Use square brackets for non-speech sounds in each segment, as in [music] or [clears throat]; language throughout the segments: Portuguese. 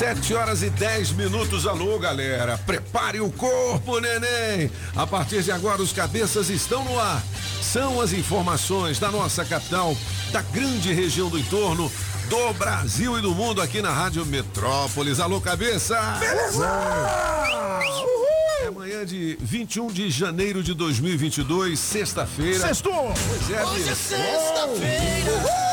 Sete horas e 10 minutos. Alô, galera. Prepare o corpo, neném. A partir de agora, os cabeças estão no ar. São as informações da nossa capital, da grande região do entorno, do Brasil e do mundo aqui na Rádio Metrópolis. Alô, cabeça! Beleza! É manhã de 21 de janeiro de 2022, sexta-feira. Sextou! Pois é, Hoje é sexta-feira!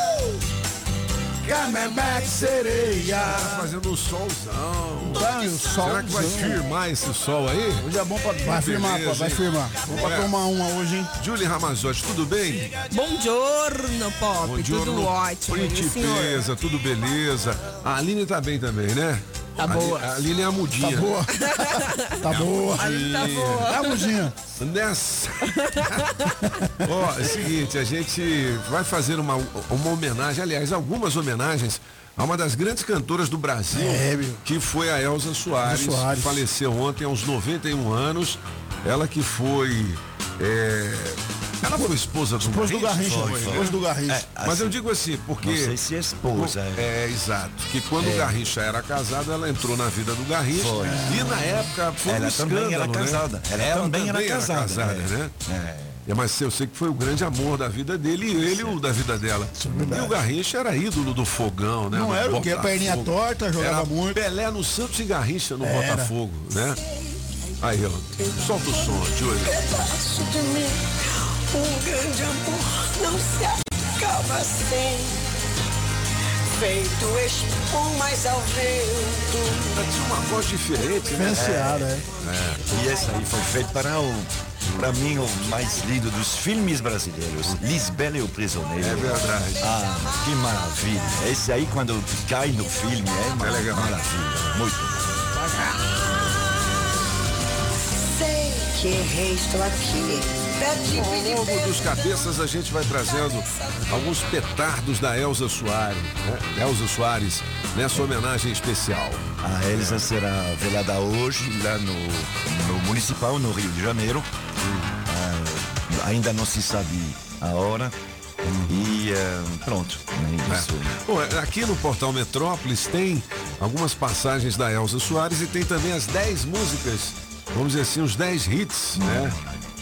Cameback sereia! Tá fazendo um solzão. Vai, o sol. Será que vai firmar esse sol aí? Hoje é bom pra. Vai firmar, Beleza, pô, vai firmar. Vamos pra É. tomar uma hoje, hein? Julie Ramazotti, tudo bem? Buongiorno, Pop. Buongiorno, Tudo ótimo. Principesa, tudo beleza. A Aline tá bem também, né? Tá A boa. A Aline é a mudinha. Tá boa. [laughs] Tá boa. Ali tá boa. É a mudinha. Nessa. [laughs] Ó, é o seguinte, a gente vai fazer uma, uma homenagem, aliás, algumas homenagens a uma das grandes cantoras do Brasil, É, que foi a Elza Soares, Soares. que faleceu ontem aos 91 anos. Ela que foi. é, Ela foi esposa do Esposa do Garrincha, foi, né? Esposa do Garrincha. Mas eu digo assim, porque. Não sei se é esposa. é. É, exato. Que quando o Garrincha era casado, ela entrou na vida do Garrincha. Foi. E na época foi Ela um também era escândalo, né? casada. Ela também era casada, é. né? É. É, mas eu sei que foi o grande amor da vida dele e ele o da vida dela. E o Garrincha era ídolo do fogão, né? Não Do era o quê? Botafogo. Perninha torta, jogava era muito. Pelé no Santos e Garrincha no Era. Botafogo, né? Aí, ó. Solta o som, Júlio. Um grande amor não se acaba assim. Feito espumas ao vento. Tinha uma voz diferente, né? Diferenciada, é. E esse aí foi feito para o, para mim, o mais lindo dos filmes brasileiros. Lisbela e o Prisioneiro. É verdade. Ah, que maravilha. Esse aí, quando cai no filme, é uma É legal. maravilha. Muito bom. Sei que errei, estou aqui. Ao longo dos cabeças a gente vai trazendo alguns petardos da Elza Soares, né? Elza Soares, nessa homenagem especial. A Elsa será velada hoje lá no, no Municipal, no Rio de Janeiro. Ah, ainda não se sabe a hora. E ah, pronto. É isso. Bom, aqui no Portal Metrópolis tem algumas passagens da Elza Soares e tem também as 10 músicas, vamos dizer assim, os 10 hits, né?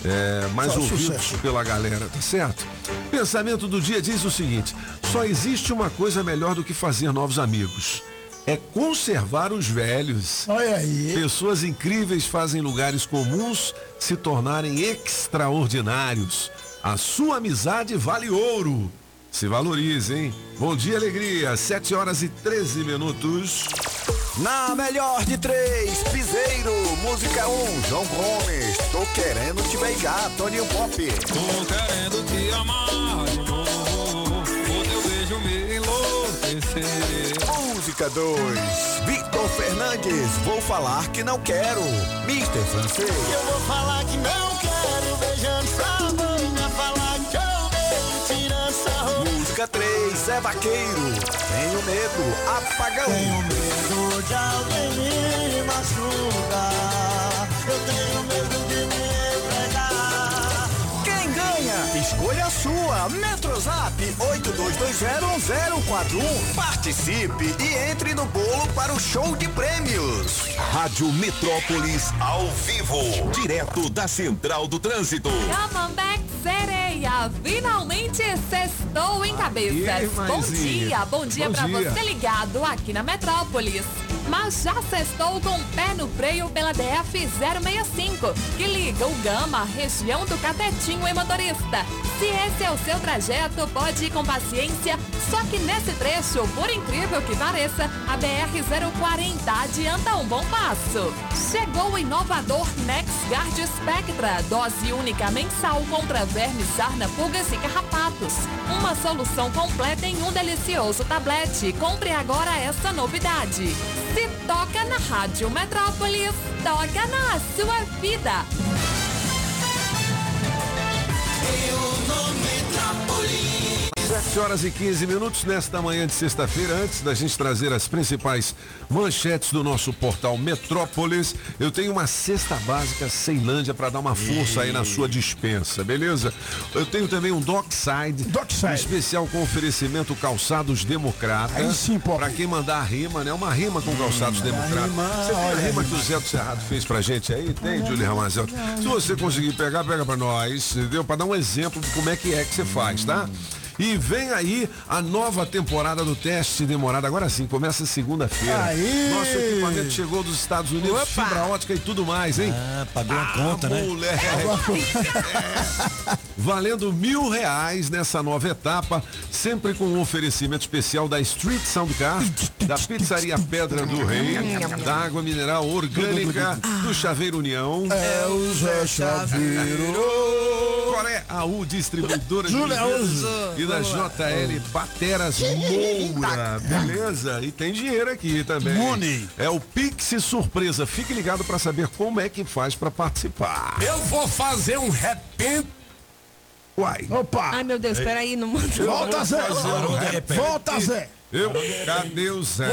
É, mais ouvidos sucesso. pela galera, tá certo? Pensamento do dia diz o seguinte: só existe uma coisa melhor do que fazer novos amigos. É conservar os velhos. Olha aí. Pessoas incríveis fazem lugares comuns se tornarem extraordinários. A sua amizade vale ouro. Se valorize, hein? Bom dia, alegria. 7 horas e 13 minutos. Na melhor de três, Piseiro, música 1, um, João Gomes, tô querendo te beijar, Toninho Pop. Tô querendo te amar de novo, o teu beijo me enlouquecer. Música 2, Victor Fernandes, vou falar que não quero, Mr. Francês. Eu vou falar que não quero, beijando sua boca, falar que eu beijo, tirando essa roupa. Música 3, é vaqueiro, tenho medo, apagão. Tenho medo de alguém me machucar. Eu tenho medo Escolha a sua. Metrozap 82201041. Participe e entre no bolo para o show de prêmios. Rádio Metrópolis ao vivo, direto da Central do Trânsito. Sereia, finalmente sextou em cabeças. Aí, bom dia, bom dia dia. você ligado aqui na Metrópolis. Mas já sextou com o pé no freio pela DF 065, que liga o Gama, região do Catetinho e motorista. Se esse é o seu trajeto, pode ir com paciência. Só que nesse trecho, por incrível que pareça, a BR-040 adianta um bom passo. Chegou o inovador NexGuard Spectra, dose única mensal contra vermes, sarna, pulgas e carrapatos. Uma solução completa em um delicioso tablete. Compre agora essa novidade. Se toca na Rádio Metrópolis, toca na sua vida. è un nome trampolino Sete horas e 15 minutos nesta manhã de sexta-feira. Antes da gente trazer as principais manchetes do nosso portal Metrópolis, eu tenho uma cesta básica Ceilândia para dar uma força aí na sua dispensa, beleza? Eu tenho também um Dockside, Dockside. um especial com oferecimento Calçados Democrata. Aí sim, pô. Pra quem mandar a rima, né? Uma rima com Calçados Democrata. rima, Você tem a rima que o Zé do Cerrado fez pra gente aí? Tem, Júlio Ramazel? Se você conseguir pegar, pega pra nós, entendeu? Pra dar um exemplo de como é que é que você faz, tá? E vem aí a nova temporada do teste demorado. Agora sim, começa segunda-feira. Nosso equipamento chegou dos Estados Unidos, fibra ótica e tudo mais, hein? Ah, pagou a conta, né? Moleque. É. Valendo mil reais nessa nova etapa, sempre com um oferecimento especial da Street Soundcar, da Pizzaria Pedra do Rei, da água mineral orgânica, do Chaveiro União. É o Zé Chaveiro. Coré AU Distribuidora de Júlia, usa. e da JL Pateras Moura, beleza? E tem dinheiro aqui também. Money. É o Pix Surpresa. Fique ligado para saber como é que faz para participar. Eu vou fazer um repente. Uai. Opa! Ai, meu Deus, peraí, não manda. Volta, Zé! Volta, Zé! Eu, cadê o Zé?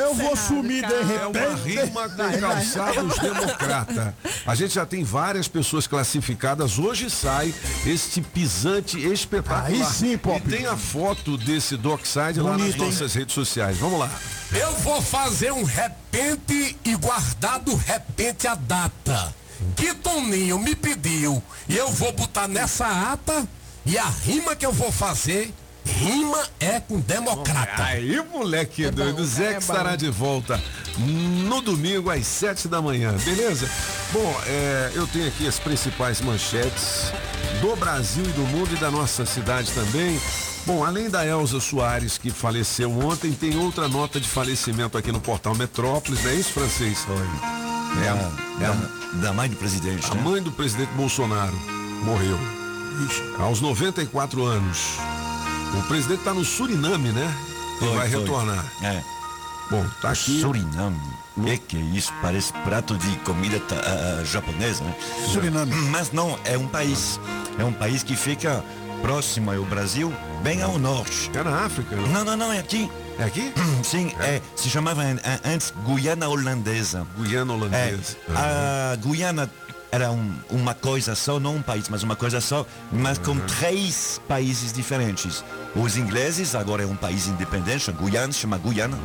Eu vou sumir de É uma repente. rima com calçados democrata. A gente já tem várias pessoas classificadas. Hoje sai este pisante espetacular. Aí sim, Pop. E tem a foto desse Dockside lá nas Bonito, hein? nossas redes sociais. Vamos lá. Eu vou fazer um repente e guardar do repente a data. Que Toninho me pediu. E eu vou botar nessa ata. E a rima que eu vou fazer, rima é com democrata. Aí, moleque doido, Zé que estará de volta no domingo às sete da manhã, beleza? Bom, é, eu tenho aqui as principais manchetes do Brasil e do mundo e da nossa cidade também. Bom, além da Elza Soares, que faleceu ontem, tem outra nota de falecimento aqui no portal Metrópolis, não é isso, francês? Foi. É a, é a- Da, da mãe do presidente, a né? mãe do presidente Bolsonaro morreu aos 94 anos. O presidente está no Suriname, né? E Foi, vai foi. retornar. É. Bom, tá aqui. Suriname. É que isso parece prato de comida ta- ah, japonesa, né? Suriname. Mas não, é um país. É um país que fica próximo ao Brasil, bem ao norte. É na África? não? Não, não, não, é aqui. É aqui? Sim, é, se chamava an- an- antes Guiana Holandesa. Guiana É, holandesa. a Guiana era um- uma coisa só, não um país, mas uma coisa só, mas com três países diferentes. Os ingleses, agora é um país independente, a Guiana se chama Guiana.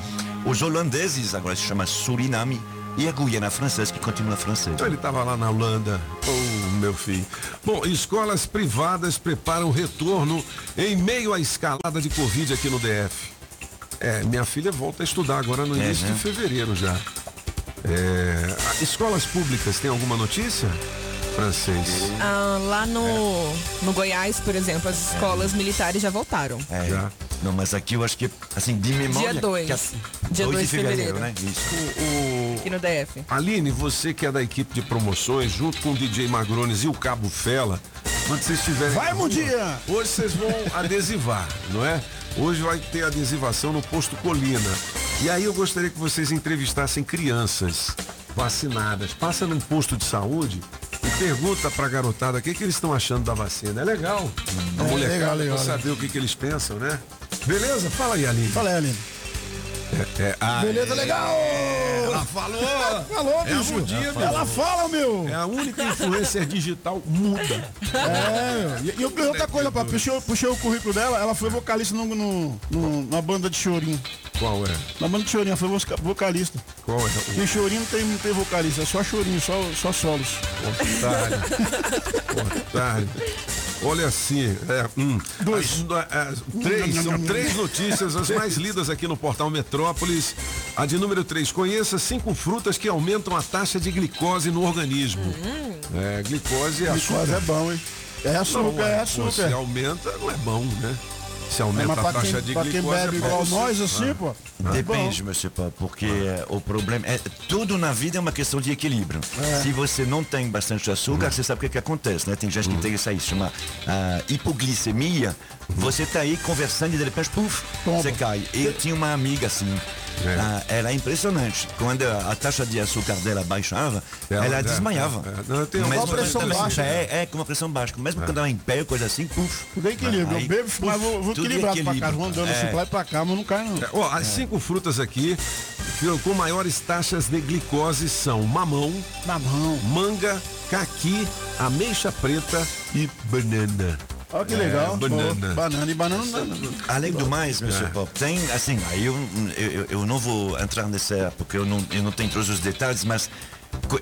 Os holandeses, agora se chama Suriname. E a Guiana francesa, que continua francesa. Então ele estava lá na Holanda. Oh, meu filho. Bom, escolas privadas preparam retorno em meio à escalada de Covid aqui no DF. É, minha filha volta a estudar agora no É, início né? de fevereiro já. É, escolas públicas, tem alguma notícia? Francês. Ah, lá no, no Goiás, por exemplo, as escolas militares já voltaram. É. Já. Não, mas aqui eu acho que, assim, de memória... Dia 2. que a- Dia 2 dois de fevereiro. né? Isso. O, Aqui no DF. Aline, você que é da equipe de promoções, junto com o DJ Magrones e o Cabo Fela, quando vocês estiverem. Vai, Mundinha! Hoje vocês vão adesivar, não é? Hoje vai ter adesivação no posto Colina. E aí eu gostaria que vocês entrevistassem crianças vacinadas. Passa num posto de saúde e pergunta pra garotada o que, que eles estão achando da vacina. É legal. A É, molecada legal, legal, saber o que, que eles pensam, né? Beleza? Fala aí, Aline. Fala aí, Aline. É, ah, Beleza, legal! Ela falou! [laughs] Falou, É a bicho! mudinha, Ela fala, meu! É a única influencer digital muda. É. E, e eu- outra coisa, pá, puxei, puxei o currículo dela, ela foi vocalista no, no, no- na banda de chorinho. Qual é? Na banda de chorinho, ela foi voca- vocalista. Qual é? Porque chorinho não tem, não tem vocalista, é só chorinho, só, só solos. Otário. [laughs] Otário. Olha assim, é, hum, Dois. as- as- três, são três notícias, as [laughs] mais lidas aqui no portal Metrópolis. A de número 3, conheça cinco frutas que aumentam a taxa de glicose no organismo. É, glicose é Glicose açúcar. é bom, hein? É açúcar, Não, é açúcar. Se aumenta, não é bom, né? Se É, aumenta a taxa quem, de pra quem glicose. bebe é igual nós, assim, Ah. pô. Depende, monsieur Paul, porque eh, o problema é tudo na vida é uma questão de equilíbrio. É. Se você não tem bastante açúcar, você sabe o que, que acontece, né? Tem gente que tem isso aí, chama ah, hipoglicemia. Você tá aí conversando e de repente, puf, você cai. Eu tinha uma amiga assim. Ah, era impressionante. Quando a, taxa de açúcar dela baixava, Ela- ela, é, desmaiava. é, é. Não, uma pressão baixa. É, é, com uma pressão baixa. Mesmo quando ela em pé, coisa assim, puf. Tudo é equilíbrio. Aí, eu bebo, mas vou, vou equilibrado pra cá. equilíbrio. Vou andando É. assim pra lá e pra cá, mas não cai não. É, ó, as cinco frutas aqui com maiores taxas de glicose são mamão, mamão, manga, caqui, ameixa preta e banana. Olha que É, legal. banana. Pô, banana e banana Além do mais, Mr. É. Pop, tem, assim, aí eu, eu, eu- não vou entrar nessa, porque eu não, eu não tenho todos os detalhes, mas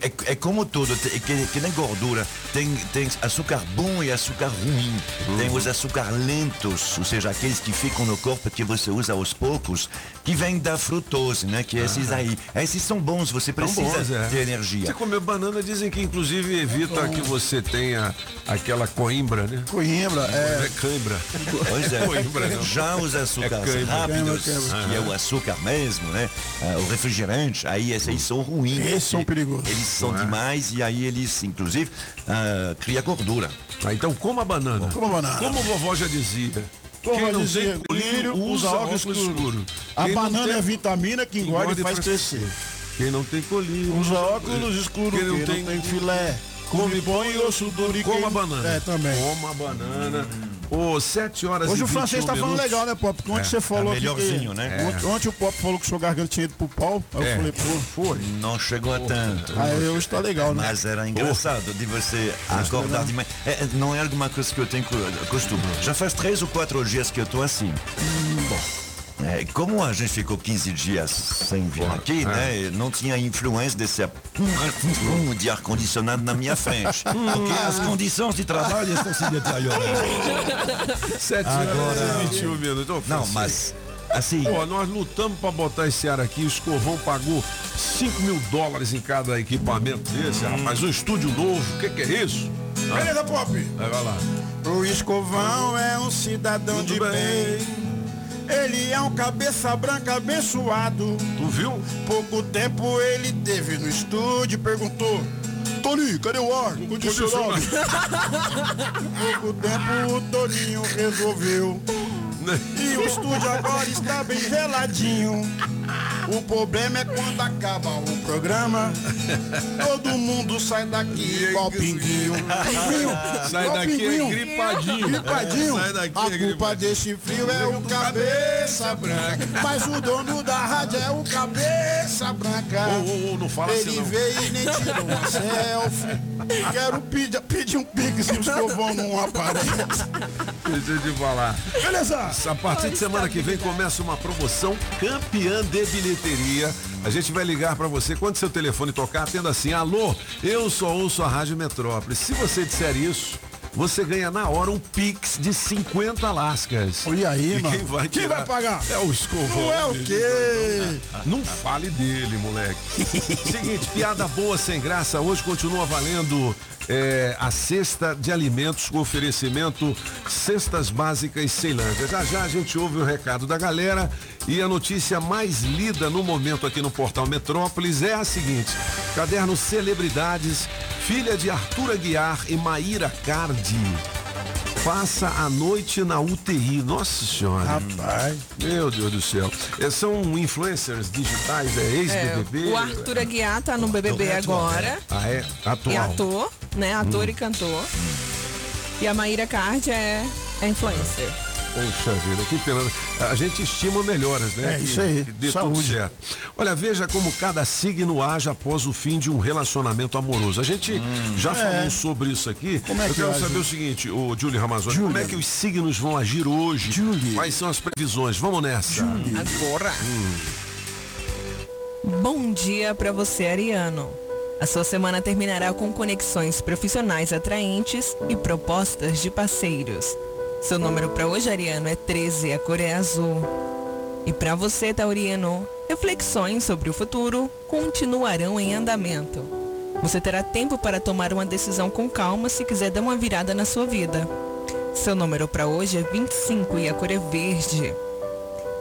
é, é como tudo, tem- que, que nem gordura, tem, tem açúcar bom e açúcar ruim. Tem os açúcar lentos, ou seja, aqueles que ficam no corpo que você usa aos poucos, que vêm da frutose, né? Que é esses aí. Esses são bons, você precisa bons, é. ter energia. Você comer banana, dizem que inclusive evita que você tenha aquela coimbra, né? Coimbra, é. É cãibra. Pois é. Coimbra, não. Já os açúcares É cãibra. rápidos, que é o açúcar mesmo, né? Ah, o refrigerante, aí esses aí são ruins. Esses são perigosos. Eles são é? demais e aí eles, inclusive, ah, criam gordura. Ah, então coma banana. Coma banana. Como a vovó já dizia. Como quem não dizia, tem colírio usa óculos escuro. A Quem banana tem- é vitamina que engorda e faz crescer. Quem não tem colírio. Usa óculos escuros, Quem não quem tem- não tem filé. Come pão e osso duro Coma banana. É, também. Coma banana. Ô, 7 horas Hoje e o francês 21 tá falando legal, né, Pop? Porque ontem É, você falou tá melhorzinho, que... né? Ontem, ontem o Pop falou que o seu garganta tinha ido pro pau. Aí É. eu falei, pô, foi. Não chegou a tanto. Aí hoje tá legal, né? Mas era engraçado de você acordar de manhã. É, é, não é alguma coisa que eu tenho co- costume. Já faz três ou quatro dias que eu estou assim. Bom. É, como a gente ficou 15 dias sem vir aqui, né? Não tinha influência desse de ar-condicionado na minha frente. [laughs] Porque as condições de trabalho estão se deteriorando. 7 horas e 21 minutos. Não, mas assim. Pô, nós lutamos pra botar esse ar aqui. O Escovão pagou 5 mil dólares em cada equipamento desse, rapaz. Um estúdio novo. O que, que é isso? Ah, Beleza, Pop? Aí vai lá. O Escovão é um cidadão Tudo de bem. bem. Ele é um cabeça branca abençoado. Tu viu? Pouco tempo ele teve no estúdio e perguntou: Tony, cadê o ar? Condicionado. [laughs] Pouco tempo o Toninho resolveu. E o estúdio agora está bem geladinho. O problema é quando acaba o programa. Todo mundo sai daqui igual pinguinho. Pinguinho. Sai igual daqui pinguinho. gripadinho. Gripadinho. Sai daqui A culpa gripadinho. desse frio é o cabeça branca. Mas o dono da rádio é o cabeça branca. Ô, ô, ô, não fala Ele assim, não. veio e nem tirou uma selfie. Quero pedir, pedir um pix se os escovão não aparece. Deixa eu te falar. Beleza? A partir de semana que vem começa uma promoção campeã de bilheteria. A gente vai ligar pra você quando seu telefone tocar, atenda assim: Alô, eu só ouço a Rádio Metrópole. Se você disser isso, você ganha na hora um Pix de 50 lascas. Olha aí, e mano. Quem vai, Quem vai pagar? É o escovão. Não é o quê? Não fale dele, moleque. Seguinte, piada boa sem graça. Hoje continua valendo é, a cesta de alimentos com oferecimento Cestas Básicas Ceilândia. Já já a gente ouve o recado da galera e a notícia mais lida no momento aqui no portal Metrópolis é a seguinte: caderno Celebridades, filha de Arthur Aguiar e Maíra Cardi. Passa a noite na UTI. Nossa senhora. Rapaz. Meu Deus do céu. É, são influencers digitais, é É, ex-BBB? o Arthur Aguiar tá no BBB agora. Ah, é? Atual. E ator, né? Ator Hum. e cantor. E a Maíra Card é, é influencer. Poxa vida, que pena. A gente estima melhoras, né? É, Que- isso aí. Que dê Saúde. tudo certo. Olha, veja como cada signo age após o fim de um relacionamento amoroso. A gente já É. falou sobre isso aqui. Como é Eu que quero age? saber o seguinte, o Julie Ramazoni, como é que os signos vão agir hoje? Quais são as previsões? Vamos nessa. Agora. Hum. Bom dia pra você, Ariano. A sua semana terminará com conexões profissionais atraentes e propostas de parceiros. Seu número para hoje, Ariano, é 13, a cor é azul. E para você, Tauriano, reflexões sobre o futuro continuarão em andamento. Você terá tempo para tomar uma decisão com calma se quiser dar uma virada na sua vida. Seu número para hoje é 25 e a cor é verde.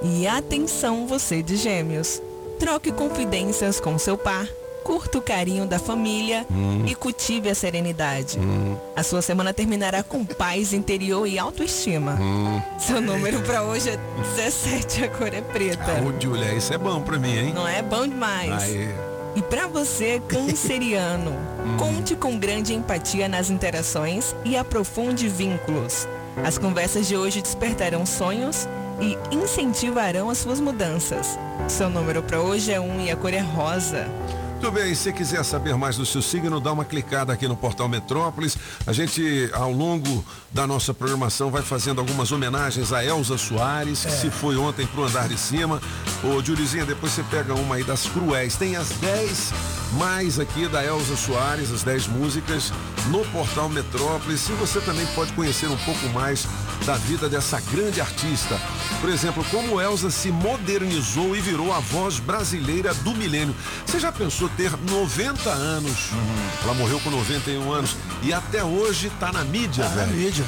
E atenção você de gêmeos. Troque confidências com seu par, curta o carinho da família e cultive a serenidade. A sua semana terminará com paz interior e autoestima. Seu número para hoje é 17 a cor é preta. Ô, Julia, isso é bom pra mim, hein? Não é bom demais. Aí. E para você, canceriano, [laughs] conte com grande empatia nas interações e aprofunde vínculos. As conversas de hoje despertarão sonhos e incentivarão as suas mudanças. Seu número para hoje é 1 e a cor é rosa. Muito bem, se quiser saber mais do seu signo, dá uma clicada aqui no portal Metrópolis. A gente, ao longo da nossa programação, vai fazendo algumas homenagens a Elza Soares, que se foi ontem pro andar de cima. Ô, Julizinha, depois você pega uma aí das cruéis. Tem as 10 mais aqui da Elza Soares, as 10 músicas, no portal Metrópolis. E você também pode conhecer um pouco mais da vida dessa grande artista. Por exemplo, como Elza se modernizou e virou a voz brasileira do milênio. Você já pensou ter 90 anos? Ela morreu com 91 anos e até hoje tá na mídia, Tá na velho. mídia.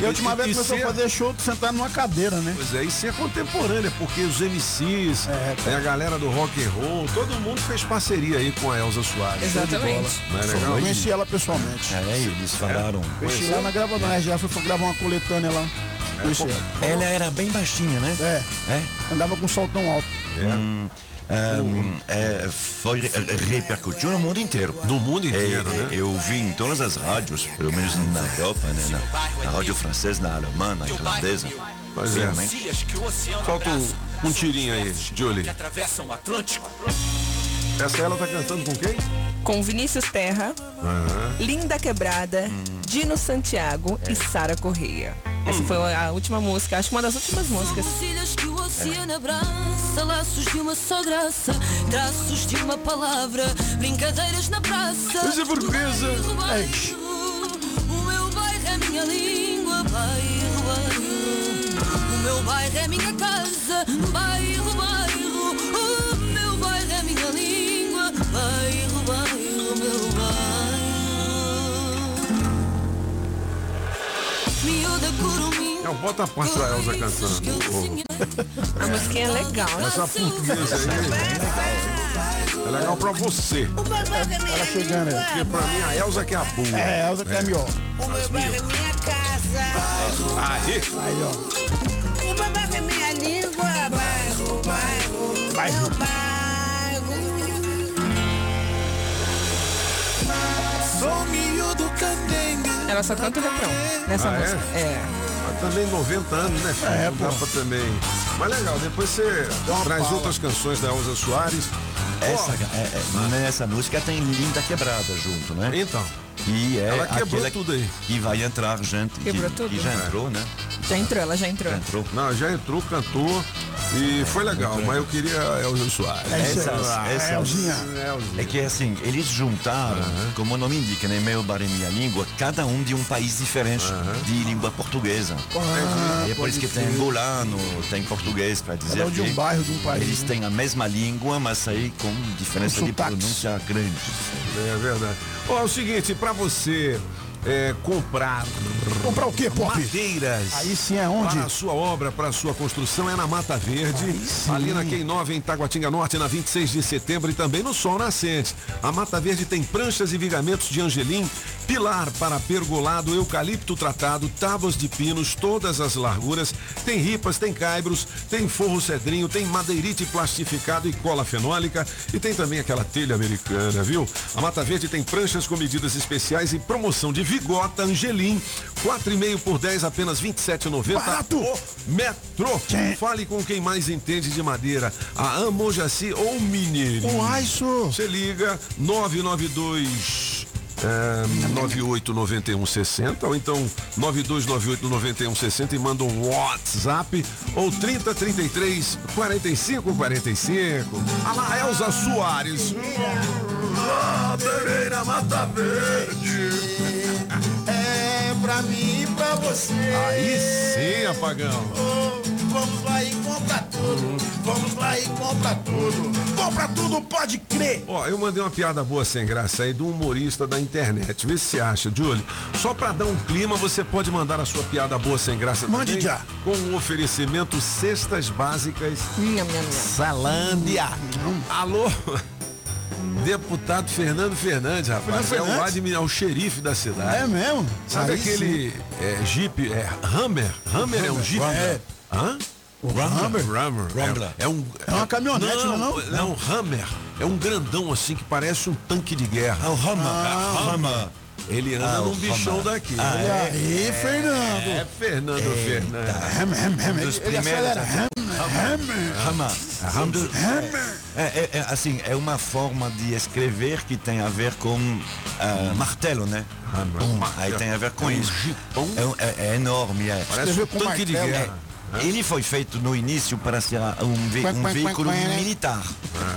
E a última vez E começou a ser- fazer show sentado numa cadeira, né? Pois é, isso é contemporânea, porque os MCs, É, né, a galera do rock and roll, todo mundo fez parceria aí com a Elza Soares. Exatamente. Não é Eu conheci ela pessoalmente. É, eles falaram. Conheci ela na gravadora, a RGA foi gravar uma coletânea lá. Conheci ela. Era bem baixinha, né? É, É. andava com um saltão alto. Hum, hum, é, foi repercutiu no mundo inteiro. No mundo inteiro, É, né? Eu vi em todas as rádios, pelo menos na Europa, né? Na, na rádio francesa, na alemã, na irlandesa. Pois é. Solta um, um tirinho aí, Julie. Essa ela tá cantando com quem? Com Vinícius Terra, Linda Quebrada, Dino Santiago e Sara Correia. Essa foi a última música, acho que uma das últimas músicas. Ilhas que o oceano abraça, laços de uma só graça, traços de uma palavra, brincadeiras na praça. Mas é portuguesa. Bairro, bairro, O meu bairro é minha língua, bairro, bairro. O meu bairro é minha casa, bairro, bairro. Bairro, bairro, meu bairro. Miúda curumim. Não, bota a parte da Elza cantando. Ô, [laughs] A música é legal. né? Essa portuguesa aí é legal pra você. Ela chegando aí. Porque pra mim a Elza que é a boa. É, Elza que é a melhor. O meu bairro é minha casa. Aí, Aí, ó. O meu bairro é minha língua. Bairro, bairro. Bairro. Meu bairro. Ela só canta o refrão nessa Ah, é? música. É. mas também 90 anos, né, filho? É, Não pô. também. Mas legal, depois você traz pala. outras canções da Elza Soares. Essa, é, é, nessa música tem Linda Quebrada junto, né? Então, E é ela quebrou aquela tudo aí. que vai entrar gente que, Quebrou tudo? que já entrou, né? Já entrou, ela já entrou. Já entrou. Não, já entrou, cantou e foi legal, mas eu queria Elza Soares. É. Essas- Ah, essas- Elzinha. Elzinha. É que assim, eles juntaram, como o nome indica, né? Meu bar e minha língua, cada um de um país diferente de língua portuguesa. Ah, é por isso que tem angolano, tem português, para dizer Cada um de um que bairro, de um país, Eles né? têm a mesma língua, mas aí com diferença Com de pronúncia grande. É verdade. Ó, é o seguinte, pra você é, comprar Comprar o quê, Pop? madeiras Aí sim é onde? para a sua obra, para a sua construção, é na Mata Verde, ali na Quem 9 em Taguatinga Norte, na 26 de setembro e também no Sol Nascente. A Mata Verde tem pranchas e vigamentos de angelim, pilar para pergolado, eucalipto tratado, tábuas de pinos, todas as larguras, tem ripas, tem caibros, tem forro cedrinho, tem madeirite plastificado e cola fenólica e tem também aquela telha americana, viu? A Mata Verde tem pranchas com medidas especiais e promoção de vigota angelim, 4,5 por 10, apenas 27,90. Barato! O Metro. Fale com quem mais entende de madeira, a Amojaci ou Mineirinho. Uai, isso. Você liga 992 é, 989160 ou então 92989160 e manda um WhatsApp ou 3033 4545. A lá, Elza Soares. Ah, Pereira Mata Verde. É pra mim e pra você. Aí sim, apagão. Oh, vamos lá e compra tudo. Vamos lá e compra tudo. Compra tudo, pode crer. Ó, eu mandei uma piada boa sem graça aí do humorista da internet. Vê se você acha, Júlio. Só pra dar um clima, você pode mandar a sua piada boa sem graça Mande também, já. Com um oferecimento cestas básicas Nham, nham, nham. Salândia. Alô? Deputado Fernando Fernandes, rapaz. Fernando É o, admin, é o xerife da cidade. É mesmo? Sabe Aí aquele é, Jeep, é Hammer? Hammer é um Jeep? É. Hã? Rambler. Rambler. Rambler. É, é um, É uma caminhonete, não, não é não? Hammer. É um grandão assim que parece um tanque de guerra. Ah, o Rama. Ah, Rama. Ele anda Ah, num bichão Hammer. daqui. Ah, E é? aí, Fernando? É Fernando Fernandes. Dos primeiros-. Hem, hem. Rama. Um dos- Hem. É, é- é, assim, é uma forma de escrever que tem a ver com ah, martelo, né? Pum, aí tem a ver com É isso. É, é- é enorme, é. Parece um tanque de guerra. Ele foi feito no início para ser um, um veículo quack. militar.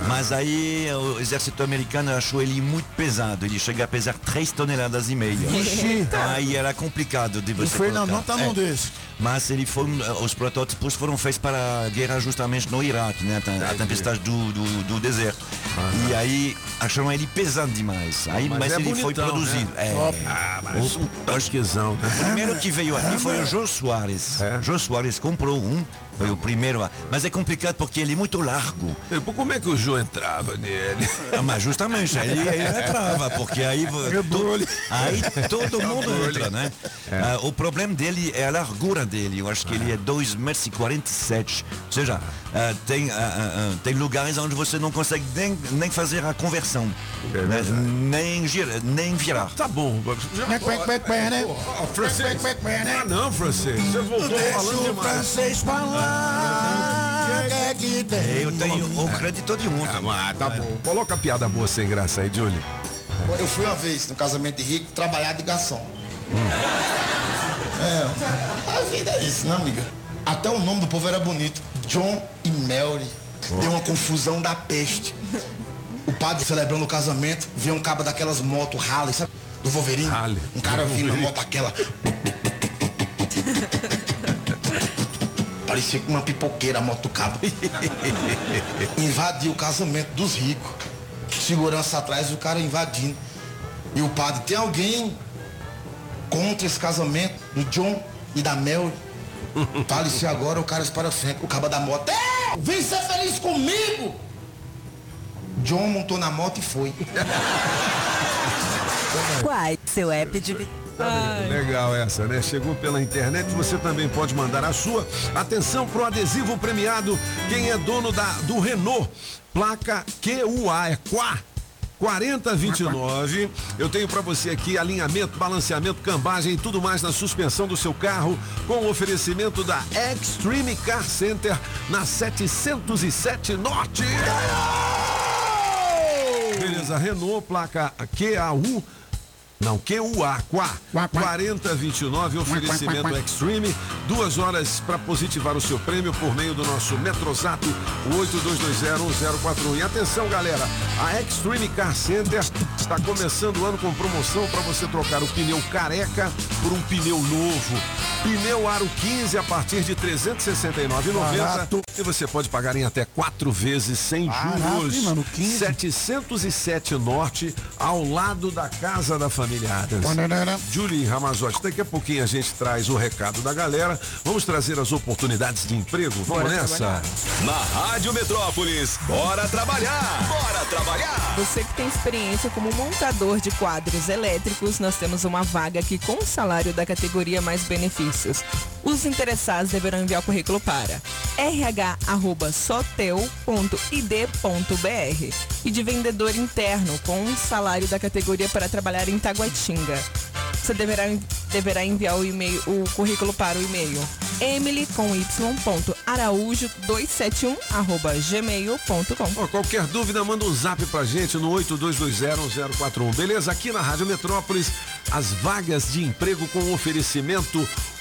Mas aí o exército americano achou ele muito pesado. Ele chega a pesar 3 toneladas e meia. Aí era complicado de O você Fernandão colocar. tá num É. desse. Mas ele foi, um- os protótipos foram feitos para a guerra justamente no Iraque, né? A tempestade do, do, do deserto. E aí acharam ele pesado demais. Aí, Mas mas é ele foi bonitão, produzido. né? É. Ah, mas um tanquezão. né? O primeiro que veio aqui foi o Jô Soares. É? Jô Soares comprou um, foi o primeiro. a- Mas é complicado porque ele é muito largo. E, Como é que o João entrava nele? Ah, Mas justamente, aí ele entrava, porque aí, to- aí todo mundo entra, né? Ah, o problema dele é a largura dele. Eu acho que ele é 2,47 m. Ou seja, ah, tem, ah, ah, ah, tem lugares onde você não consegue nem, nem fazer a conversão. É né? nem, gira, nem virar. Tá bom. Já... Né? Francês. Ah, não, francês. Você voltou falando demais. francês falar. É que tem? Eu tenho o crédito de um. Ah, tá bom. Coloca a piada boa sem graça aí, Julie. Eu fui uma vez no casamento de rico trabalhar de garçom. É, a vida é isso, né, amiga? Até o nome do povo era bonito. John e Mary. Deu uma confusão da peste. O padre celebrando o casamento, vê um cabo daquelas motos Harley, sabe? Do Wolverine. Harley. Um cara Do vindo na moto aquela. Parecia com uma pipoqueira a moto do cabo. Invadiu o casamento dos ricos. Segurança atrás, o cara invadindo. E o padre, tem alguém contra esse casamento do John e da Mel? [laughs] Fale-se agora, o cara para frente, o cabo da moto. É! Vem ser feliz comigo! John montou na moto e foi. [laughs] Quai, seu app de... Legal essa, né? Chegou pela internet, você também pode mandar a sua. Atenção pro adesivo premiado. Quem é dono da, do Renault? Placa QUA, é QUA. 4029. Eu tenho para você aqui alinhamento, balanceamento, cambagem e tudo mais na suspensão do seu carro com o oferecimento da Extreme Car Center na 707 Norte. Beleza, Renault, placa QAU. Não, QUA, QUA, 4029, oferecimento Extreme, duas horas para positivar o seu prêmio por meio do nosso Metrosato, o 82201041. E atenção, galera, a Extreme Car Center está começando o ano com promoção para você trocar o pneu careca por um pneu novo. Pneu Aro 15 a partir de R$ 369,90 Barato. e você pode pagar em até quatro vezes sem Barato, juros. hein, mano? 15. 707 Norte, ao lado da Casa da Família Adams. Julie Ramazotti, daqui a pouquinho a gente traz o recado da galera. Vamos trazer as oportunidades de emprego. Vamos Bora nessa? trabalhar. Na Rádio Metrópolis, bora trabalhar! Bora trabalhar! Você que tem experiência como montador de quadros elétricos, nós temos uma vaga aqui com salário da categoria mais benefícios. Os interessados deverão enviar o currículo para rh@sotel.id.br e de vendedor interno com um salário da categoria para trabalhar em Taguatinga. Você deverá, deverá enviar o e-mail, o currículo para o e-mail emily com y ponto araújo 271 arroba gmail.com. Ó, qualquer dúvida, manda um zap pra gente no 82201041. Beleza? Aqui na Rádio Metrópolis, as vagas de emprego com oferecimento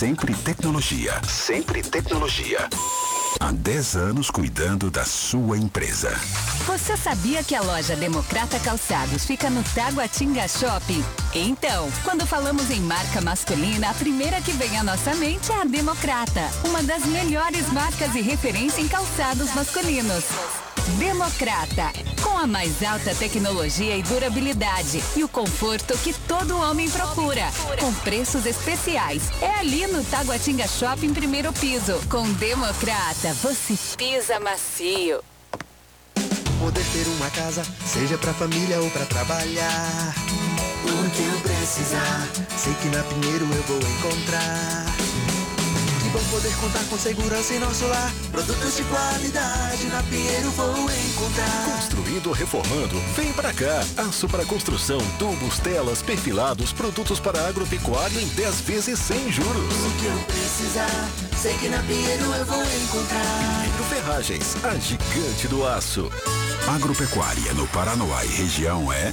Sempre tecnologia. Sempre tecnologia. Há 10 anos cuidando da sua empresa. Você sabia que a loja Democrata Calçados fica no Taguatinga Shopping? Então, quando falamos em marca masculina, a primeira que vem à nossa mente é a Democrata, uma das melhores marcas e referência em calçados masculinos. Democrata, com a mais alta tecnologia e durabilidade e o conforto que todo homem procura, com preços especiais. É ali no Taguatinga Shopping primeiro piso. Com Democrata, você pisa macio. Poder ter uma casa, seja pra família ou pra trabalhar. O que eu precisar, sei que na Pinheiro eu vou encontrar. Poder contar com segurança em nosso lar. Produtos de qualidade na Pinheiro vou encontrar. Construindo ou reformando, vem pra cá. Aço para construção, tubos, telas, perfilados, produtos para agropecuário em 10 vezes sem juros. O que eu precisar, sei que na Pinheiro eu vou encontrar. Pinheiro Ferragens, a gigante do aço. Agropecuária no Paranoá e região é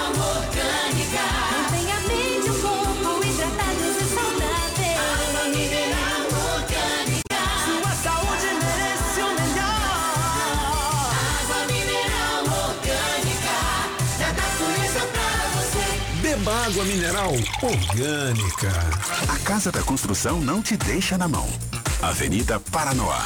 água mineral orgânica. A Casa da Construção não te deixa na mão. Avenida Paranoá.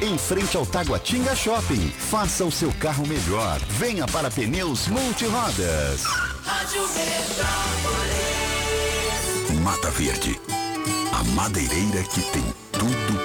em frente ao Taguatinga Shopping. Faça o seu carro melhor. Venha para Pneus Multirodas. Rádio Metrópolis. Mata Verde. A madeireira que tem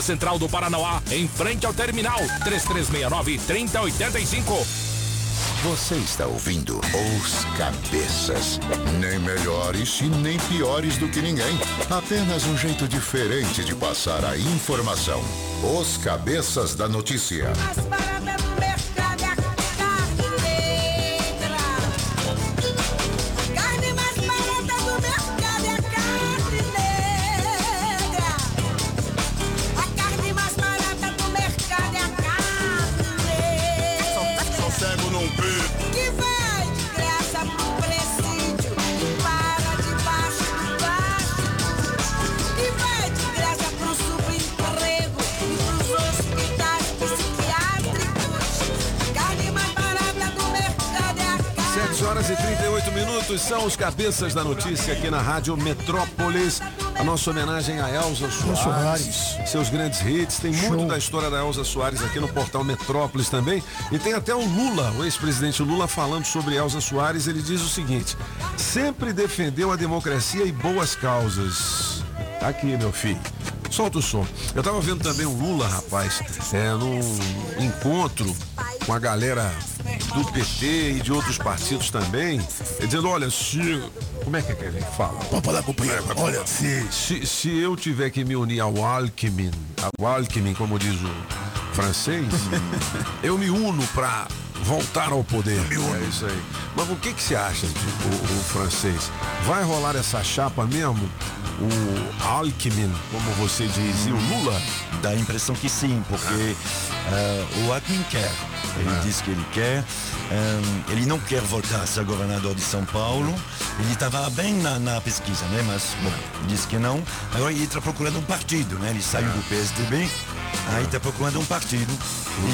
Central do Paranoá, em frente ao terminal 3369 3085. Você está ouvindo Os Cabeças. Nem melhores e nem piores do que ninguém. Apenas um jeito diferente de passar a informação. Os Cabeças da Notícia. Carne 7 horas e 38 minutos são os cabeças da notícia aqui na Rádio Metrópolis. A nossa homenagem a Elza Soares. Soares. Seus grandes hits. Tem muito da história da Elza Soares aqui no portal Metrópolis também. E tem até o Lula, o ex-presidente Lula, falando sobre Elza Soares. Ele diz o seguinte: sempre defendeu a democracia e boas causas. Tá aqui, meu filho. Solta o som. Eu tava vendo também o Lula, rapaz, é, num encontro com a galera do PT e de outros partidos também, dizendo, olha, se Como é que é que ele fala? Pode falar, companheiro. Olha, se... se. Se eu tiver que me unir ao Alckmin, ao Alckmin, como diz o francês, [laughs] eu me uno pra voltar ao poder. É isso aí. Mas o que, que você acha, de, o, o francês? Vai rolar essa chapa mesmo? O Alckmin, como você diz, e o Lula? Dá a impressão que sim, porque eh, o Alckmin quer. Ele Ah. diz que ele quer. Ehm, ele não quer voltar a ser governador de São Paulo. Ele estava bem na, na pesquisa, né? Mas, bom, diz que não. Agora ele está procurando um partido, né? Ele saiu do PSDB, aí está procurando um partido.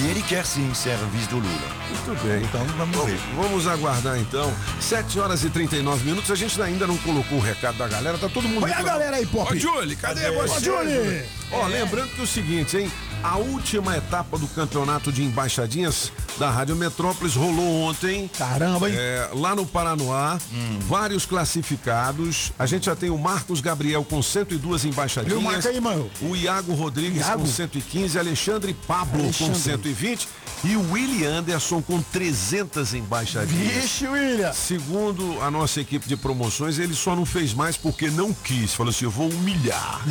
E ele quer sim ser vice do Lula. Muito bem. Então vamos Bom, ver. Vamos aguardar então. 7 horas e 39 minutos. A gente ainda não colocou o recado da galera. Tá todo mundo. Põe a galera aí, Pop. Ô, Julie, cadê, Cadê? você? Ô, Julie. Ó, lembrando que é o seguinte, hein? A última etapa do campeonato de embaixadinhas da Rádio Metrópolis rolou ontem. Caramba, hein? É, lá no Paranoá, vários classificados. A gente já tem o Marcos Gabriel com 102 embaixadinhas. Marca aí, mano. O Iago Rodrigues Iago? com 115, Alexandre Pablo com Alexandre. 120 e o William Anderson com 300 embaixadinhas. Vixe, William. Segundo a nossa equipe de promoções, ele só não fez mais porque não quis. Falou assim, eu vou humilhar. [laughs]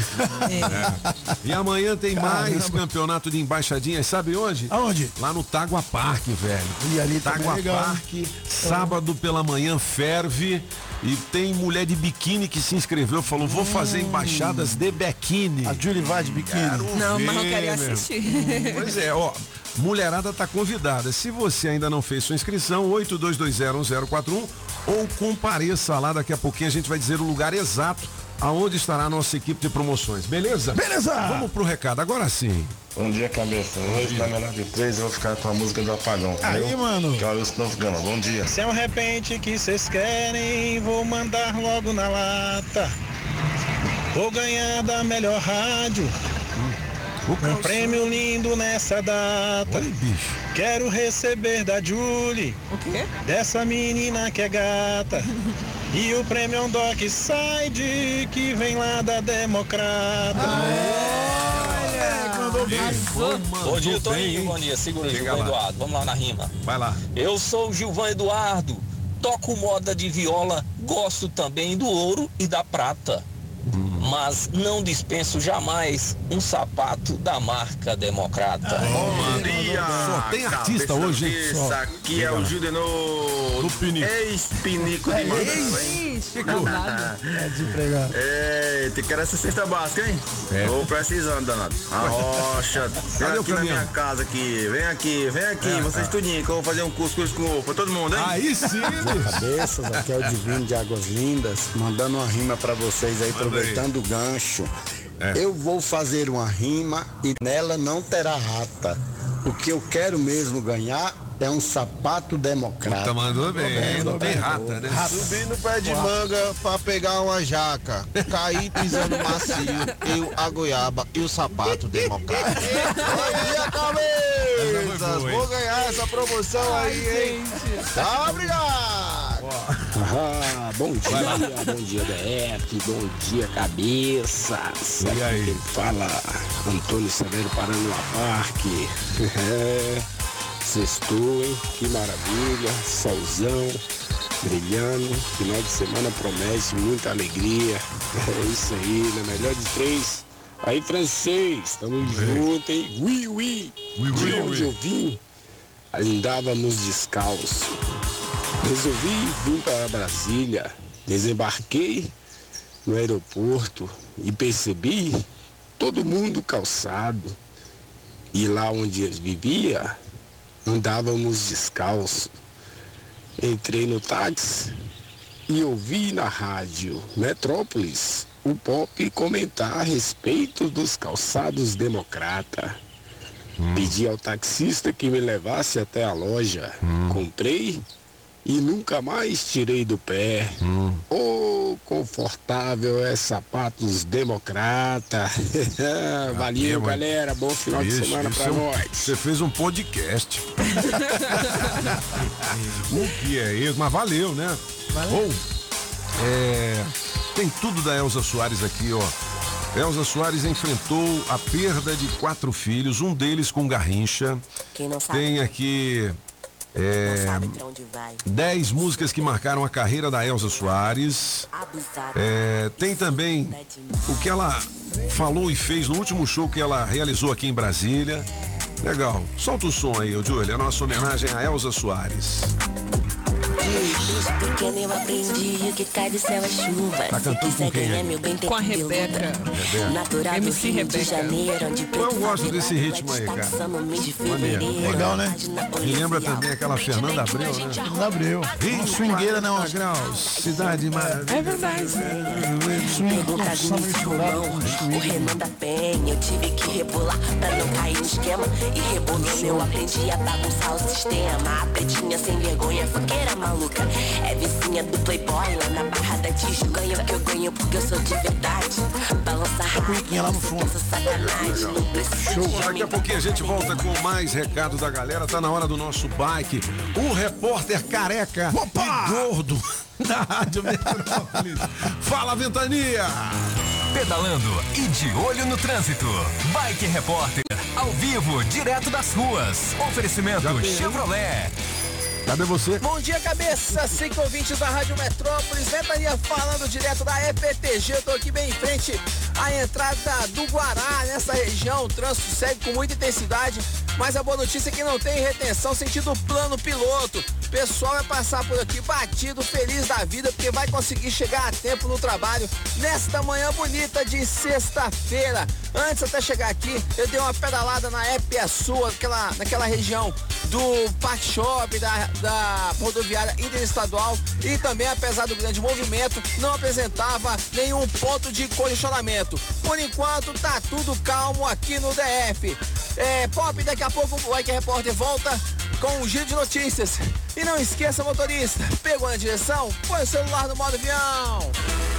É. E amanhã tem mais Caramba. Campeonato de embaixadinhas, sabe onde? Aonde? Lá no Tágua Parque, velho. E ali também é? Parque, sábado pela manhã ferve. E tem mulher de biquíni que se inscreveu, falou, vou fazer embaixadas de biquíni. A Julie vai de biquíni. Não, mas eu ver, quero ir meu. assistir. [laughs] Pois é, ó. Mulherada tá convidada. Se você ainda não fez sua inscrição, 82201041 ou compareça lá. Daqui a pouquinho a gente vai dizer o lugar exato aonde estará a nossa equipe de promoções. Beleza? Beleza! Vamos pro recado. Agora sim. Bom dia, cabeça. Hoje, na melhor de três, eu vou ficar com a música do Apagão. Aí, entendeu? mano. Que é o Novo Gama. Bom dia. Se é um repente que vocês querem, vou mandar logo na lata. Vou ganhar da melhor rádio. Um prêmio lindo nessa data. Quero receber da Julie. O quê? Dessa menina que é gata. E o prêmio é um Doc Side que vem lá da Democrata. Bom dia, bem, Toninho. hein? Bom dia, segura Chega Gilvan lá. Eduardo. Vamos lá na rima. Vai lá. Eu sou o Gilvan Eduardo. Toco moda de viola, gosto também do ouro e da prata. Mas não dispenso jamais um sapato da marca Democrata. Bom dia. Só tem artista hoje, hein? Isso Só. aqui é o Judenô. Do Pinico. Ex-pinico de hein? É desempregado. É, tem que [laughs] querer essa cesta básica, hein? É. Tô precisando, danado. A rocha. Vem Cadê o aqui na minha casa aqui. Vem aqui, vem aqui. É, Vocês é. tudinho, que eu vou fazer um cuscuz com pra todo mundo, hein? Aí sim. Cabeças, aqui é o Divino de Águas Lindas, mandando uma rima pra vocês aí, Manda aproveitando o gancho. É. Eu vou fazer uma rima e nela não terá rata. O que eu quero mesmo ganhar é um sapato democrata. Tá mandou bem. Não tem rata, né? Subi no pé de manga pra pegar uma jaca. Caí pisando macio. Eu, a goiaba e o sapato democrático. Bom dia, hein? Vou ganhar essa promoção aí, hein? Tá, obrigado! Ah, bom dia, bom dia DF, bom dia cabeças. E aí? Quem fala Antônio Severo Paranoá Parque. [laughs] É, sextou, hein? Que maravilha, solzão, brilhando. Final de semana promete muita alegria. [laughs] É isso aí, na melhor de três. Aí, francês, tamo junto, hein? Ui, ui. Ui, De ui, onde ui. eu vim, andávamos descalço. Resolvi vir para Brasília, desembarquei no aeroporto e percebi todo mundo calçado. E lá onde eu vivia, andávamos descalço. Entrei no táxi e ouvi na rádio Metrópolis o Pop comentar a respeito dos calçados democrata. Pedi ao taxista que me levasse até a loja. Comprei e nunca mais tirei do pé. Oh, confortável é sapatos democrata. [laughs] Valeu, mesmo, hein? galera. Bom final de Isso, semana isso pra é um- nós. Você fez um podcast. [laughs] o que é isso? Mas valeu, né? Bom, é, tem tudo da Elza Soares aqui, ó. Elza Soares enfrentou a perda de quatro filhos, um deles com garrincha. Quem não sabe. Tem aqui É, 10 músicas que marcaram a carreira da Elza Soares. É, tem também o que ela falou e fez no último show que ela realizou aqui em Brasília. Legal. Solta o som aí, ô Júlio. A nossa homenagem a Elza Soares. Desde pequeno eu aprendi que cai do céu é chuva. Tá Se cantando quiser com quem ganhar aí? meu bem tem Com a Rebeca. Rebeca. Natural do MC Rio de Rebeca. Janeiro, onde Eu gosto desse ritmo aí, cara. Maneiro. Legal, né? Me lembra também aquela Fernanda Abreu, né? Fernanda Abreu. Uma swingueira, né? Uma graus, cidade maravilhosa. É verdade. Pegou o Renan da Penha. Eu tive que rebolar pra não cair no esquema. E rebolando eu aprendi a bagunçar o sistema. A pretinha sem vergonha, fogueira maluca. É vizinha do Playboy lá na Barra da Tijuca. Ganho que eu ganho porque eu sou de verdade. Balança rápido, lá no fundo. sacanagem. Não Show. de Daqui a pouquinho a gente volta com mais recado da galera. Tá na hora do nosso bike. O repórter careca e gordo [laughs] da Rádio Metrópolis. Fala, Ventania! Pedalando e de olho no trânsito. Bike Repórter, ao vivo, direto das ruas. Oferecimento Chevrolet. Cadê você? Bom dia, cabeça! Cinco ouvintes da Rádio Metrópolis, Ventania falando direto da EPTG. Eu tô aqui bem em frente à entrada do Guará, nessa região. O trânsito segue com muita intensidade, mas a boa notícia é que não tem retenção sentido plano piloto. O pessoal vai passar por aqui batido, feliz da vida, porque vai conseguir chegar a tempo no trabalho nesta manhã bonita de sexta-feira. Antes até chegar aqui, eu dei uma pedalada na Épia Sul, naquela, naquela região do Park Shop, da, da rodoviária interestadual e também, apesar do grande movimento, não apresentava nenhum ponto de congestionamento. Por enquanto, tá tudo calmo aqui no DF. É, Pop, daqui a pouco o Bike Repórter volta com um giro de notícias. E não esqueça, motorista, pegou na direção? Põe o celular no modo avião.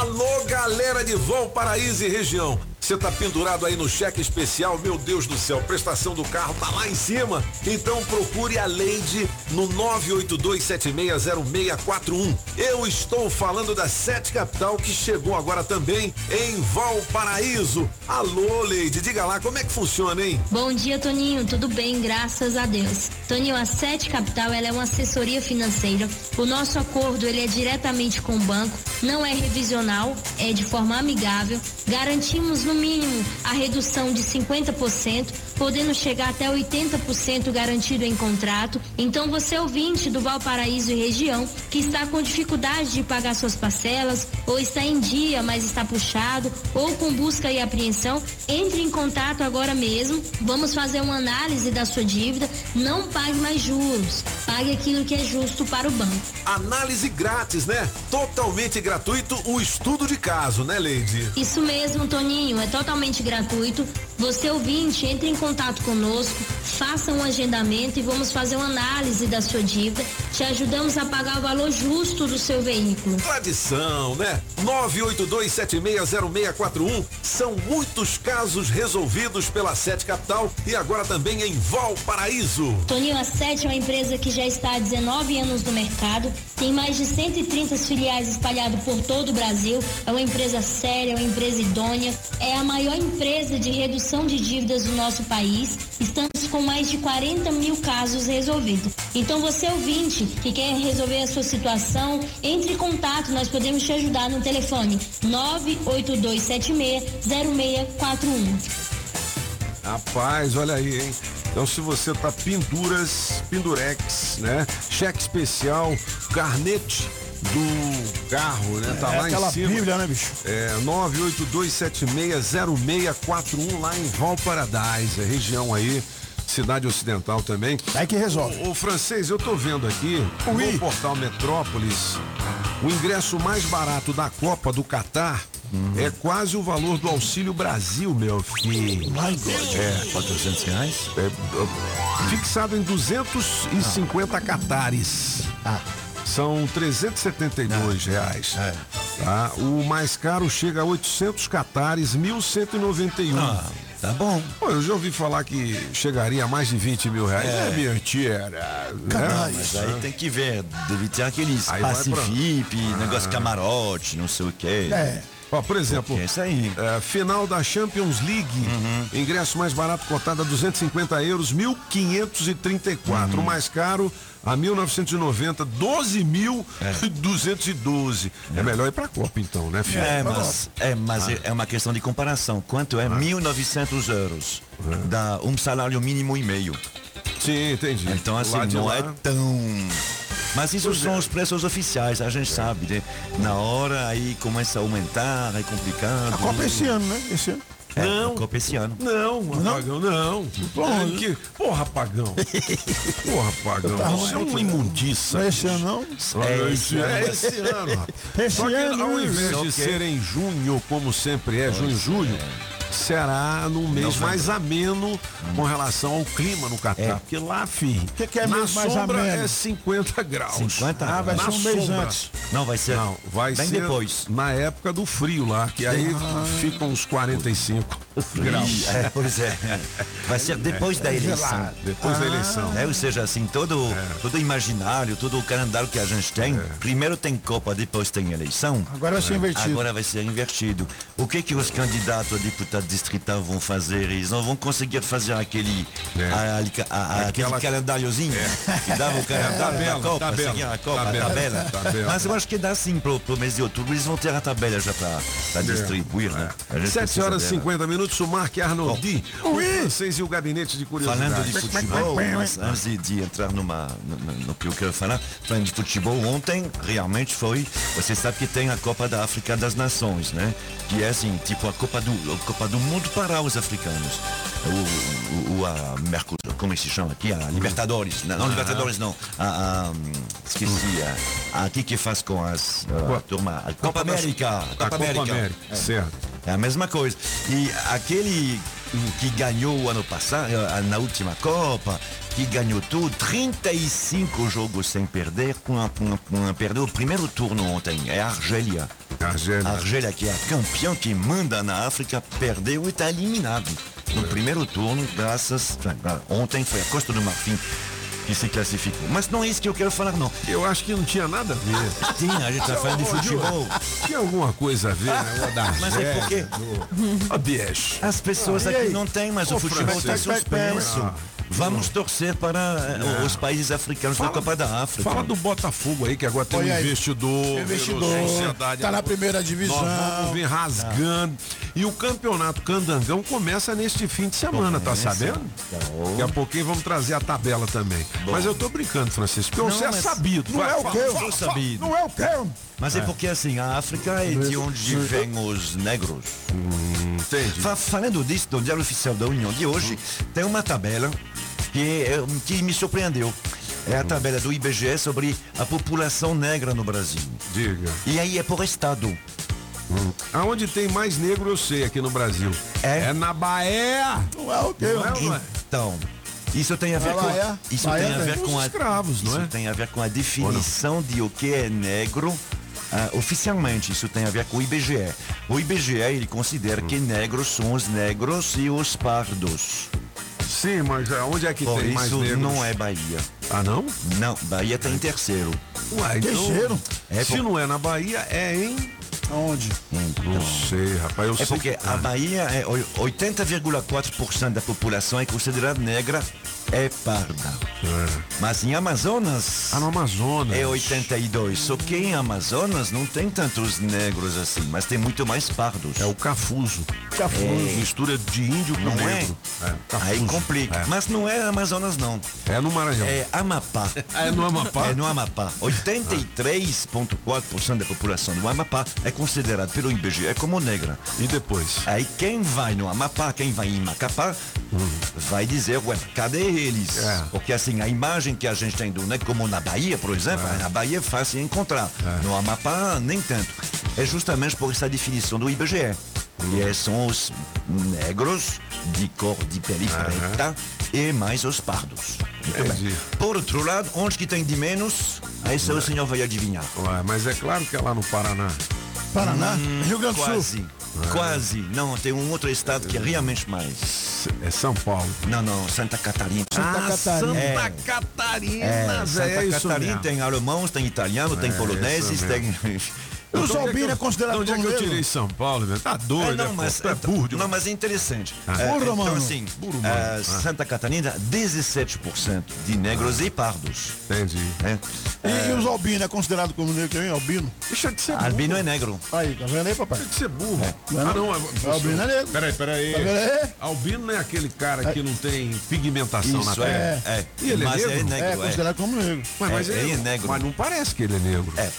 Alô, galera de Valparaíso e região. Você tá pendurado aí no cheque especial? Meu Deus do céu, prestação do carro tá lá em cima. Então procure a Leide no 982760641. Eu estou falando da Sete Capital que chegou agora também em Valparaíso. Alô, Leide, diga lá como é que funciona, hein? Bom dia, Toninho. Tudo bem, graças a Deus. Toninho, a Sete Capital ela é uma assessoria financeira. O nosso acordo ele é diretamente com o banco, não é revisional, é de forma amigável. Garantimos no mínimo a redução de 50%, podendo chegar até 80% garantido em contrato. Então, você ouvinte do Valparaíso e região que está com dificuldade de pagar suas parcelas, ou está em dia, mas está puxado, ou com busca e apreensão, entre em contato agora mesmo. Vamos fazer uma análise da sua dívida. Não pague mais juros. Pague aquilo que é justo para o banco. Análise grátis, né? Totalmente gratuito o estudo de caso, né, Leide? Isso mesmo, Toninho, é totalmente gratuito. Você ouvinte, entre em contato conosco, faça um agendamento e vamos fazer uma análise da sua dívida. Te ajudamos a pagar o valor justo do seu veículo. Tradição, né? 982760641 são muitos casos resolvidos pela Sete Capital e agora também em Valparaíso. Toninho, a Sete é uma empresa que já está há 19 anos no mercado, tem mais de 130 filiais espalhadas por todo o Brasil. É uma empresa séria, é uma empresa idônea, é a maior empresa de redução de dívidas do nosso país. Estamos com mais de 40 mil casos resolvidos. Então, você ouvinte que quer resolver a sua situação, entre em contato, nós podemos te ajudar no telefone 982760641. Rapaz, olha aí, hein? Então, se você tá penduras, pendurex, né? Cheque especial, carnete do carro, né? Tá É lá em cima. bíblia, né, bicho? É, 982760641 lá em Valparadise, é região aí, cidade ocidental também. É que resolve. O, francês, eu tô vendo aqui no portal Metrópolis, o ingresso mais barato da Copa do Catar, é quase o valor do Auxílio Brasil, meu filho. É, 400 reais? É, é, fixado em 250 catares. Ah. São 372 reais. Tá? O mais caro chega a 800 catares, 1.191. Ah, tá bom. Pô, eu já ouvi falar que chegaria a mais de 20 mil reais. É, É. mentira. né? Mas aí tem que ver, deve ter aqueles vai pra- Pacifip, Ah. negócio camarote, não sei o quê. Ó, por exemplo, é isso aí. é, final da Champions League, ingresso mais barato cotado a 250 euros, 1.534. O mais caro a 1990, 12.212. É. melhor ir pra Copa então, né, filho? É, mas, é, mas é- é uma questão de comparação. Quanto é 1.900 euros? Dá um salário mínimo e meio. Sim, entendi. Então, assim, não lá- é tão. Mas isso Pois são é. os preços oficiais, a gente sabe, né? Na hora aí começa a aumentar, é complicado. A Copa é esse ano, né? Esse ano. É, Não. a Copa esse ano. Não, Pagão, não. Porra, É que- Porra, Pagão. [laughs] Porra, Pagão. Tá Isso é uma imundiça. Não é esse ano, não? É esse esse, ano. é esse ano. Esse Só que ano, ao né? invés de que- ser em junho, como sempre é, junho, julho, será num mês mais ameno com relação ao clima no Catar. É. Porque lá, filho, O que, que é na sombra ameno? é 50 graus. 50? Ah, vai Na ser um mês antes. Não, vai ser. Não, vai bem ser depois. na época do frio lá, que aí ficam uns 45 graus. Ih, É, pois é. Vai ser depois da eleição. Depois da eleição. É, ou seja, assim, todo, todo imaginário, todo o calendário que a gente tem, primeiro tem Copa, depois tem eleição. Agora vai ser invertido. Agora vai ser invertido. O que que os candidatos a deputado distrital vão fazer? Eles não vão conseguir fazer aquele, É. a- a- a- aquele Aquela- calendáriozinho que dava o calendário da Copa, tabela, seguir a Copa, tabela, a tabela. tabela. Mas eu acho que dá sim pro, pro mês de outubro, eles vão ter a tabela já para distribuir, né? A gente 7 precisa horas e dela. 50 minutos, o Mark Arnoldi, o francês e o gabinete de curiosidades. Falando de futebol, mas antes de, de entrar numa, no, no- que eu quero falar, falando de futebol, ontem realmente foi. Você sabe que tem a Copa da África das Nações, né? Que é assim, tipo a Copa do, a Copa do Mundo para os africanos. O, o, o a Mercos, como é que se chama aqui? A Libertadores. Não, não Libertadores não. A, a, esqueci. A, a, aqui que faz com as. Turma, a Copa, das- América. Copa América, É. certo. É a mesma coisa. E aquele que ganhou ano passado, eh, na última Copa, que ganhou tudo, 35 jogos sem perder, com a- com a- perdeu o primeiro turno ontem, é a Argélia. Argélia. A Argélia, que é a campeã que manda na África, perdeu e está eliminado. No primeiro turno, graças. Ontem foi a Costa do Marfim que se classificou. Mas não é isso que eu quero falar, não. Eu acho que não tinha nada a ver. Tinha, a gente está falando de futebol. Tinha alguma coisa a ver, né? Da Mas é porque Ó, bicho. As pessoas Ah, aqui não têm, mas Ô, o futebol está suspenso. Ah. Vamos torcer para eh, os países africanos da Copa da África. Fala do Botafogo aí, que agora tem um Olha aí. investidor. Investidor, sociedade. tá na primeira divisão. Nós vamos vir rasgando. E o campeonato Candangão começa neste fim de semana, tá Começa. sabendo? Daqui a pouquinho vamos trazer a tabela também. Mas eu tô brincando, Francisco, porque Não, você é mas- sabido. Não é o fala, quê? fala, Sou sabido. Não é o quê? Mas é porque assim, a África é de onde vêm os negros. Entendi. Fa- falando disso, no Diário Oficial da União de hoje, tem uma tabela que, eh, que me surpreendeu. É a tabela do IBGE sobre a população negra no Brasil. Diga. E aí é por estado. Aonde tem mais negro, eu sei, aqui no Brasil. É? na Bahia. Não é o quê? Não é, é? Então, isso tem a ver Ah, com isso Bahia tem a ver com os a escravos, não isso é? tem a ver com a definição de o que é negro. ah, oficialmente, isso tem a ver com o IBGE. O IBGE ele considera que negros são os negros e os pardos. Sim, mas aonde é que Por tem mais isso negros? não é Bahia. Ah, não? Não, Bahia está em terceiro. Uai, então, Terceiro? É se por- não é na Bahia, é em... Aonde? Não sei, rapaz. Eu É sei porque que... a Bahia é oi- 80,4% da população é considerada negra, é parda. Mas em Amazonas Ah, no Amazonas. é 82. Só que em Amazonas não tem tantos negros assim, mas tem muito mais pardos. É o cafuso. Cafuso. É, mistura de índio com Não é? negro. É, Aí cafuso. complica. É. Mas não é Amazonas não. É no Maranhão. É Amapá. [laughs] É no Amapá? É no Amapá. 83,4% da população do Amapá é considerada pelo IBGE como negra. E depois? Aí quem vai no Amapá, quem vai em Macapá, vai dizer, ué, cadê eles? É. Porque assim, a imagem que a gente tem do negro, como na Bahia, por exemplo, na Bahia é fácil encontrar. No Amapá, nem tanto. é justamente por essa definição do IBGE. Que é- são os negros de cor de pele preta e mais os pardos. Muito bem. Por outro lado, onde que tem de menos, aí só o senhor vai adivinhar. Ué, mas é claro que é lá no Paraná. Paraná? Hum, Rio Grande do Sul? Quase, Quase. Não, tem um outro estado que é realmente mais. É São Paulo. Não, não, Santa Catarina. Santa Ah, Catarina. É. Santa Catarina, É, Zé, Santa é isso Catarina mesmo. tem alemãos, tem italiano, tem É, poloneses, tem. [laughs] mesmo. E o Então, onde é é considerado Onde é que eu tirei São Paulo, velho? Tá doido, É, é, não, mas, pô, é burro não, mas é interessante. Ah. É, Burro, então, mano. assim, Burro, mano. é, Ah. Santa Catarina, 17% de negros e pardos. Entendi. É. E, os albinos é considerado como negro, hein? Albino? Deixa de ser Albino é negro. Aí, tá vendo aí, papai? Deixa de ser burro. Não é Ah, não. não? Albino é negro. Peraí, peraí. Tá? Albino não é aquele cara que não tem pigmentação na pele. é, é. E ele Mas é é negro? É, é. considerado como negro. Mas, É, ele, é negro. Mas não parece que ele é negro. É.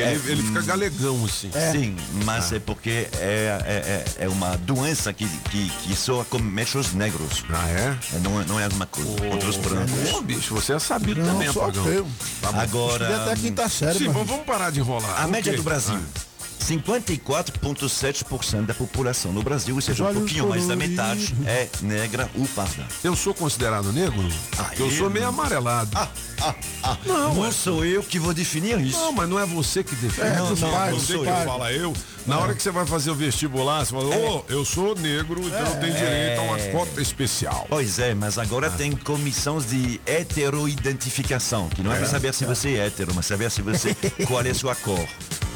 É, ele, fica hum. Galegão assim. Sim, mas é porque é, é, é, é uma doença que, que, que só acomete os negros. Ah, é? É, Não, é- não é alguma coisa contra os brancos. Ô, bicho, você é sabido Não, também, só Apagão. eu. Tá. Agora, até quinta série, Sim, vamos, parar de enrolar. a O média quê? do Brasil. Ah. 54,7% da população no Brasil, ou seja, um pouquinho mais da metade, é negra ou parda. Eu sou considerado negro? Ah, eu eu sou meio amarelado. Ah, ah, Não, não é- sou eu que vou definir isso. Não, mas não é você que define. É, não, não, pais, não que pais. eu fala eu. Na hora que você vai fazer o vestibular, você fala, ô, eu sou negro, então eu tenho direito a uma cota especial. Pois é, mas agora tem comissões de heteroidentificação, que não é, para saber se você é hétero, mas saber se você [laughs] qual é a sua cor.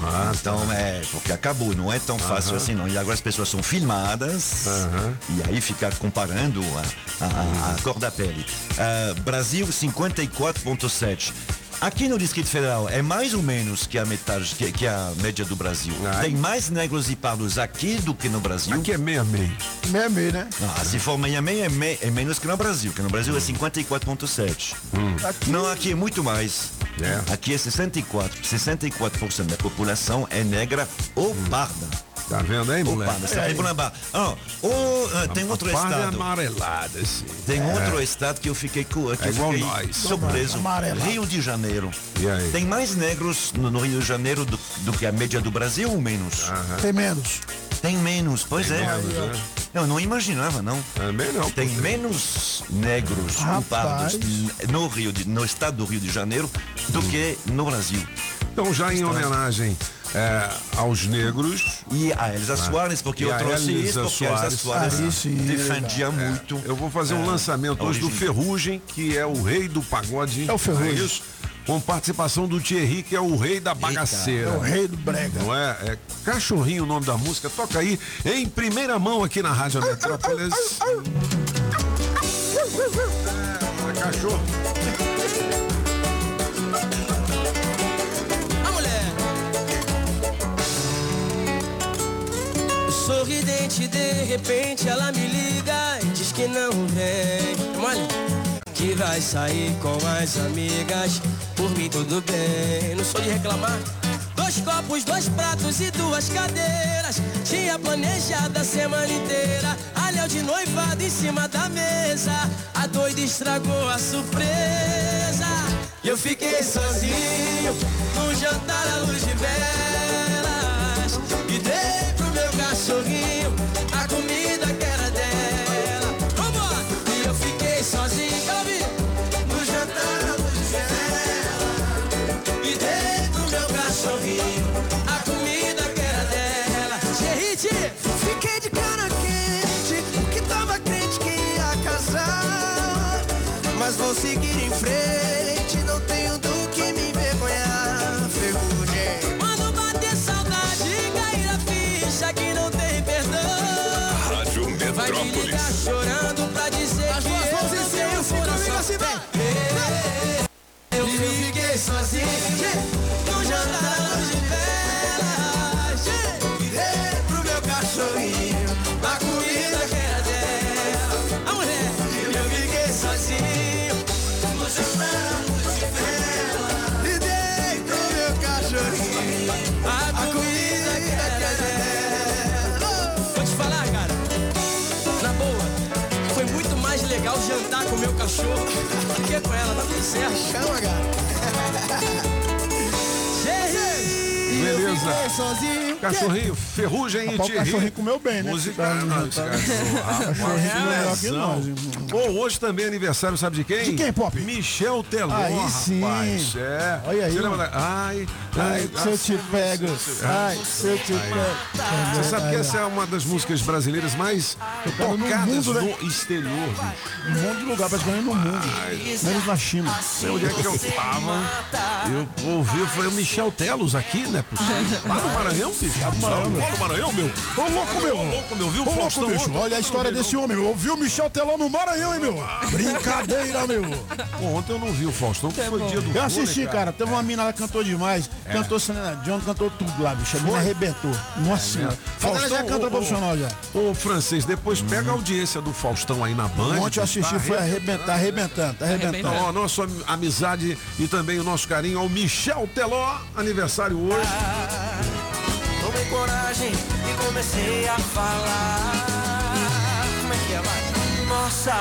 Ah, então é, porque acabou, não é tão fácil assim não. E agora as pessoas são filmadas e aí fica comparando a, a- a- a cor da pele. Ah, Brasil 54,7. Aqui no Distrito Federal é mais ou menos que a metade, que, que a média do Brasil. Ah, Tem mais negros e pardos aqui do que no Brasil. Aqui é meia meia. Meia meia, né? Ah, se for meia meia é, me- é menos que no Brasil, que no Brasil é 54,7. Não, aqui é muito mais. É. Aqui é 64. 64% da população é negra ou parda. Tá vendo aí, moleque? Você tá pegando barra. Ah, ou, tem outro é estado. amarelada, assim. Tem É. outro estado que eu fiquei, que É eu igual fiquei nós. surpreso. Amarelado. Rio de Janeiro. E aí? Tem mais negros no, no Rio de Janeiro do, do que a média do Brasil ou menos? Tem menos. Tem menos, pois é. menos, né? Eu não imaginava, não. Também não. Tem menos negros culpados no, Rio de, no estado do Rio de Janeiro do que no Brasil. Então, já em homenagem é, aos negros, E a Elza Soares, porque E eu a trouxe Elza isso, porque a Elza Soares. Soares Aí sim, defendia muito. eu vou fazer um é, lançamento a hoje do Ferrugem, que é o rei do pagode. É o Ferrugem. não isso? Com participação do Thierry, que é o rei da bagaceira. É o rei do brega. Não é? É Cachorrinho o nome da música. Toca aí em primeira mão aqui na Rádio Metrópolis. É, cachorro. Sorridente, de repente ela me liga e diz que não vem. Olha, que vai sair com as amigas Por mim tudo bem, não sou de reclamar. Dois copos, dois pratos e duas cadeiras. Tinha planejado a semana inteira. Alhão de noivado em cima da mesa. A doida estragou a surpresa. E eu fiquei sozinho. Num jantar à luz de velas Mas vou seguir em frente Não tenho do que me envergonhar. Ferrugem Quando bater saudade Cair a ficha que não tem perdão. Rádio Vai me ligar Metrópolis. chorando pra dizer As que duas eu mãos não tenho assim, coração assim. Ei, Eu fiquei sozinho cachorro que com ela, tá tudo certo. Chama, cara. [laughs] Beleza. sozinho. Cachorrinho, ferrugem e Rapaz, o Thierry. cachorrinho comeu bem, né? Música, Tá- música. tá- [laughs] Cachorrinho comeu melhor que nós, Pô, hoje também é aniversário, sabe de quem? De quem, Pop? Michel Teló, Aí sim. rapaz. É. Olha aí, Você lembra da- Ai, Ai, se eu te pego. Ai, se eu te pego. Você sabe que essa é uma das músicas brasileiras mais Tocada no tocadas mundo, né? no exterior. Um monte de lugar, praticamente no mundo. Menos na China. Sei onde é que eu tava. Eu ouvi, eu falei, o Michel Telos aqui, né? [laughs] Lá no Maranhão, bicho? Lá no Maranhão, meu. No. Ô louco, meu! Ô louco, meu. Viu o Ô louco, bicho! Olha a história desse homem. Ouviu o Michel Teló no Maranhão, hein, meu? Brincadeira, meu! Ontem eu não vi o Faustão, que foi dia do Eu assisti, vôlei, cara. Teve uma mina lá que cantou demais. É. Cantou Selena John, cantou tudo lá, bicho. A mina arrebentou. Nossa senhora. Mas ela já canta ô, profissional já. Ô, francês, depois pega a audiência do Faustão aí na Band. Ontem eu assisti, tá foi arrebentar, arrebentando, tá arrebentando. Então, ó, nossa amizade e também o nosso carinho ao Michel Teló, aniversário hoje. Tomei coragem e comecei a falar. Como é que é, vai? Nossa,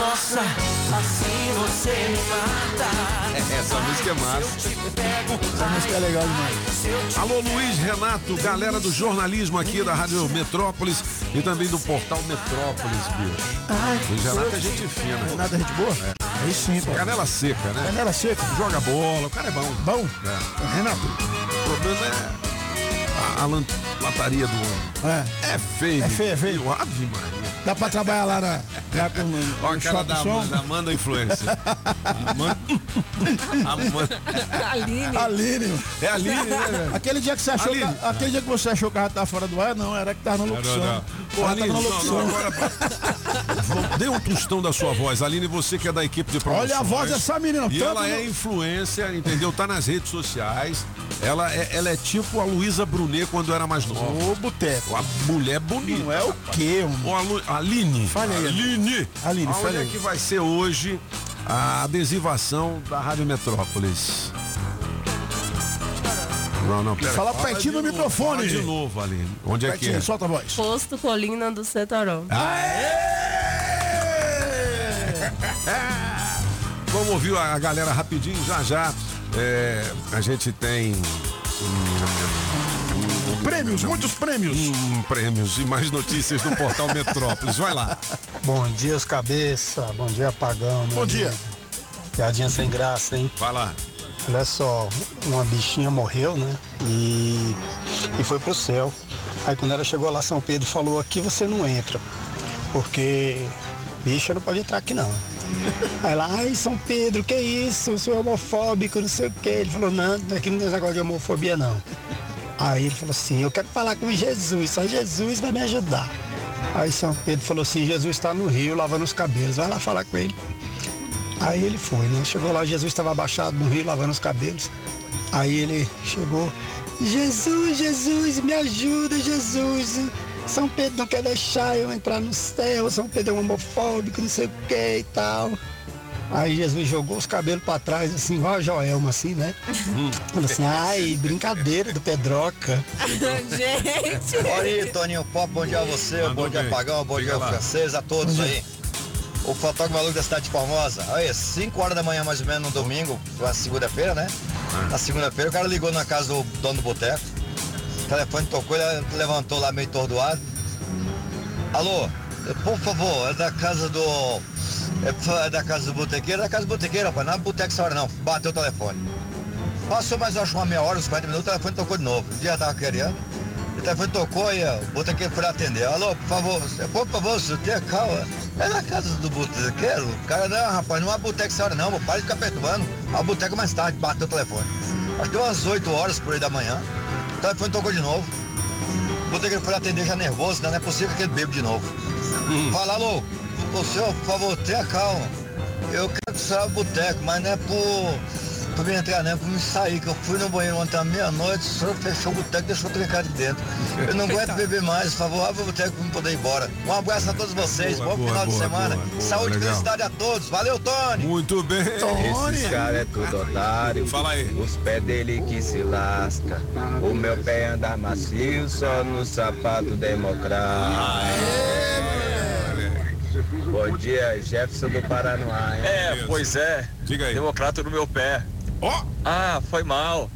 nossa, assim você me mata. Essa música é massa. Essa música é legal demais. Alô, Luiz Renato, galera do jornalismo aqui da Rádio Metrópolis e também do portal Metrópolis, bicho. Ai, Luiz Renato é gente fina. Renato é gente boa? Aí sim, pô. Canela seca, né? Canela seca. Joga bola, o cara é bom. Bom? É. Renato. O problema é a, a lataria do homem. É. É feio. É feio, é feio. Ave Maria. Dá pra trabalhar lá, na, no, Ó a cara da? Amanda, Amanda Influência. [laughs] Amanda. Amanda. Aline. Aline. É Aline, né, velho? Aquele dia que você achou, Aline. que, aquele dia que você achou que ela tava fora do ar, não, era que tava na locução. Não, não. Pô, Ela Aline, tava na não, locução. não, agora. Dê um tostão da sua voz. Aline, você que é da equipe de promoções. Olha a voz dessa menina, E ela no- é influência, entendeu? Tá nas redes sociais. Ela é, ela é tipo a Luísa Brunet quando era mais nova. Ô, boteco. Uma mulher bonita. Não é o quê, mano? Ô, Alu- Aline. Fale aí, Aline. Aline, Aonde é que vai ser hoje a adesivação da Rádio Metrópolis? Não, não, pera. Fala pertinho no novo, microfone. fala de novo, Aline. Onde é que Pertinho, é? solta a voz. Posto Colina do Setoró. Vamos ouvir a galera rapidinho, já já. É, a gente tem. Prêmios, muitos prêmios. Hum, prêmios e mais notícias do portal Metrópolis. Vai lá. Bom dia, os cabeça. Bom dia, pagão. Bom dia. Piadinha sem graça, hein? Vai lá. Olha só, uma bichinha morreu, né? E, e foi pro céu. Aí quando ela chegou lá, São Pedro falou, aqui você não entra, porque bicha não pode entrar aqui não. Aí lá, ai São Pedro, que isso? Eu sou homofóbico, não sei o quê. Ele falou, não, aqui não tem negócio de homofobia não. Aí ele falou assim, eu quero falar com Jesus, só Jesus vai me ajudar. Aí São Pedro falou assim, Jesus está no rio lavando os cabelos, vai lá falar com ele. Aí ele foi, né? Chegou lá, Jesus estava abaixado no rio lavando os cabelos. Aí ele chegou, Jesus, Jesus, me ajuda, Jesus. São Pedro não quer deixar eu entrar no céu, São Pedro é um homofóbico, não sei o que e tal. Aí Jesus jogou os cabelos para trás, assim, igual a Joelma, assim, né? Falou assim, ai, brincadeira do Pedroca. [laughs] Gente. Olha aí, Toninho Pop, bom dia a você, Mandou bom dia bem. Pagão, bom Diga dia lá. francês, a todos aí. O fotógrafo maluco da cidade de Formosa. Olha, 5 horas da manhã mais ou menos no domingo, na segunda-feira, né? Na segunda-feira o cara ligou na casa do dono do boteco. O telefone tocou, ele levantou lá meio tordoado. Alô, por favor, é da casa do. É, é da casa do botequeiro? É da casa do botequeiro, rapaz. Não é boteco essa hora não. Bateu o telefone. Passou mais, acho, uma meia hora, uns 40 minutos, o telefone tocou de novo. O dia tava querendo. O telefone tocou e ó, o foi lá atender. Alô, por favor, por favor, você tenha calma. É na casa do botequeiro? O cara, não, rapaz, não é boteco essa hora não, pô, para de ficar perturbando. A boteca mais tarde, bateu o telefone. Acho que deu umas 8 horas por aí da manhã. O telefone tocou de novo. O botequeiro foi atender já nervoso, né? não é possível que ele beba de novo. Fala, alô, o senhor, por favor, tenha calma. Eu quero sair do boteco, mas não é por, por me entrar, é por me sair, que eu fui no banheiro ontem à meia-noite, o senhor fechou o boteco e deixou eu trancar de dentro. Eu não aguento [laughs] beber mais, por favor, abre o boteco pra eu poder ir embora. Um abraço a todos vocês, Boa, bom boa, final de boa, semana. boa, boa, Saúde e felicidade a todos. Valeu, Tony! Muito bem. Esses caras é tudo otário. Fala aí. Os pés dele que se lasca. O meu pé anda macio, só no sapato democrático. Bom dia, Jefferson do Paranoá. hein? É, pois é. Diga aí. Democrata no meu pé. Ó! Ah, foi mal.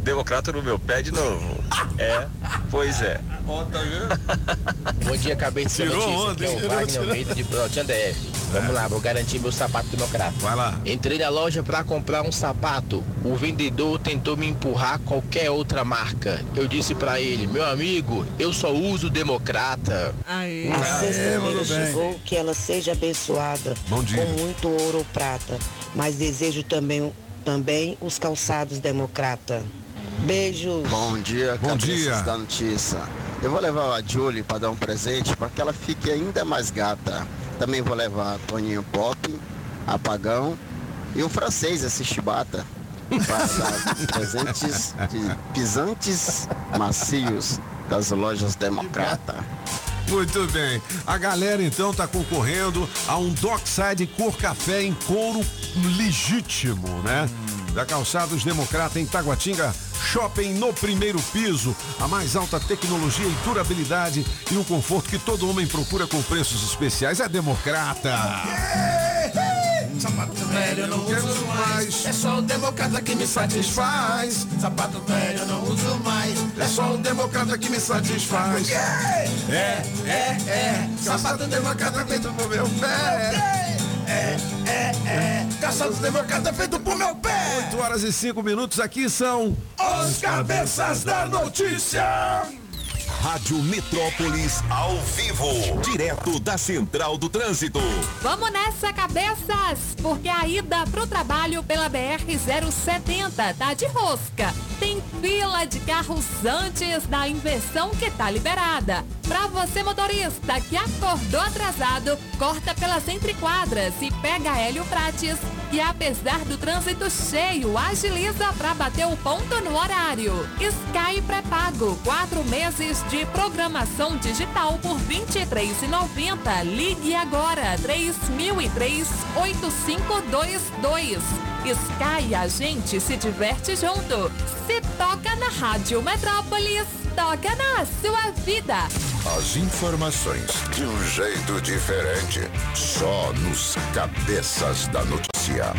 democrata no meu pé de novo. É, pois é. [laughs] Bom dia, acabei de ser Tirou notícia. Aqui é o tirou, Wagner. Almeida de Brotinha DF. Vamos lá, vou garantir meu sapato democrata. Vai lá. Entrei na loja pra comprar um sapato. O vendedor tentou me empurrar qualquer outra marca. Eu disse pra ele, meu amigo, eu só uso democrata. A É, sexta-feira chegou, que ela seja abençoada Bom dia. com muito ouro ou prata. Mas desejo também, também os calçados democrata. Beijos. Bom dia, Bom cabeças dia. da notícia. Eu vou levar a Julie para dar um presente para que ela fique ainda mais gata. Também vou levar Toninho Pop, Apagão e um francês, esse chibata, para [laughs] dar presentes de pisantes macios das lojas Democrata. Muito bem. A galera então tá concorrendo a um Dockside cor café em couro legítimo, né? Da Calçados Democrata em Taguatinga, shopping no primeiro piso. A mais alta tecnologia e durabilidade e o conforto que todo homem procura com preços especiais é Democrata. Sapato velho eu não uso mais. É só o democrata que me satisfaz. Sapato velho eu não uso mais. É só o democrata que me satisfaz. É, é, é. Sapato democrata feito pro meu pé. É, é, é. Calçado democrata feito pro meu pé. 8 horas e 5 minutos aqui são Os cabeças da notícia. Rádio Metrópolis ao vivo, direto da Central do Trânsito. Vamos nessa, cabeças! Porque a ida pro trabalho pela BR-070 tá de rosca. Tem fila de carros antes da inversão que tá liberada. Pra você, motorista, que acordou atrasado, corta pelas entrequadras e pega Hélio Prates. E apesar do trânsito cheio, agiliza pra bater o ponto no horário. Sky pré-pago, quatro meses de programação digital por R$ 23,90. Ligue agora, 3003-8522. Sky, a gente se diverte junto. Se toca na Rádio Metrópolis, toca na sua vida. As informações de um jeito diferente, só nos cabeças da notícia.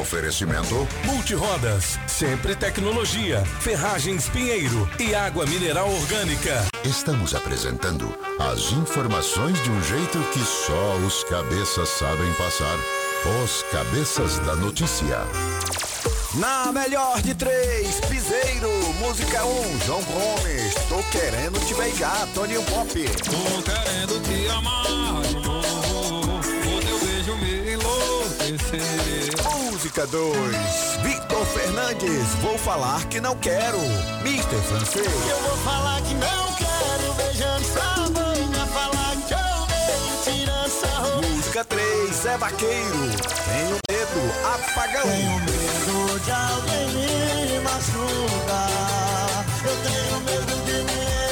Oferecimento Multirodas, sempre tecnologia, ferragens Pinheiro e água mineral orgânica. Estamos apresentando as informações de um jeito que só os cabeças sabem passar. Os cabeças da notícia. Na melhor de três, Piseiro, música 1, um, João Gomes, tô querendo te beijar, Toninho Pop. Tô querendo te amar de novo, o teu beijo me enlouquecer. Música 2, Victor Fernandes, vou falar que não quero, Mr. Francês. Eu vou falar que não quero beijando sua boca, falar que eu odeio tirando essa roupa. Música 3, Zé Vaqueiro, tenho medo, apagão. Tenho medo de alguém me machucar. Eu tenho medo de me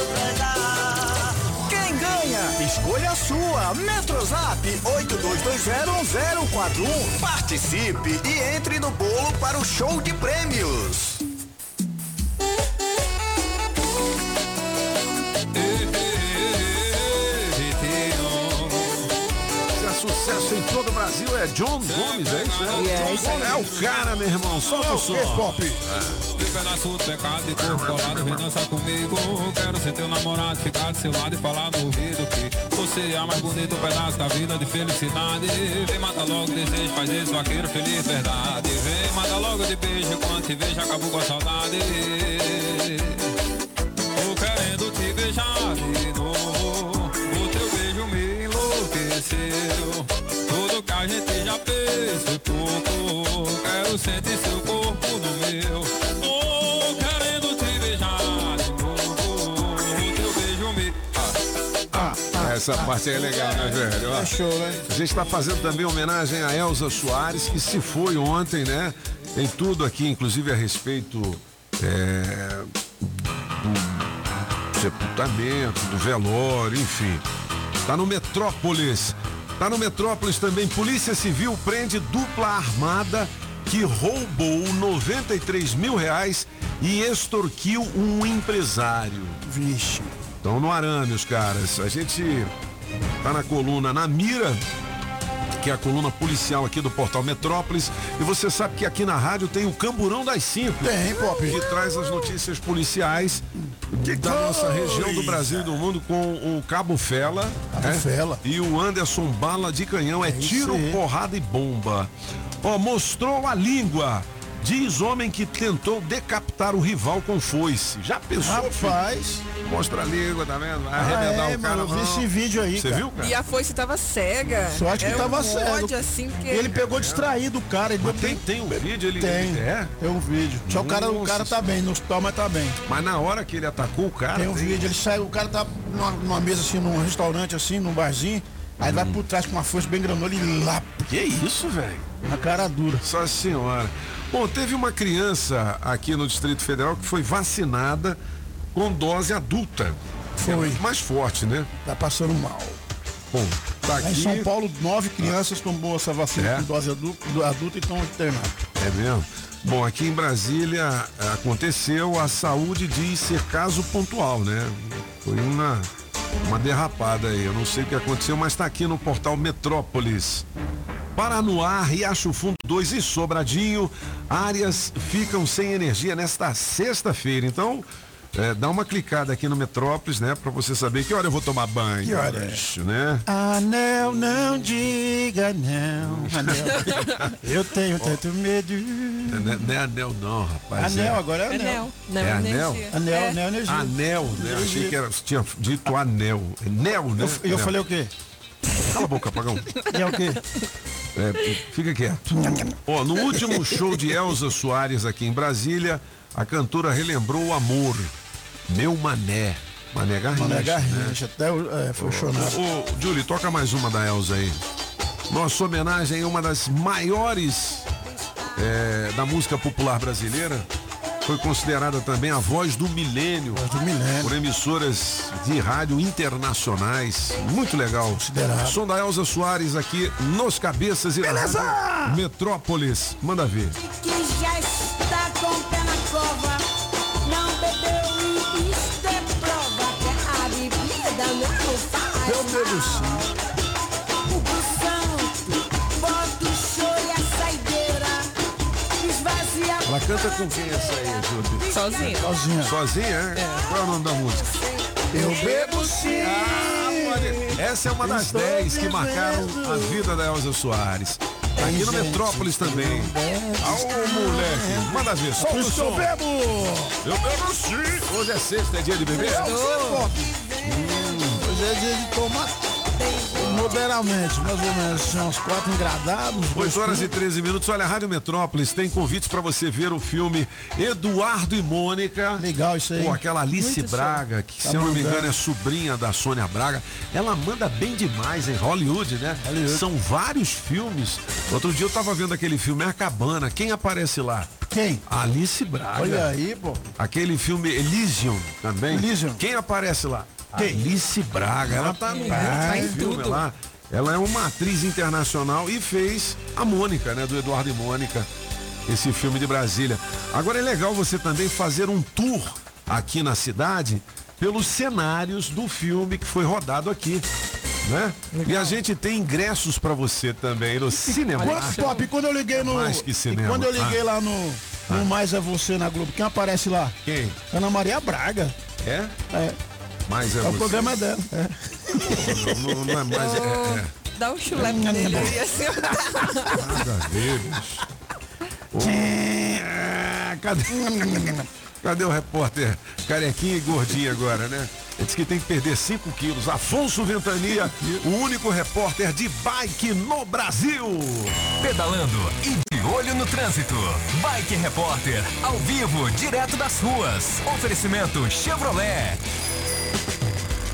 entregar. Quem ganha? Escolha a sua. Metrozap 82201041. Participe e entre no bolo para o show de prêmios. É John Gomes, é isso? E é isso. É o cara, meu irmão. Solta o som. Pop. De pedaço do pecado e corpo colado, vem dançar comigo. Quero ser teu namorado, ficar do seu lado e falar no ouvido que você é a mais bonita pedaço da vida de felicidade. Vem, mata logo desejo, faz esse vaqueiro feliz, verdade. Vem, mata logo de beijo, quando te vejo, acabou com a saudade. Tô querendo te beijar de novo. O teu beijo me enlouqueceu. A gente já fez pouco. Quero sentir seu corpo no meu. Tô querendo te beijar de novo. O teu beijo me. Ah, essa parte aí é legal, né, velho? É show, né? A gente está fazendo também homenagem a Elza Soares, que se foi ontem, né? Tem tudo aqui, inclusive a respeito é, do sepultamento, do velório, enfim. Tá no Metrópolis. Tá no Metrópolis também. Polícia Civil prende dupla armada que roubou 93 mil reais e extorquiu um empresário. Vixe. Estão no arame os caras. A gente tá na coluna na mira que é a coluna policial aqui do Portal Metrópolis. E você sabe que aqui na rádio tem o Camburão das Cinco. Tem, Pop. Que traz as notícias policiais da nossa região do Brasil e do mundo com o Cabo Fela. Cabo né? Fela. E o Anderson Bala de Canhão. É, isso tiro, porrada e bomba. Ó, mostrou a língua. Diz homem que tentou decapitar o rival com foice. Já pensou? Rapaz. filho? Mostra a língua, tá vendo? Vai Ah, arrebendar é, o cara. mano, eu vi esse vídeo aí, Você viu, cara? E a foice tava cega. Sorte que é tava um cego. ódio, assim que Ele pegou distraído o cara. Ele Mas tem, tem um vídeo, ele. Tem, É? tem um vídeo. Só o cara, o cara tá bem, no hospital, mas tá bem. Mas na hora que ele atacou o cara. Tem um vídeo, ele sai, o cara tá numa, numa mesa assim, num restaurante assim, num barzinho, aí vai por trás com uma força bem granola e lá. Que isso, velho? Na cara dura. Só senhora. Bom, teve uma criança aqui no Distrito Federal que foi vacinada com dose adulta. Foi. É mais forte, né? Tá passando mal. Bom, tá Lá em aqui. São Paulo, nove crianças tomou essa vacina É? com dose adulta, adulta e estão internadas. É mesmo? Bom, aqui em Brasília aconteceu, a saúde diz ser caso pontual, né? Foi uma, uma derrapada aí. Eu não sei o que aconteceu, mas está aqui no portal Metrópolis. Paranoá, Riacho Fundo 2 e Sobradinho, áreas ficam sem energia nesta sexta-feira. Então, eh, dá uma clicada aqui no Metrópolis, né? Pra você saber que hora eu vou tomar banho. Que hora é? bicho, né? Anel, não diga não. [laughs] Anel. Eu tenho tanto medo. Não é- não é anel não, rapaz. Anel, é. agora é anel. Não, É anel? Anel, É. anel, energia. Anel, né? Eu achei que era, tinha dito anel. É Nel, né? Eu, eu falei o quê? Cala a boca, apagão. E é o quê? É, fica quieto. Ó, no último show de Elza Soares aqui em Brasília, a cantora relembrou o amor. Meu mané. Mané Garrincha. Mané né? Garrincha, até é, foi chorado. Ô, ô, Julie, toca mais uma da Elza aí. Nossa homenagem a uma das maiores é, da música popular brasileira. Foi considerada também a voz do milênio. do milênio. Por emissoras de rádio internacionais. Muito legal. Considerado. Som da Elza Soares aqui nos Cabeças e Beleza! Metrópolis. Manda ver. que já Esvazia Ela canta com quem essa aí, Júlio? Sozinha. Sozinha. Sozinha, é? Qual é o nome da música? Eu bebo sim. Ah, olha, essa é uma das Estou 10 que marcaram a vida da Elza Soares. Tá Aqui no Metrópolis também. Ô, moleque, manda ver, solta Por o que eu som. bebo. Eu bebo sim. Hoje é sexta, é dia de beber? Hoje é dia de tomar moderadamente, mais ou menos. São uns quatro engradados. 8 horas e 13 minutos. Olha, a Rádio Metrópolis tem convites para você ver o filme Eduardo e Mônica. Legal isso aí. Pô, aquela Alice Muito Braga, que Tá se eu não me engano é sobrinha da Sônia Braga. Ela manda bem demais em Hollywood, né? São vários filmes. Outro dia eu tava vendo aquele filme É a Cabana. Quem aparece lá? Quem? Alice Braga. Olha aí, pô. Aquele filme Elysium também. Elysium. Quem aparece lá? Quem? Alice Braga. Ela tá no Tá em filme tudo. lá. Ela é uma atriz internacional e fez a Mônica, né? Do Eduardo e Mônica. Esse filme de Brasília. Agora é legal você também fazer um tour aqui na cidade pelos cenários do filme que foi rodado aqui. Né? E a gente tem ingressos pra você também no cinema. Quando, Pop, quando eu liguei no. Mais que cinema. quando eu liguei Ah. lá no, no Mais É Você na Globo, quem aparece lá? Quem? Ana Maria Braga. É? É. Mas é, É, o você. programa é dela. É. Não, não- não é mais. É, é. Dá um chulepe nele aí, assim. Nada a ver, bicho. Ô, cadê, cadê o repórter carequinho e gordinho agora, né? Ele disse que tem que perder 5 quilos. Afonso Ventania, o único repórter de bike no Brasil. Pedalando e de olho no trânsito. Bike Repórter, ao vivo, direto das ruas. Oferecimento Chevrolet.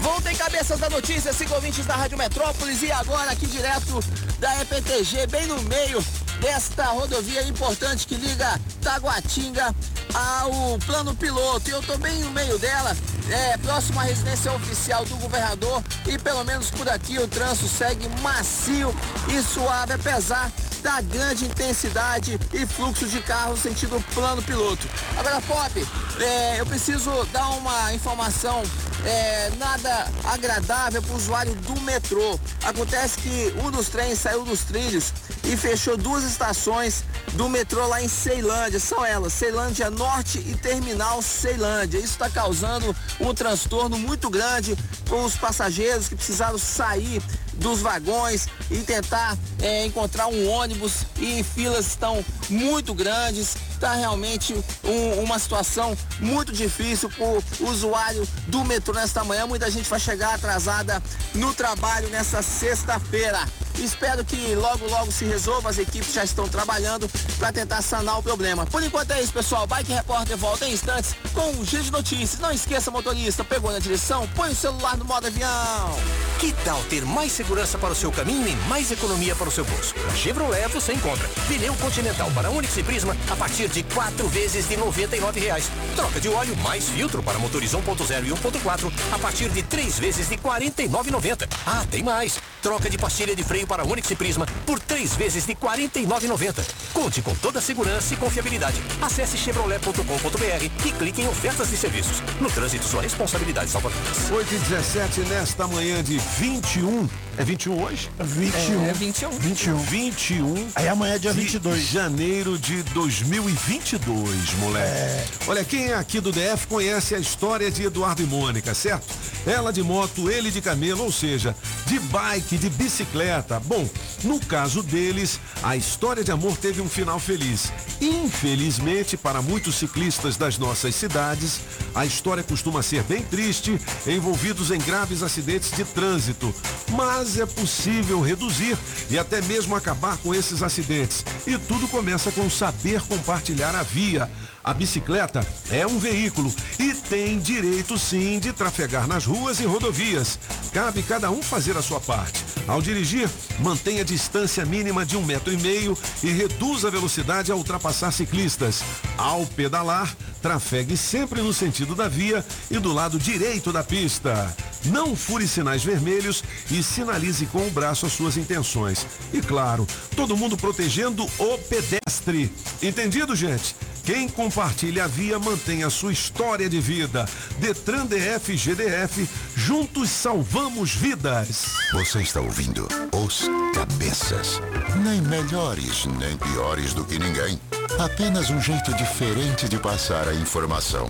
Voltem cabeças da notícia, cinco ouvintes da Rádio Metrópolis e agora aqui direto da EPTG, bem no meio desta rodovia importante que liga Taguatinga ao plano piloto. Eu tô bem no meio dela, é, próximo à residência oficial do governador e pelo menos por aqui o trânsito segue macio e suave, apesar da grande intensidade e fluxo de carros sentido plano piloto. Agora, Pop, é, eu preciso dar uma informação é, nada agradável para o usuário do metrô. Acontece que um dos trens saiu dos trilhos e fechou duas estações do metrô lá em Ceilândia. São elas, Ceilândia Norte e Terminal Ceilândia. Isso está causando um transtorno muito grande para os passageiros que precisaram sair dos vagões e tentar é, encontrar um ônibus e filas estão muito grandes. Está realmente um- uma situação muito difícil para o usuário do metrô nesta manhã. Muita gente vai chegar atrasada no trabalho nessa sexta-feira. Espero que logo, logo se resolva. As equipes já estão trabalhando para tentar sanar o problema. Por enquanto é isso, pessoal. Bike Repórter volta em instantes com um giro de notícias. Não esqueça, motorista, pegou na direção, põe o celular no modo avião. Que tal ter mais segurança para o seu caminho e mais economia para o seu bolso? Na Chevrolet você encontra pneu Continental para Onix e Prisma a partir de quatro vezes de 99 reais. Troca de óleo mais filtro para motores 1.0 e 1.4 a partir de três vezes de R$ 49,90. Ah, tem mais! Troca de pastilha de freio para Onix e Prisma por três vezes de R$ 49,90. Conte com toda a segurança e confiabilidade. Acesse chevrolet.com.br e clique em ofertas e serviços. No trânsito, sua responsabilidade salva vidas. 8 e 17 nesta manhã de 21. É 21 hoje? 21. É 21. 21. 21. Aí amanhã é dia de 22. janeiro de 2022, moleque. É. Olha, quem é aqui do DF conhece a história de Eduardo e Mônica, certo? Ela de moto, ele de camelo, ou seja, de bike, de bicicleta. Bom, no caso deles, a história de amor teve um final feliz. Infelizmente, para muitos ciclistas das nossas cidades, a história costuma ser bem triste, envolvidos em graves acidentes de trânsito. Mas é possível reduzir e até mesmo acabar com esses acidentes. E tudo começa com saber compartilhar a via. A bicicleta é um veículo e tem direito sim de trafegar nas ruas e rodovias. Cabe cada um fazer a sua parte. Ao dirigir, mantenha a distância mínima de um metro e meio e reduza a velocidade ao ultrapassar ciclistas. Ao pedalar, trafegue sempre no sentido da via e do lado direito da pista. Não fure sinais vermelhos e sinalize com o braço as suas intenções. E claro, todo mundo protegendo o pedestre. Entendido, gente? Quem compartilha a via mantém a sua história de vida. Detran DF GDF, juntos salvamos vidas. Você está ouvindo Os Cabeças. Nem melhores, nem piores do que ninguém. Apenas um jeito diferente de passar a informação.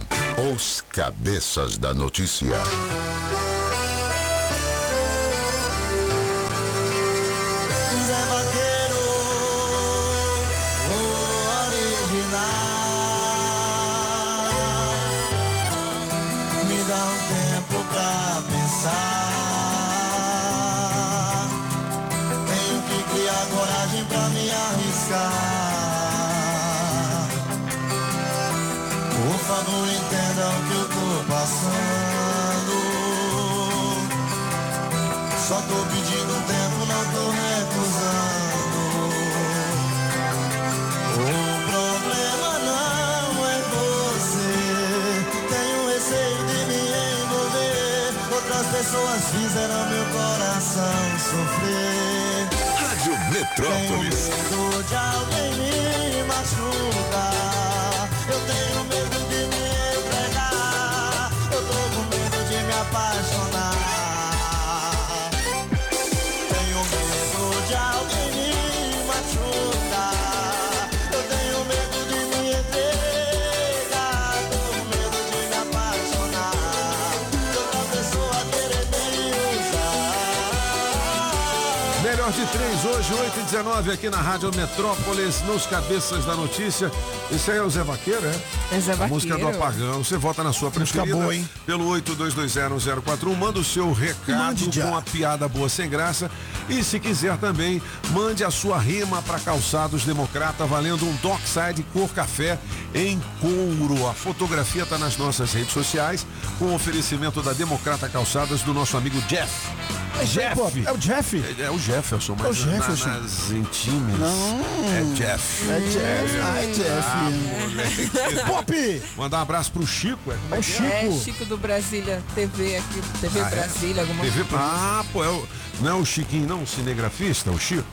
Os Cabeças da Notícia. Tenho medo de alguém me. 19 aqui na Rádio Metrópolis, nos cabeças da notícia. Esse aí é o Zé Vaqueiro, é? É Zé A música do Vaqueiro. Apagão. Você vota na sua Música preferida. boa, hein? Pelo 82201041. Manda o seu recado com a piada boa sem graça. E se quiser também, mande a sua rima para Calçados Democrata, valendo um Dockside cor café em couro. A fotografia está nas nossas redes sociais, com oferecimento da Democrata Calçadas do nosso amigo Jeff. Jeff. Pô, é o Jeff? É, é o Jefferson, mas É o Jefferson. na- nas intimes. Não. É Jeff. É Jeff. Ai, Jeff. Ah. [laughs] Pop! Mandar um abraço pro Chico. É, como é que é? É, Chico do Brasília TV aqui, TV Ah, é? Brasília, alguma TV coisa. Ah, pô, é o, não é o Chiquinho, não, o cinegrafista, o Chico?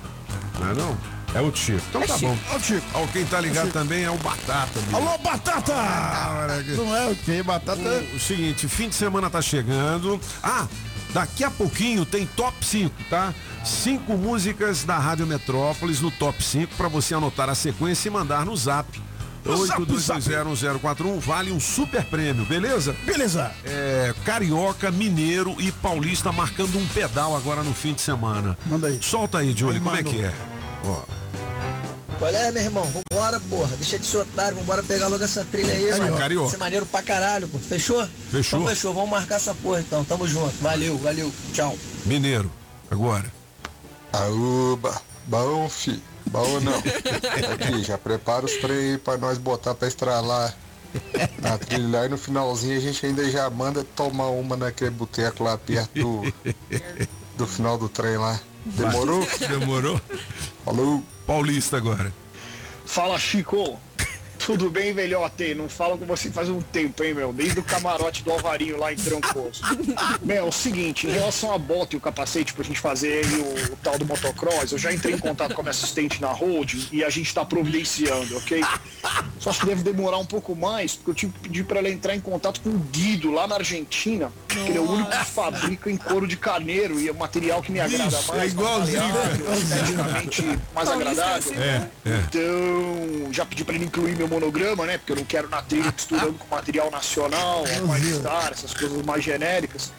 Não é não? É o Chico. Então É tá Chico. bom. É o Chico. Ó, quem tá ligado Chico. também é o Batata. bicho. Alô, Batata! Ah. Não é o que? Batata. O, o seguinte, fim de semana tá chegando. Ah, daqui a pouquinho tem top 5, tá? Cinco músicas da Rádio Metrópolis no top 5 para você anotar a sequência e mandar no zap. No zap, 82201041 vale um super prêmio, beleza? Beleza. É, Carioca, Mineiro e Paulista marcando um pedal agora no fim de semana. Manda aí. Solta aí, Aí, como é que é? Ó. Qual é, meu irmão? Vambora, porra. Deixa de ser otário, vambora pegar logo essa trilha aí, Aí, mano. ó. Carioca. Isso é maneiro pra caralho, pô. Fechou? Fechou. Então fechou, vamos marcar essa porra então. Tamo junto. Valeu, valeu. Tchau. Mineiro, agora. Aúba, bom, fi. Bom não. [laughs] Aqui, já prepara os trem aí pra nós botar pra estralar na trilha. Aí no finalzinho a gente ainda já manda tomar uma naquele boteco lá perto do, do final do trem lá. Demorou? Demorou? Falou. Paulista agora. Fala, Chico. Tudo bem, velhote? Não falo com você faz um tempo, hein, meu? Desde o camarote do Alvarinho lá em Trancoso. Meu, é o seguinte, em relação a bota e o capacete pra gente fazer aí o, o tal do motocross, eu já entrei em contato com a minha assistente na road e a gente tá providenciando, ok? Só acho que deve demorar um pouco mais, porque eu tive que pedir pra ela entrar em contato com o Guido lá na Argentina, que ele é o único que fabrica em couro de carneiro e é um material que me agrada Vixe, mais. é igualzinho, variável, esteticamente mais agradável. É, é. Então, já pedi pra ele incluir meu monograma, né? Porque eu não quero na trilha [laughs] costurando com material nacional, Star, essas coisas mais genéricas.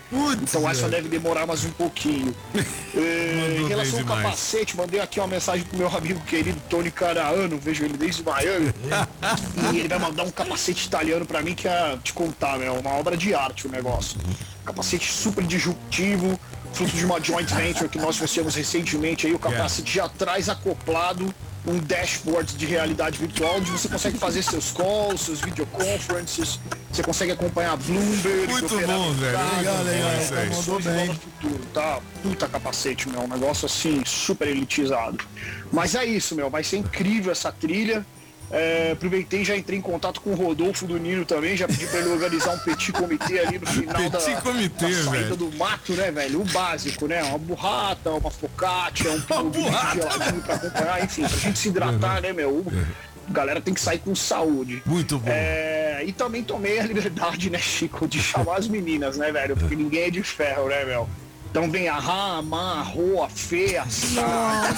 então essa deve demorar mais um pouquinho. [laughs] É, em relação ao demais. capacete, mandei aqui uma mensagem pro meu amigo querido Tony Caraano, vejo ele desde Miami. [laughs] e ele vai mandar um capacete italiano pra mim que é te contar, meu, uma obra de arte o negócio. Capacete super disruptivo, fruto de uma joint venture que nós fizemos recentemente aí, o capacete já traz acoplado um dashboard de realidade virtual onde você consegue fazer seus calls, seus videoconferences, você consegue acompanhar Bloomberg. Muito bom, velho. mercado, Legal, legal, né, mandou bem. futuro, tá? Puta capacete, meu, um negócio assim, super elitizado. Mas é isso, meu, vai ser incrível essa trilha. É, aproveitei e já entrei em contato com o Rodolfo do Nino também, já pedi pra ele organizar um petit comitê ali no final da, comitê, da saída velho. do mato, né, velho? O básico, né? Uma burrata, uma focaccia, um pingo geladinho pra acompanhar, enfim, pra gente se hidratar, né, meu? A galera tem que sair com saúde. Muito bom. É, e também tomei a liberdade, né, Chico, de [laughs] chamar as meninas, né, velho? Porque ninguém é de ferro, né, meu? Então vem a Rá, a Má, a Rô, a Fê, a Sá,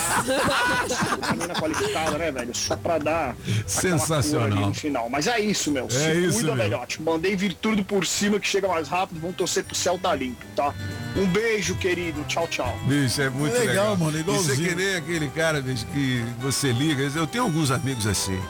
a menina qualificada, né, velho? Só pra dar Sensacional. no final. Mas é isso, meu. Se É isso, cuida, meu. velhote. Mandei vir tudo por cima que chega mais rápido. Vamos torcer pro céu tá limpo, tá? Um beijo, querido. Tchau, tchau. Bicho, é muito Legal, legal. mano, é igualzinho. que nem aquele cara, bicho, que você liga. Eu tenho alguns amigos assim.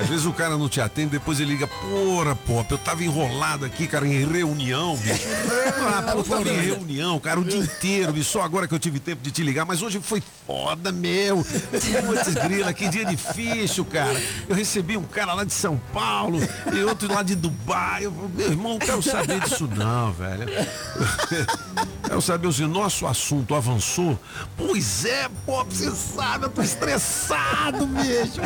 Às vezes o cara não te atende, depois ele liga, porra, pop, eu tava enrolado aqui, cara, em reunião, bicho. [laughs] Ah, pô, eu tava em reunião, cara, o dia inteiro, bicho. Só agora que eu tive tempo de te ligar, mas hoje foi foda, meu. Putz, grila, que dia difícil, cara. Eu recebi um cara lá de São Paulo e outro lá de Dubai. Eu, meu irmão, não quero saber disso não, velho. Quero saber se nosso assunto avançou. Pois é, pô, você sabe, eu tô estressado, bicho.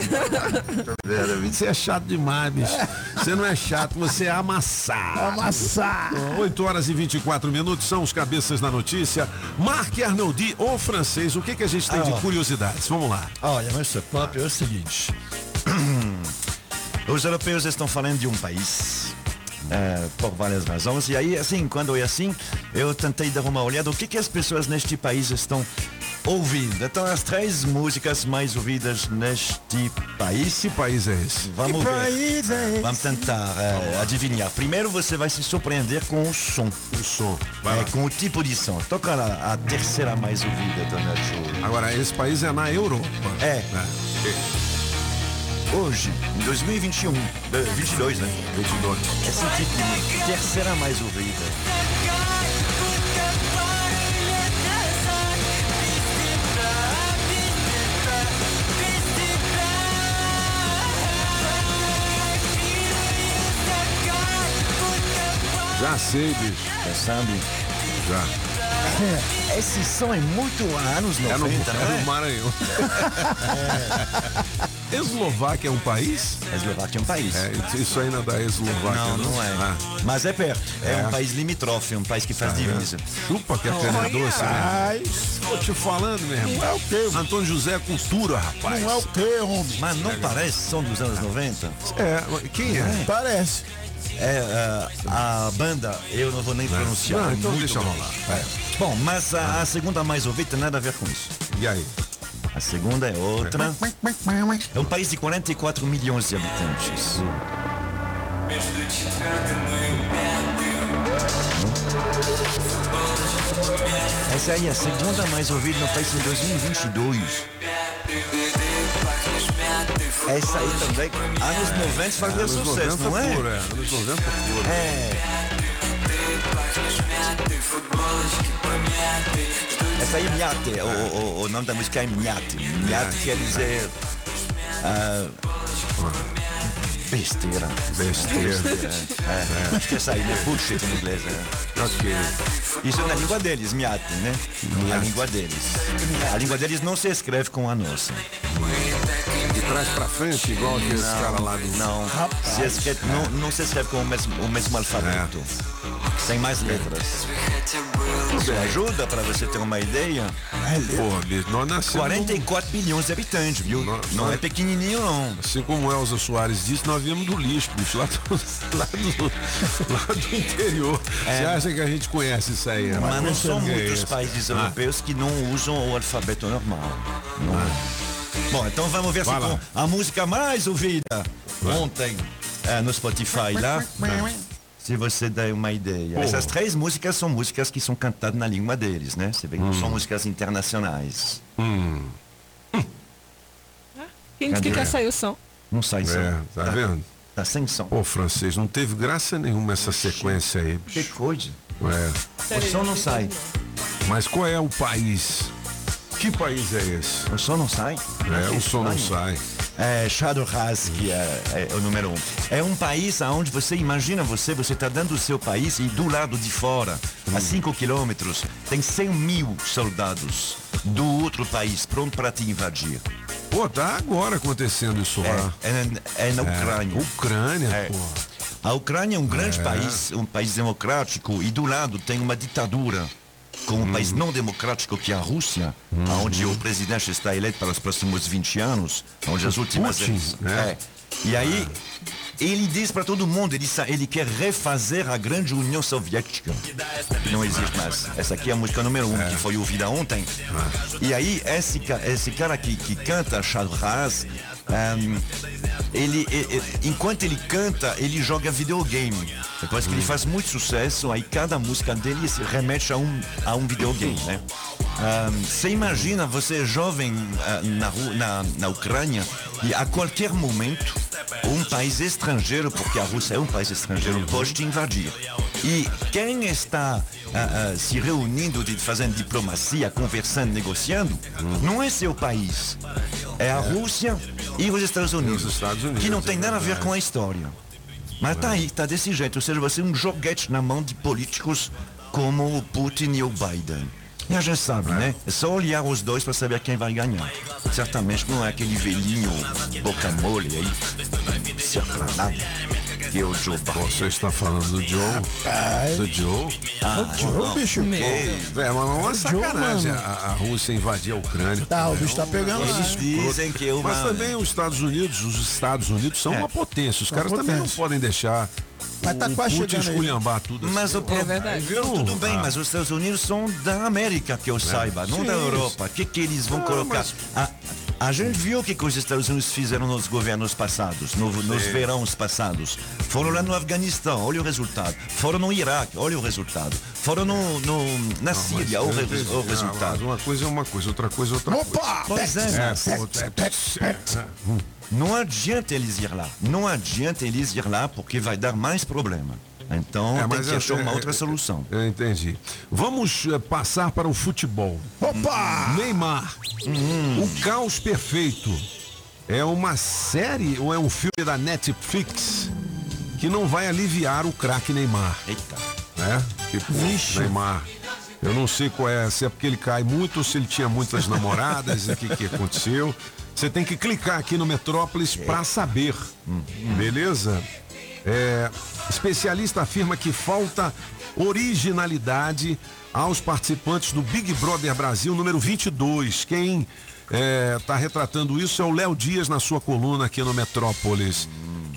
Você é chato demais, bicho. Você não é chato, você é amassado. Amassado. 8 horas e 24 minutos são os cabeças da notícia. Marc Arnoldi, o francês, o que, que a gente tem Ah, de curiosidades? Vamos lá. Olha, Mr. Pop, é o seguinte. [clears throat] Os europeus estão falando de um país. Eh, por várias razões. E aí, assim, quando é assim, eu tentei dar uma olhada o que, que as pessoas neste país estão ouvindo. Então, as três músicas mais ouvidas neste país. Que país é esse? Vamos Que ver. país é esse? Vamos tentar adivinhar. Primeiro você vai se surpreender com o som. O som. É, com o tipo de som. Toca a, a terceira mais ouvida, dona Ju. Agora, esse país é na Europa. É. Hoje, em 2021, eh, 22, né? 22. Esse tipo de terceira mais ouvida. Já sei, bicho. Já sabe? Já. Esse som é muito anos 90, É no, não é é? no Maranhão. Eslováquia é um país? A Eslováquia é um país. É, isso aí não é da Eslováquia. Não, não é. Ah. Mas é perto. É, É. um país limítrofe, um país que faz Tá divisa. Chupa que é pena doce, né? Tô te falando, meu irmão. Não é o quê? Antônio José é cultura, rapaz. Não é o quê, homem? Mas não parece som dos anos 90? É, quem é? Parece. É, ah, a banda, eu não vou nem pronunciar. Não, então muito deixa rolar. É. Bom, mas a, a segunda mais ouvida tem nada a ver com isso. E aí? A segunda é outra. É um país de 44 milhões de habitantes. Essa aí é a segunda mais ouvida no país em 2022. Essa aí também, anos 90 fazia sucesso, 90 não é? Anos 90 puro. É. Essa aí é Miate, o, o- o nome da música é Miate. Miate quer dizer. ah, besteira. Besteira. É, Acho que essa aí é bullshit em inglês. né? Ok. Isso é na língua deles, Miate, né? A língua deles. A língua deles não se escreve com a nossa. Trás pra frente, igual aqueles Não, caras lá do. Não, se escreve, não, não se escreve com o mesmo, o mesmo alfabeto. Tem mais letras. Isso ajuda para você ter uma ideia. Porra, bicho, nós nascemos. 44 bilhões de habitantes, viu? Não é pequenininho, não. Assim como o Elza Soares disse, nós viemos do lixo, bicho, lá do, [laughs] lá do, lá do interior. Você acha que a gente conhece isso aí? É. Mas não são muitos países Ah. europeus que não usam o alfabeto normal. Não. Bom, então vamos ver se Vai lá. com a música mais ouvida ontem eh, no Spotify lá. Se você der uma ideia. Pô. Essas três músicas são músicas que são cantadas na língua deles, né? Você vê que não são músicas internacionais. Quem disse que quer sair o som? Não sai som. É, tá vendo? Tá sem som. Pô, francês, não teve graça nenhuma essa sequência aí, bicho. Que coisa. É. O som não sai. Mas qual é o país? Que país é esse? O som não sai? É, o som não sai. É, Shadowhaz, que é, é o número um. É um país onde você imagina você, você está dentro do seu país e do lado de fora, a 5 quilômetros, tem 100 mil soldados do outro país pronto para te invadir. Pô, tá agora acontecendo isso lá. É, é, é na Ucrânia. Ucrânia, É. pô. A Ucrânia é um grande É. país, um país democrático, e do lado tem uma ditadura, com um país não democrático que é a Rússia, onde o presidente está eleito para os próximos 20 anos, onde as últimas Putin, né? É. E aí, ele diz para todo mundo, ele, ele quer refazer a grande União Soviética, que não existe mais. Essa aqui é a música número um, que foi ouvida ontem. E aí, esse, esse cara que, que canta Shadowhaz, ehm, ele, e- e- enquanto ele canta, ele joga videogame. Depois que ele faz muito sucesso, aí cada música dele se remete a um, a um videogame, né? Você imagina, você é jovem ah, na, na, na Ucrânia e a qualquer momento um país estrangeiro, porque a Rússia é um país estrangeiro, pode te invadir. E quem está ah, ah, se reunindo, de, fazendo diplomacia, conversando, negociando, não é seu país. É a Rússia e os Estados Unidos, que não tem nada a ver com a história. Mas tá aí, tá desse jeito. Ou seja, você é um joguete na mão de políticos como o Putin e o Biden. E a gente sabe, né? É só olhar os dois para saber quem vai ganhar. Certamente não é aquele velhinho boca mole aí, serranado, que é o Joe Biden. Você está falando do Joe? Do Joe? Ah, O Joe, não. bicho. É, mas é uma Joe, sacanagem mano. a, a Rússia invadir a Ucrânia. Tá, o bicho tá pegando lá. Eles dizem que é uma... Mas também os Estados Unidos, os Estados Unidos são É. uma potência. Os São caras também não potência. podem deixar Mas tá quase Putin chegando aí. esculhambar tudo assim. Mas o pro... verdade. Não, tudo bem, Ah. mas os Estados Unidos são da América, que eu saiba, não Sim, da. Europa. O que, que eles vão Ah, colocar? mas- A, a gente viu o que, que os Estados Unidos fizeram nos governos passados, no- nos verões passados. Foram lá no Afeganistão, olha o resultado. Foram no Iraque, olha o resultado. Foram no, no- na Síria, olha o, re- o resultado. uma coisa é uma coisa, outra coisa é outra Opa! Pois é, coisa. mas- É. Não adianta eles ir lá. Não adianta eles ir lá porque vai dar mais problema. Então É, tem mas que é- achar uma é- outra solução. Eu entendi. Vamos eh, passar para o futebol. Opa! Neymar. Hum. O Caos Perfeito. É uma série ou é um filme da Netflix que não vai aliviar o craque Neymar, Eita. né? Que, Vixe. Neymar. Eu não sei qual é, se é porque ele cai muito ou se ele tinha muitas namoradas, o que, que aconteceu. Você tem que clicar aqui no Metrópolis para saber. Beleza? É, especialista afirma que falta originalidade aos participantes do Big Brother Brasil número 22. Quem está retratando isso é o Léo Dias na sua coluna aqui no Metrópolis.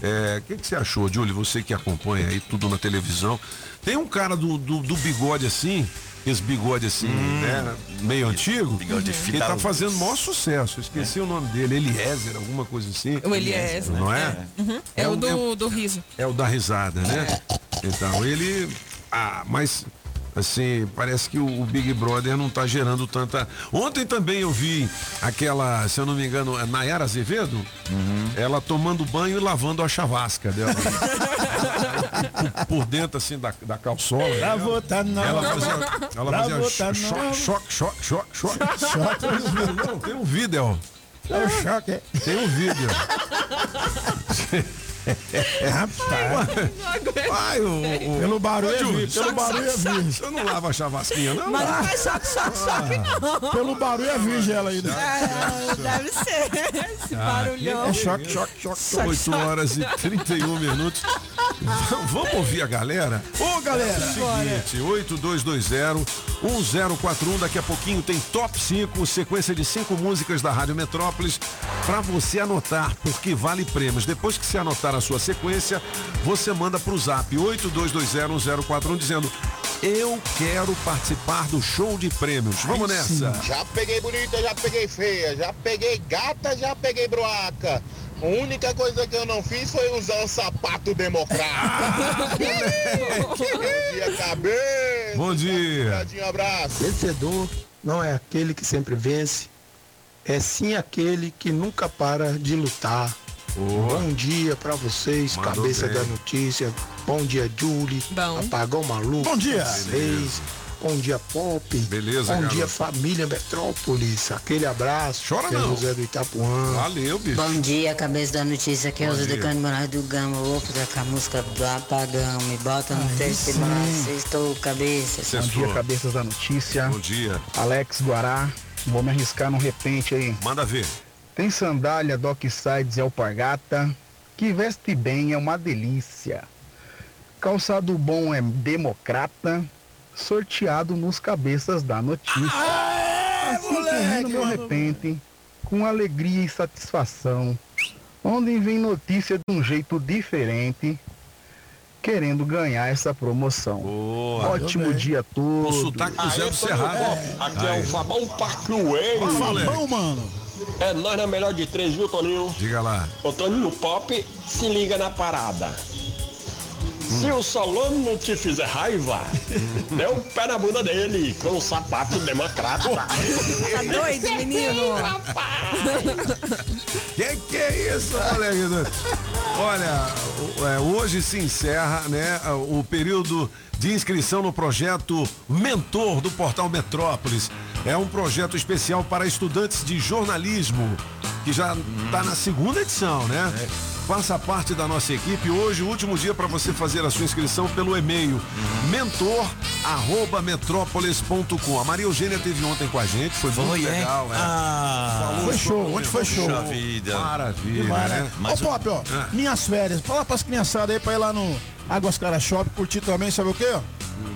É, O que, que você achou, Júlio? Você que acompanha aí tudo na televisão. Tem um cara do, do, do bigode assim, esse bigode assim, né? Meio antigo. Bigode Ele tá fazendo o maior sucesso. Esqueci o nome dele, Eliezer, alguma coisa assim. O Eliezer. Não é? Uhum. É, o do, do riso. É o da risada, né? Então, ele. Ah, mas. Assim, parece que o, o Big Brother não tá gerando tanta. Ontem também eu vi aquela, se eu não me engano, é Nayara Azevedo, ela tomando banho e lavando a chavasca dela. por, [laughs] por dentro, assim, da, da calçola. Ela- não. Ela fazia, ela fazia não. choque, choque, choque, choque, [laughs] Choque. Não, tem um vídeo. É o choque, é. Tem um vídeo. [laughs] Rapaz. Ai, o, o- Pelo barulho é pelo barulho é choque, choque. vir. Eu não lavo a chavasquinha, não. Mas não Ah. faz choque, choque, choque, não. Pelo barulho é virgem ela ainda. É, deve ser. Esse barulhão. É choque, choque, choque, choque. 8 horas e 31 minutos. Vamos ouvir a galera? Ô, galera. Seguinte, 8220 1041. Daqui a pouquinho tem top 5, sequência de cinco músicas da Rádio Metrópolis para você anotar, porque vale prêmios. Depois que você anotar a sua sequência, você manda pro zap 82201041 dizendo: Eu quero participar do show de prêmios. Vamos nessa. Já peguei bonita, já peguei feia, já peguei gata, já peguei broaca. A única coisa que eu não fiz foi usar um sapato democrata. [laughs] Bom dia. Bom dia. Tadinho, abraço. Vencedor não é aquele que sempre vence, é sim aquele que nunca para de lutar. Bom dia pra vocês, Mandou cabeça bem. da notícia. Bom dia, Julie. Bom. Apagão maluco. Bom dia. Vocês. Bom dia, Pop. Beleza, Bom garoto. dia, família Metrópolis. Aquele abraço. Chora Que é não. José do Itapuã. Valeu, bicho. Bom dia, cabeça da notícia. Aqui é Bom o Zé dia. Decano Moraes do Gama. Vou fazer com a música do Apagão. Me bota no terceiro Estou cabeça. Bom dia, cabeças da notícia. Bom dia. Alex Guará. Vou me arriscar num repente aí. Manda ver. Tem sandália Docksides e alpargata. Que veste bem é uma delícia. Calçado bom é democrata. Sorteado nos cabeças da notícia. assim que ri no meu repente, com alegria e satisfação. Onde vem notícia de um jeito diferente. Querendo ganhar essa promoção. Ótimo dia a todos. O sotaque do Zé do Cerrado. Aqui é o Fabão Pacueiro. Fabão, mano. É nós na melhor de três, viu, Toninho? Diga lá. O Toninho Pop se liga na parada. Se o Solano não te fizer raiva, [laughs] dê um pé na bunda dele com o sapato democrata. Tá doido, menino? Que que é isso, moleque? Olha, o- é, hoje se encerra, né, o período de inscrição no projeto Mentor do Portal Metrópolis. É um projeto especial para estudantes de jornalismo, que já está na segunda edição, né? Faça parte da nossa equipe. Hoje, o último dia para você fazer a sua inscrição pelo e-mail mentor@metrópolis.com. A Maria Eugênia teve ontem com a gente, foi, muito Foi, é? legal, né? Ah, Falou foi show, ontem foi show. Puxa vida. Maravilha, Demais, né? né? Ô, Mas o- Pop, ó, Ah. minhas férias. Fala pras criançadas aí pra ir lá no Águas Claras Shop, curtir também, sabe o quê? ó?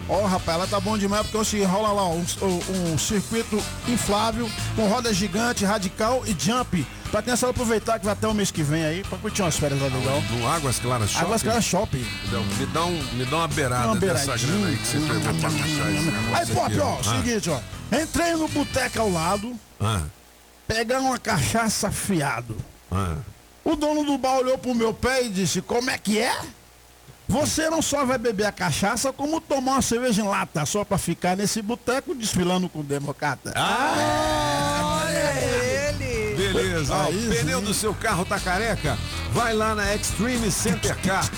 Ó, rapaz, ela tá bom demais porque hoje rola lá um, um- um circuito inflável com roda gigante, radical e jump. Pra criançada aproveitar que vai até o mês que vem aí, pra curtir umas férias lá legal. No Águas Claras Shopping? Águas Claras Shopping. Não, me, dá um, me dá uma beirada Uma dessa grana aí que você pegou pra achar esse negócio Aí, Pop, aqui, ó, Ah, seguinte, ó. Entrei no boteco ao lado, ah, pegar uma cachaça fiado. ah. O dono do bar olhou pro meu pé e disse: Como é que é? Você não só vai beber a cachaça, como tomar uma cerveja em lata, só pra ficar nesse boteco desfilando com o democrata. Beleza, ó, Aí o pneu do seu carro tá careca? Vai lá na Extreme Center Car.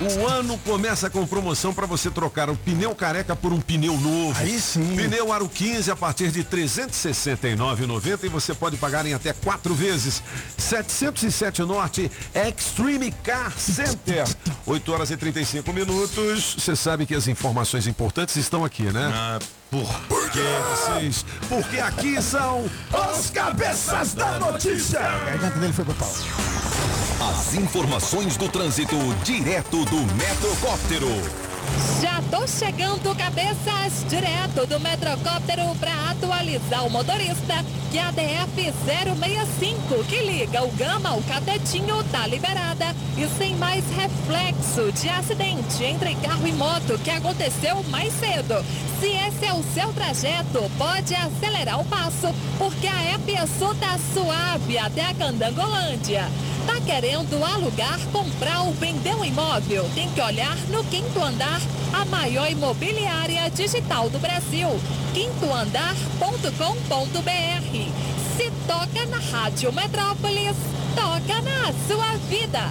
O ano começa com promoção para você trocar o pneu careca por um pneu novo. Aí sim. Pneu Aro 15 a partir de R$ 369,90 e você pode pagar em até quatro vezes. 707 Norte, Extreme Car Center. 8 horas e 35 minutos. Você sabe que as informações importantes estão aqui, né? Ah, porra. Por que vocês? Porque aqui são os cabeças da notícia. A garganta dele foi pro pau. As informações do trânsito direto do Metrocóptero. Já tô chegando, cabeças, direto do Metrocóptero para atualizar o motorista que a DF 065 que liga o Gama ao Catetinho tá liberada e sem mais reflexo de acidente entre carro e moto que aconteceu mais cedo. Se esse é o seu trajeto, pode acelerar o passo porque a EPSU tá suave até a Candangolândia. Tá querendo alugar, comprar ou vender um imóvel? Tem que olhar no quinto andar, a maior imobiliária digital do Brasil. quintoandar.com.br. Se toca na Rádio Metrópolis, toca na sua vida.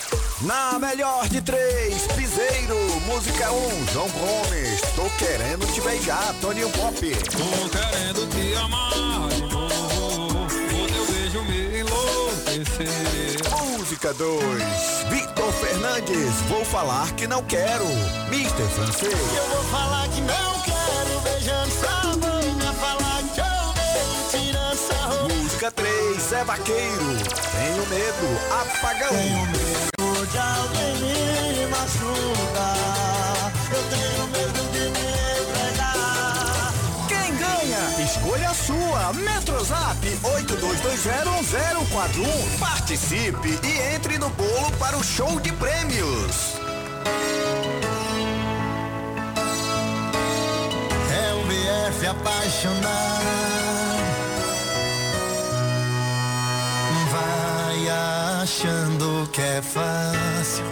Na melhor de três, Piseiro, música 1, João Gomes, tô querendo te beijar, Toninho Pop. Tô querendo te amar de novo. O teu beijo me enlouquecer. Música 2, Vitor Fernandes, vou falar que não quero, Mr. Francês. Eu vou falar que não quero beijando sua boca, falar que eu beijo tirando sua roupa. Música 3, é vaqueiro, tenho medo, apagão. Tenho medo Quem ganha? Escolha sua. Metrozap 82201041. Participe e entre no bolo para o show de prêmios. É o. achando que é fácil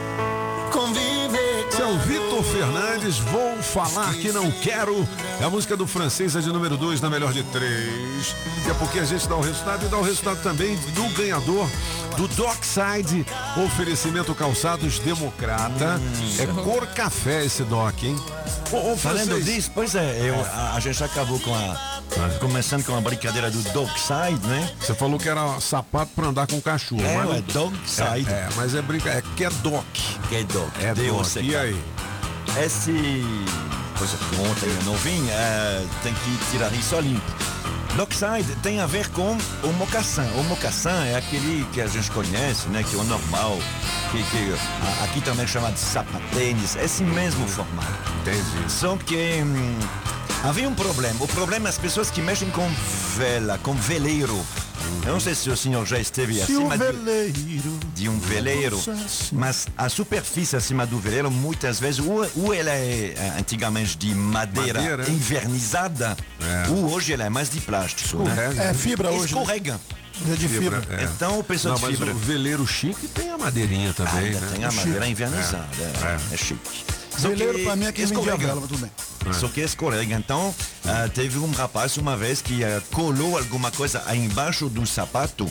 conviver com Seu Vitor Fernandes, vou falar que não quero. É a música do francês, é de número 2, na melhor de três. É porque a gente dá o resultado e dá o resultado também do ganhador do Dockside, oferecimento calçados democrata. É cor café esse doc, hein? Ô, ô, Falando francês. disso, pois é, eu, a, a gente acabou com a. Começando com a brincadeira do Dogside, né? Você falou que era sapato pra andar com cachorro. É, mas não- ué, Dogside. É, é, mas é brinca, é que é doc. Que é Dog. É doc. E aí? Esse. Coisa que ontem eu não vim, é, tem que tirar isso a limpo. Dockside tem a ver com o mocassin. O mocassin é aquele que a gente conhece, né? Que é o normal, que, que a- aqui também chama de sapatênis, esse mesmo formato. Entendi. Só que hum, havia um problema. O problema é as pessoas que mexem com vela, com veleiro. Eu não sei se o senhor já esteve acima de, veleiro. de um veleiro, mas a superfície acima do veleiro, muitas vezes, ou, ou ela é eh, antigamente de madeira, Madeira. invernizada, ou hoje ela é mais de plástico. né? É fibra hoje. né? Escorrega. É de fibra. é. Então o pessoal de fibra. o veleiro chique tem a madeirinha também, Ainda né? tem a Chique. madeira invernizada, é, É. é chique. Veleiro que pra mim é quem vendia escorrega. vela, tudo bem. Só que escorrega. Então, ah, teve um rapaz uma vez que ah, colou alguma coisa embaixo do sapato.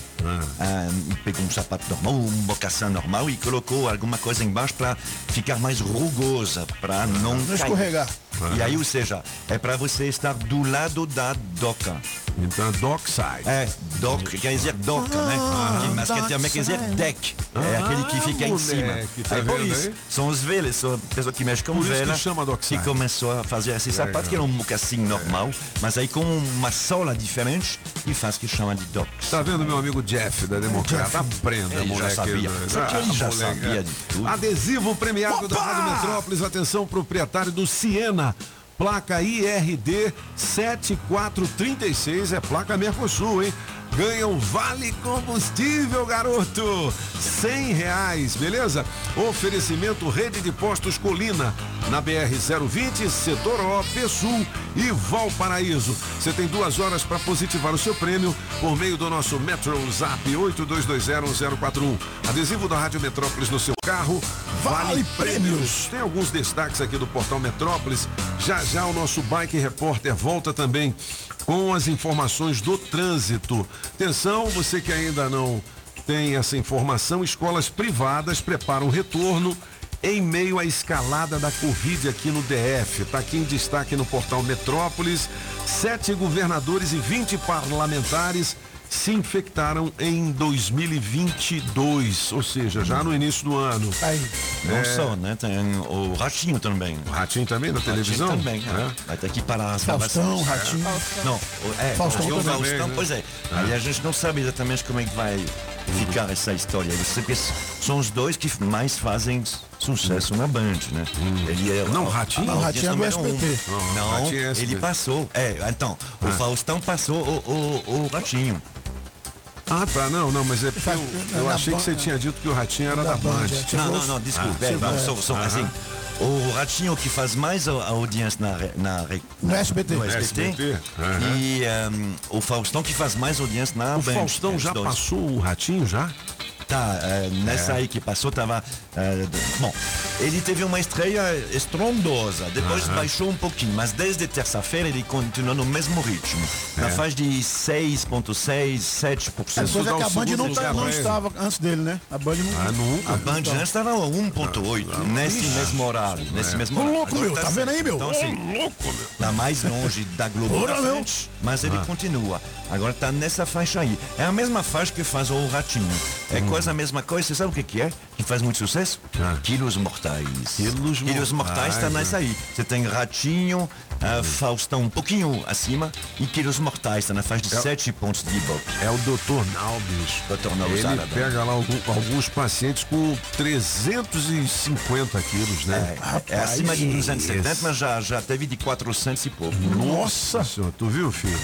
Ah, pegou um sapato normal, um mocassin normal e colocou alguma coisa embaixo para ficar mais rugosa, para não, Não cair. Escorregar. E aí, ou seja, é para você estar do lado da doca. Então, dockside. É, dock, quer dizer doca, né? Que- Mas quer também quer dizer deck. É Ah, aquele que fica em cima. tá Aí, por isso, aí? são os velhos, são pessoas que mexem com Por isso que vela. chama dockside. que começou a fazer esse Legal. sapato, que era um mocassim normal, mas aí com uma sola diferente e faz que chama de dock. Tá vendo meu amigo Jeff da Democrata? Aprenda, Ele já moleque. sabia. né? Só que ele já moleque, sabia é. de tudo. Adesivo premiado da Rádio Metrópolis. Atenção, proprietário do Siena. Placa IRD 7436, é placa Mercosul, hein? Ganha um vale combustível, garoto. 100 reais, beleza? Oferecimento Rede de Postos Colina, na BR-020, Setor O, Sul e Valparaíso. Você tem duas horas para positivar o seu prêmio por meio do nosso Metro Zap 82201041. Adesivo da Rádio Metrópolis no seu carro. Vale, prêmios. Tem alguns destaques aqui do Portal Metrópolis. Já já o nosso Bike Repórter volta também com as informações do trânsito. Atenção, você que ainda não tem essa informação, escolas privadas preparam o retorno em meio à escalada da Covid aqui no DF. Está aqui em destaque no portal Metrópolis. Sete governadores e 20 parlamentares se infectaram em 2022, ou seja, já no início do ano. Não É. só, né? Tem o Ratinho também. O Ratinho também na televisão? também, É. é. Vai ter que parar as Faustão. Ratinho. Não, é, Faustão o também, Faustão, né? pois é. Aí a gente não sabe exatamente como é que vai ficar essa história. Eu sei que são os dois que mais fazem sucesso na Band, né? Ele é Não, o Ratinho? Não, o Ratinho é do número um. SBT. Não, o Não, é ele SBT. passou. É, então, o Ah. Faustão passou o, o, o Ratinho. Ah, tá, não, não, mas é porque eu, eu Da achei que você tinha dito que o Ratinho era da, Band. Não, não, não, desculpe. é, não, sou, sou, assim, o Ratinho que faz mais a, a audiência na, na, re- No SBT. no SBT, SBT, aham. e um, o Faustão que faz mais audiência na O Band. Faustão os já dois. passou o Ratinho já? Tá, nessa É. aí que passou tava. eh, bom, ele teve uma estreia estrondosa, depois Aham. baixou um pouquinho, mas desde terça-feira ele continua no mesmo ritmo. Na É. faixa de 6,6, 7%. A coisa é que a Band não, tá- não estava antes dele, né? A Band não. Ah, nunca. A Band já estava a 1.8 nesse mesmo horário, nesse mesmo Ô, horário. louco, meu, tá vendo aí, meu? Então, assim, louco, meu. Tá mais longe da Globo Ora, da meu. frente, mas ele Ah. continua. Agora tá nessa faixa aí. É a mesma faixa que faz o Ratinho. É Hum. Quase a mesma coisa. Você sabe o que que é? Que faz muito sucesso? Quilos Mortais. Quilos Mortais Mortais, tá nessa né? aí. Você tem Ratinho, ah, Faustão um pouquinho acima e Quilos Mortais tá na faixa de É- 7 pontos de Ibope. É o Dr. Nalbis. Dr. Nalbis Ele pega lá algum- alguns pacientes com 350 quilos, né? É, é acima de 270, mas já, já teve de 400 e pouco. Nossa senhora, tu viu, filho?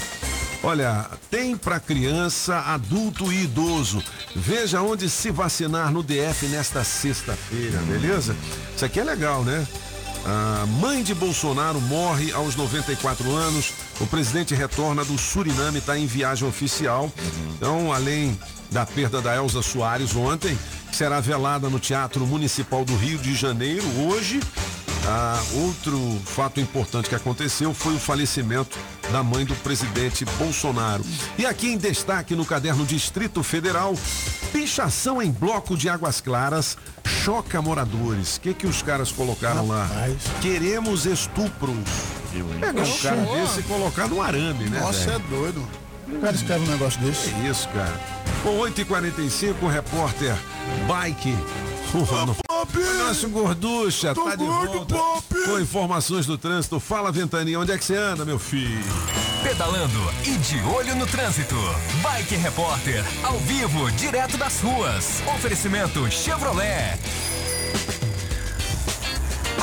Olha, tem para criança, adulto e idoso. Veja onde se vacinar no DF nesta sexta-feira, beleza? Isso aqui é legal, né? A mãe de Bolsonaro morre aos 94 anos. O presidente retorna do Suriname, está em viagem oficial. Então, além da perda da Elza Soares ontem, será velada no Teatro Municipal do Rio de Janeiro hoje, ah, outro fato importante que aconteceu foi o falecimento da mãe do presidente Bolsonaro. E aqui em destaque no caderno Distrito Federal, pichação em bloco de Águas Claras choca moradores. O que que os caras colocaram lá? Queremos estupros. Pegar um cara desse e colocar no arame, né? Nossa, velho? é doido. O cara escreve um negócio desse. É isso, cara. Bom, 8h45, o repórter Bike. O nosso gorducha tá de volta com informações do trânsito. Fala, Ventania, onde é que você anda, meu filho? Pedalando e de olho no trânsito. Bike Repórter, ao vivo, direto das ruas. Oferecimento Chevrolet.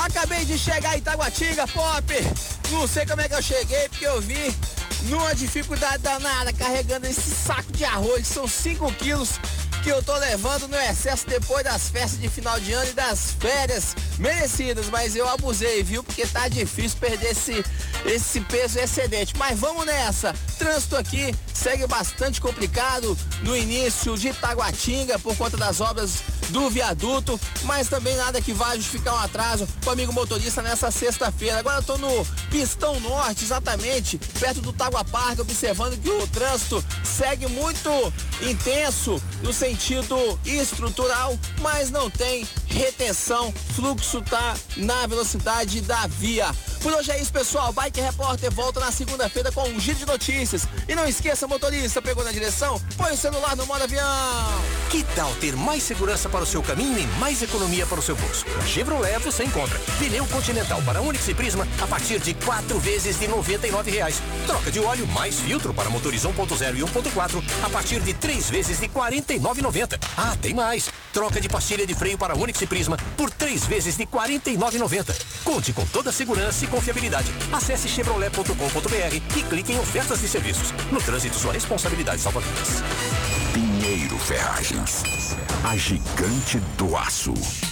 Acabei de chegar em Itaguatinga, Pop. Não sei como é que eu cheguei, porque eu vim numa dificuldade danada carregando esse saco de arroz. São 5 quilos que eu tô levando no excesso depois das festas de final de ano e das férias merecidas. Mas eu abusei, viu? Porque tá difícil perder esse, esse peso excedente. Mas vamos nessa. Trânsito aqui segue bastante complicado no início de Itaguatinga por conta das obras do viaduto, mas também nada que vá justificar um atraso com o amigo motorista nessa sexta-feira. Agora eu tô no Pistão Norte, exatamente, perto do Tagua Parque, observando que o trânsito segue muito intenso no sentido estrutural, mas não tem retenção, fluxo tá na velocidade da via. Por hoje é isso, pessoal. Bike Repórter volta na segunda-feira com um giro de notícias. E não esqueça, motorista, pegou na direção? Põe o celular no modo avião. Que tal ter mais segurança para o seu caminho e mais economia para o seu bolso? Na Chevrolet você encontra pneu Continental para Onix e Prisma a partir de quatro vezes de 99 reais. Troca de óleo mais filtro para motores 1.0 e 1.4 a partir de três vezes de R$ 49,90. Ah, tem mais! Troca de pastilha de freio para Onix e Prisma por três vezes de R$ 49,90. Conte com toda a segurança e confiabilidade. Acesse chevrolet.com.br e clique em ofertas de serviços. No trânsito, sua responsabilidade salva vidas. Pinheiro Ferragens, a gigante do aço.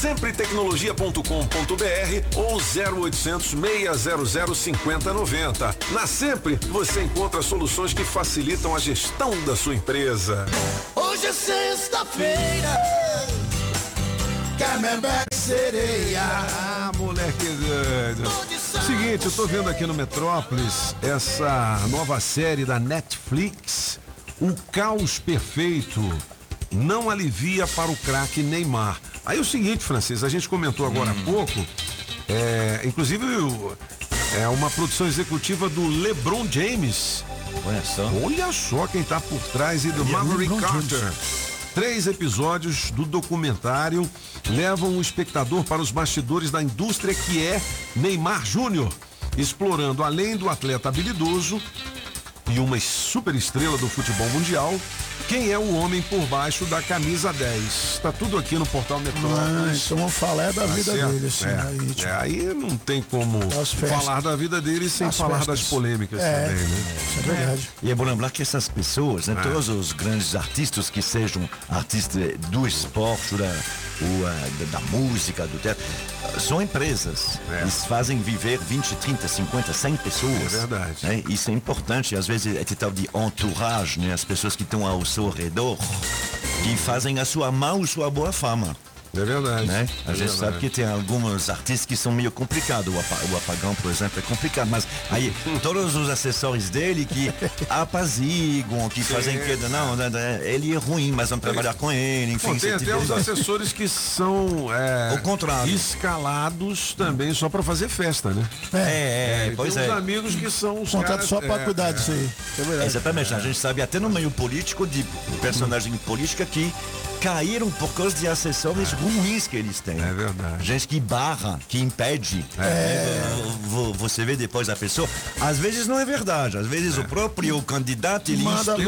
Sempretecnologia.com.br ou 0800 600 5090. Na Sempre, você encontra soluções que facilitam a gestão da sua empresa. Hoje é sexta-feira. Camembert sereia. Ah, moleque doido. Seguinte, eu tô vendo aqui no Metrópolis essa nova série da Netflix, O Caos Perfeito, não alivia para o craque Neymar. Aí o seguinte, Francisco, a gente comentou agora há pouco, é, inclusive é uma produção executiva do LeBron James. Olha só. Olha só quem tá por trás e do Ele é Maverick LeBron Carter. James. Três episódios do documentário levam o espectador para os bastidores da indústria que é Neymar Júnior, explorando além do atleta habilidoso e uma super estrela do futebol mundial, quem é o homem por baixo da camisa 10. Está tudo aqui no portal Ah, Metrópolis. então vamos falar é da Tá vida certo? dele, assim. É, aí, tipo, é, aí não tem como festas. falar da vida dele sem Das falar festas. das polêmicas É, também, né? Isso é verdade. E é bom lembrar que essas pessoas, né, É. todos os grandes artistas que sejam artistas do esporte, da, ou, da, música, do teatro, são empresas. Eles fazem viver 20, 30, 50, 100 pessoas. É verdade. né? Isso é importante. Às vezes é tal de entourage, né? as pessoas que estão ao seu redor, que fazem a sua má ou sua boa fama. É verdade. Né? A É gente verdade. sabe que tem alguns artistas que são meio complicados. O, apa- o apagão, por exemplo, é complicado. Mas aí, todos os acessórios dele que [laughs] apaziguam, que Sim. fazem que. Não, né, né, ele é ruim, mas vamos trabalhar com ele. Enfim, Bom, tem até tipo os de- assessores que são é, O contrário. escalados também só para fazer festa, né? É, é, e pois tem é. uns amigos que são os Contrato só pra é, cuidar é. disso aí. É verdade. Exatamente, a gente sabe até no meio político de personagem política que caíram por causa de acessórios ruins que eles têm. É verdade. Gente que barra, que impede. É. Vo- Você vê depois a pessoa. Às vezes não é verdade. Às vezes o próprio candidato ele Manda instrui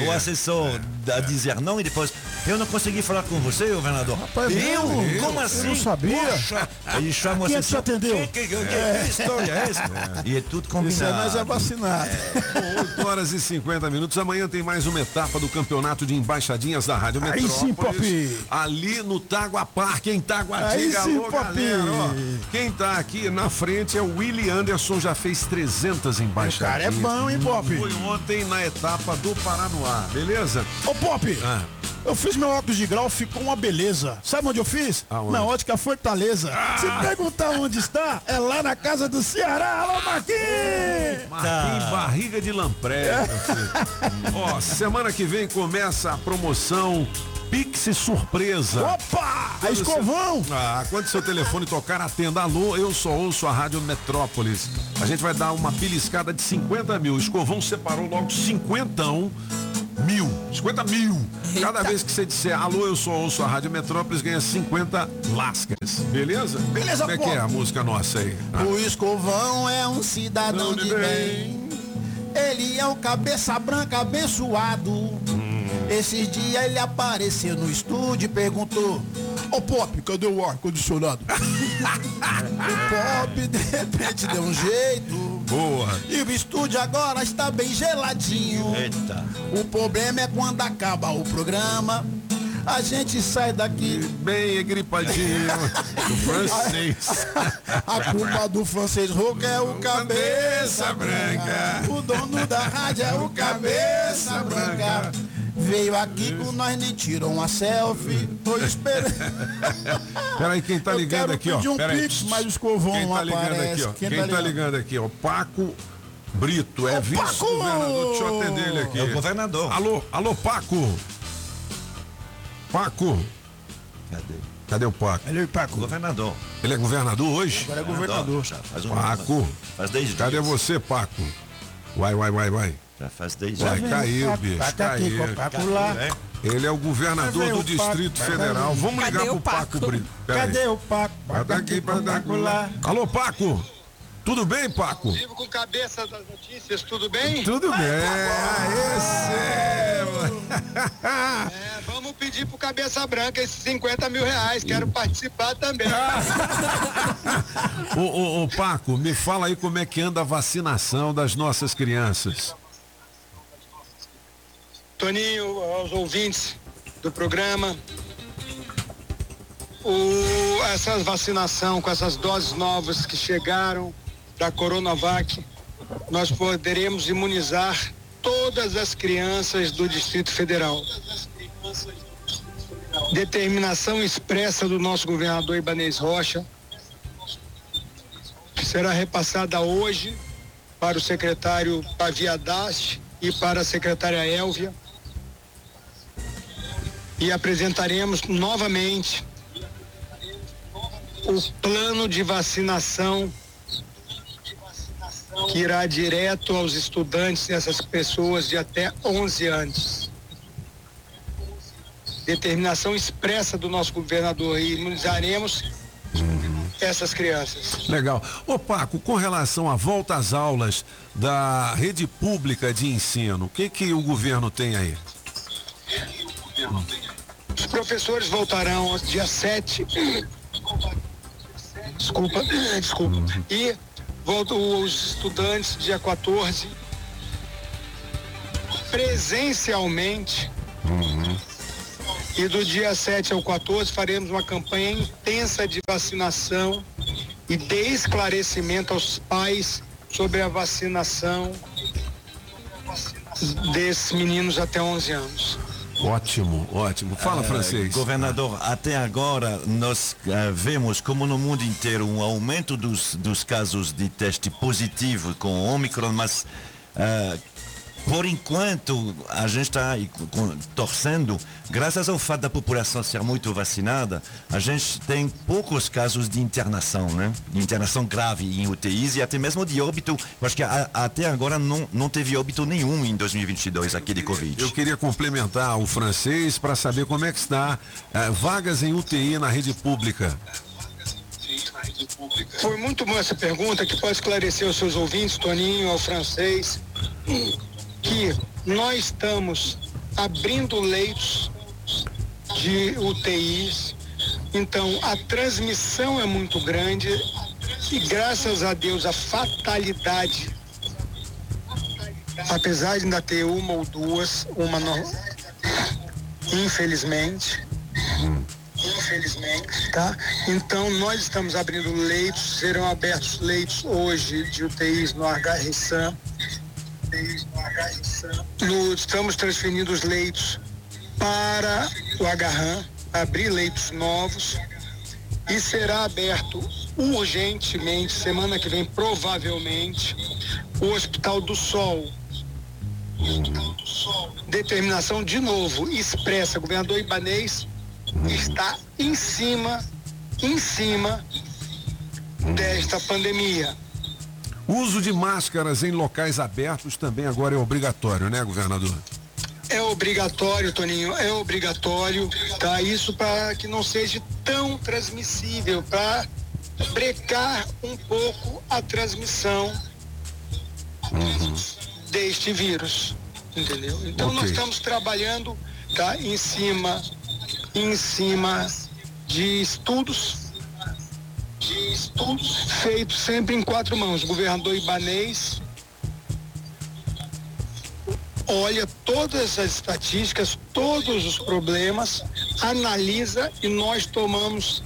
o é. assessor a dizer não e depois eu não consegui falar com você, governador. Rapaz, eu? eu? Como Eu assim? não sabia. Poxa. Aí chama o Quem é que te assessor. atendeu? Que, que, que, história é essa? E é tudo combinado. Isso é vacinado. Bom, 8 horas e 50 minutos. Amanhã tem mais uma etapa do campeonato de embaixadinhas da Rádio Aí Metrópolis. Sim, Popi. Ali no Tagua Parque, em Aí Taguatinga. sim, Alô, Popi. galera. ó. Quem tá aqui na frente é o Willie Anderson, já fez 300 embaixadinhas. O cara é bom, hein, Pop? Foi ontem na etapa do Paranoá, beleza? Ô, Pop, Ah. eu fiz meu óculos de grau, ficou uma beleza. Sabe onde eu fiz? Aonde? Na ótica Fortaleza. Se perguntar onde está, é lá na casa do Ceará. Alô, Marquinhos! Marquinhos Barriga de Lampré. [laughs] Ó, semana que vem começa a promoção Pix Surpresa. Opa! A Quando seu- escovão! Ah, quando seu telefone tocar, atenda. Alô, eu só ouço a Rádio Metrópolis. A gente vai dar uma beliscada de 50 mil. O Escovão separou logo 50 mil. 50 mil. Cada vez que você disser alô, eu só ouço a Rádio Metrópolis, ganha 50 lascas. Beleza? Beleza, Como é pô. que é a música nossa aí? Ah. O escovão é um cidadão de bem. Ele é o cabeça branca abençoado. Esses dias ele apareceu no estúdio e perguntou: Ô, Pop, cadê o ar-condicionado? [laughs] O pop de repente deu um jeito. Boa. E o estúdio agora está bem geladinho. Eita. O problema é quando acaba o programa. A gente sai daqui. Bem gripadinho. do francês. A culpa do francês rouco é o cabeça branca. O dono da rádio é o cabeça branca. Veio aqui com nós, nem tirou uma selfie. Tô esperando. [laughs] Peraí, quem tá ligando aqui, ó? um Peraí. pix, mas o escovão Quem tá ligando aparece. aqui, ó? Quem Quem, tá tá ligando? ligando aqui, ó? Paco Brito, é vice-governador. Deixa eu atender ele aqui. É o governador. Alô, alô, Paco. Paco. Cadê? Cadê o Paco? Ele é Paco. Governador. Ele é governador hoje? Agora é governador. Já faz um Paco. Faz 10 dias. Cadê você, Paco? Vai, vai, vai, vai. Já faz 10 Vai, dias. caiu, Paco, bicho. Paco aqui, Caiu. Paco lá. É. Ele é o governador Cadê do o Paco? Distrito Cadê Federal. Vamos ligar Cadê pro o Paco Paco? Brito. Pera aí. Cadê o Paco? Vai daqui pra Paco lá. Alô, Paco. Tudo bem, Paco? Vivo com cabeça das notícias, tudo bem? Tudo bem. Seba. É, vamos pedir pro Cabeça Branca esses 50 mil reais, quero participar também. [laughs] ô, ô, ô, Paco, me fala aí como é que anda a vacinação das nossas crianças. Toninho, aos ouvintes do programa, o, essa vacinação com essas doses novas que chegaram da Coronavac, nós poderemos imunizar todas as crianças do Distrito Federal. Determinação expressa do nosso governador Ibanez Rocha, será repassada hoje para o secretário Paviadaste e para a secretária Elvia. E apresentaremos novamente o plano de vacinação que irá direto aos estudantes dessas pessoas de até 11 anos. Determinação expressa do nosso governador e imunizaremos essas crianças. Legal. Ô Paco, com relação à volta às aulas da rede pública de ensino, o que que o governo tem aí? Os professores voltarão dia 7. Desculpa, desculpa. E voltam os estudantes dia 14. Presencialmente. E do dia 7 ao 14 faremos uma campanha intensa de vacinação e de esclarecimento aos pais sobre a vacinação desses meninos até 11 anos. Ótimo, ótimo. Fala, Eh, francês. Governador, até agora nós eh, vemos como no mundo inteiro um aumento dos, dos casos de teste positivo com Omicron, mas eh, por enquanto a gente está torcendo, graças ao fato da população ser muito vacinada, a gente tem poucos casos de internação, né? De internação grave em UTIs e até mesmo de óbito. Eu acho que a- até agora não, não teve óbito nenhum em 2022 aqui de Covid. Eu queria complementar o francês para saber como é que está eh, vagas em UTI na rede pública. Foi muito boa essa pergunta que pode esclarecer os seus ouvintes, Toninho, ao francês, que nós estamos abrindo leitos de UTIs, então a transmissão é muito grande e graças a Deus a fatalidade, apesar de ainda ter uma ou duas, uma não, infelizmente, Infelizmente. Tá? Então nós estamos abrindo leitos, serão abertos leitos hoje de UTIs no HRSAM. No- estamos transferindo os leitos para o Agarram, abrir leitos novos e será aberto urgentemente, semana que vem, provavelmente, o Hospital do Sol. Determinação de novo expressa, governador Ibanês está em cima, em cima desta pandemia. O uso de máscaras em locais abertos também agora é obrigatório, né, governador? É obrigatório, Toninho, é obrigatório, tá? Isso para que não seja tão transmissível, para brecar um pouco a transmissão deste vírus, entendeu? Então nós Ok. estamos trabalhando, tá? Em cima, em cima de estudos, de estudos feitos sempre em quatro mãos. O governador Ibanês olha todas as estatísticas, todos os problemas, analisa e nós tomamos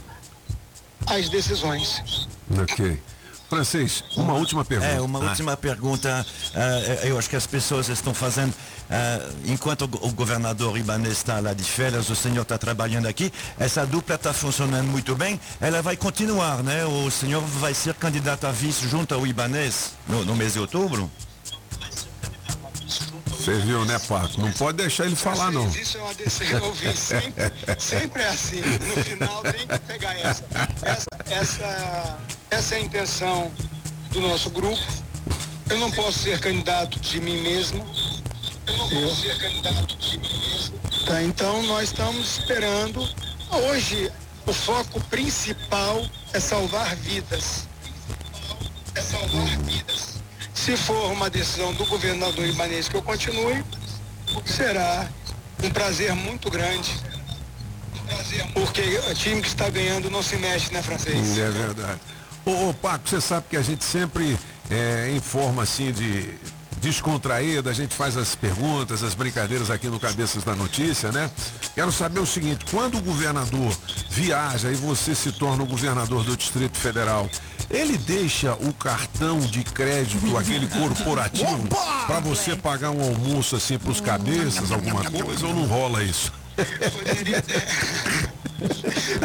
as decisões. Ok. Francês, uma última pergunta. É, uma Ah. última pergunta. Ah, eu acho que as pessoas estão fazendo. Ah, enquanto o o governador Ibanez está lá de férias, o senhor está trabalhando aqui, essa dupla está funcionando muito bem. Ela vai continuar, né? O senhor vai ser candidato a vice junto ao Ibanez no, no mês de outubro? Você viu, né, Paco? Não pode deixar ele falar, não. Isso é uma decisão, eu ouvi sempre, sempre é assim. No final tem que pegar essa. Essa, essa, essa é a intenção do nosso grupo. Eu não posso ser candidato de mim mesmo. Eu não posso ser candidato de mesmo. Tá, então nós estamos esperando. Hoje o foco principal é salvar vidas. É salvar vidas. Se for uma decisão do governador Ibanez que eu continue, será um prazer muito grande. Porque o time que está ganhando não se mexe, né, francês? É verdade. Ô, ô, Paco, você sabe que a gente sempre é, em forma assim de descontraída, a gente faz as perguntas, as brincadeiras aqui no Cabeças da Notícia, né? Quero saber o seguinte, quando o governador viaja e você se torna o governador do Distrito Federal, ele deixa o cartão de crédito, aquele corporativo, para você pagar um almoço assim pros cabeças, alguma coisa, ou não rola isso?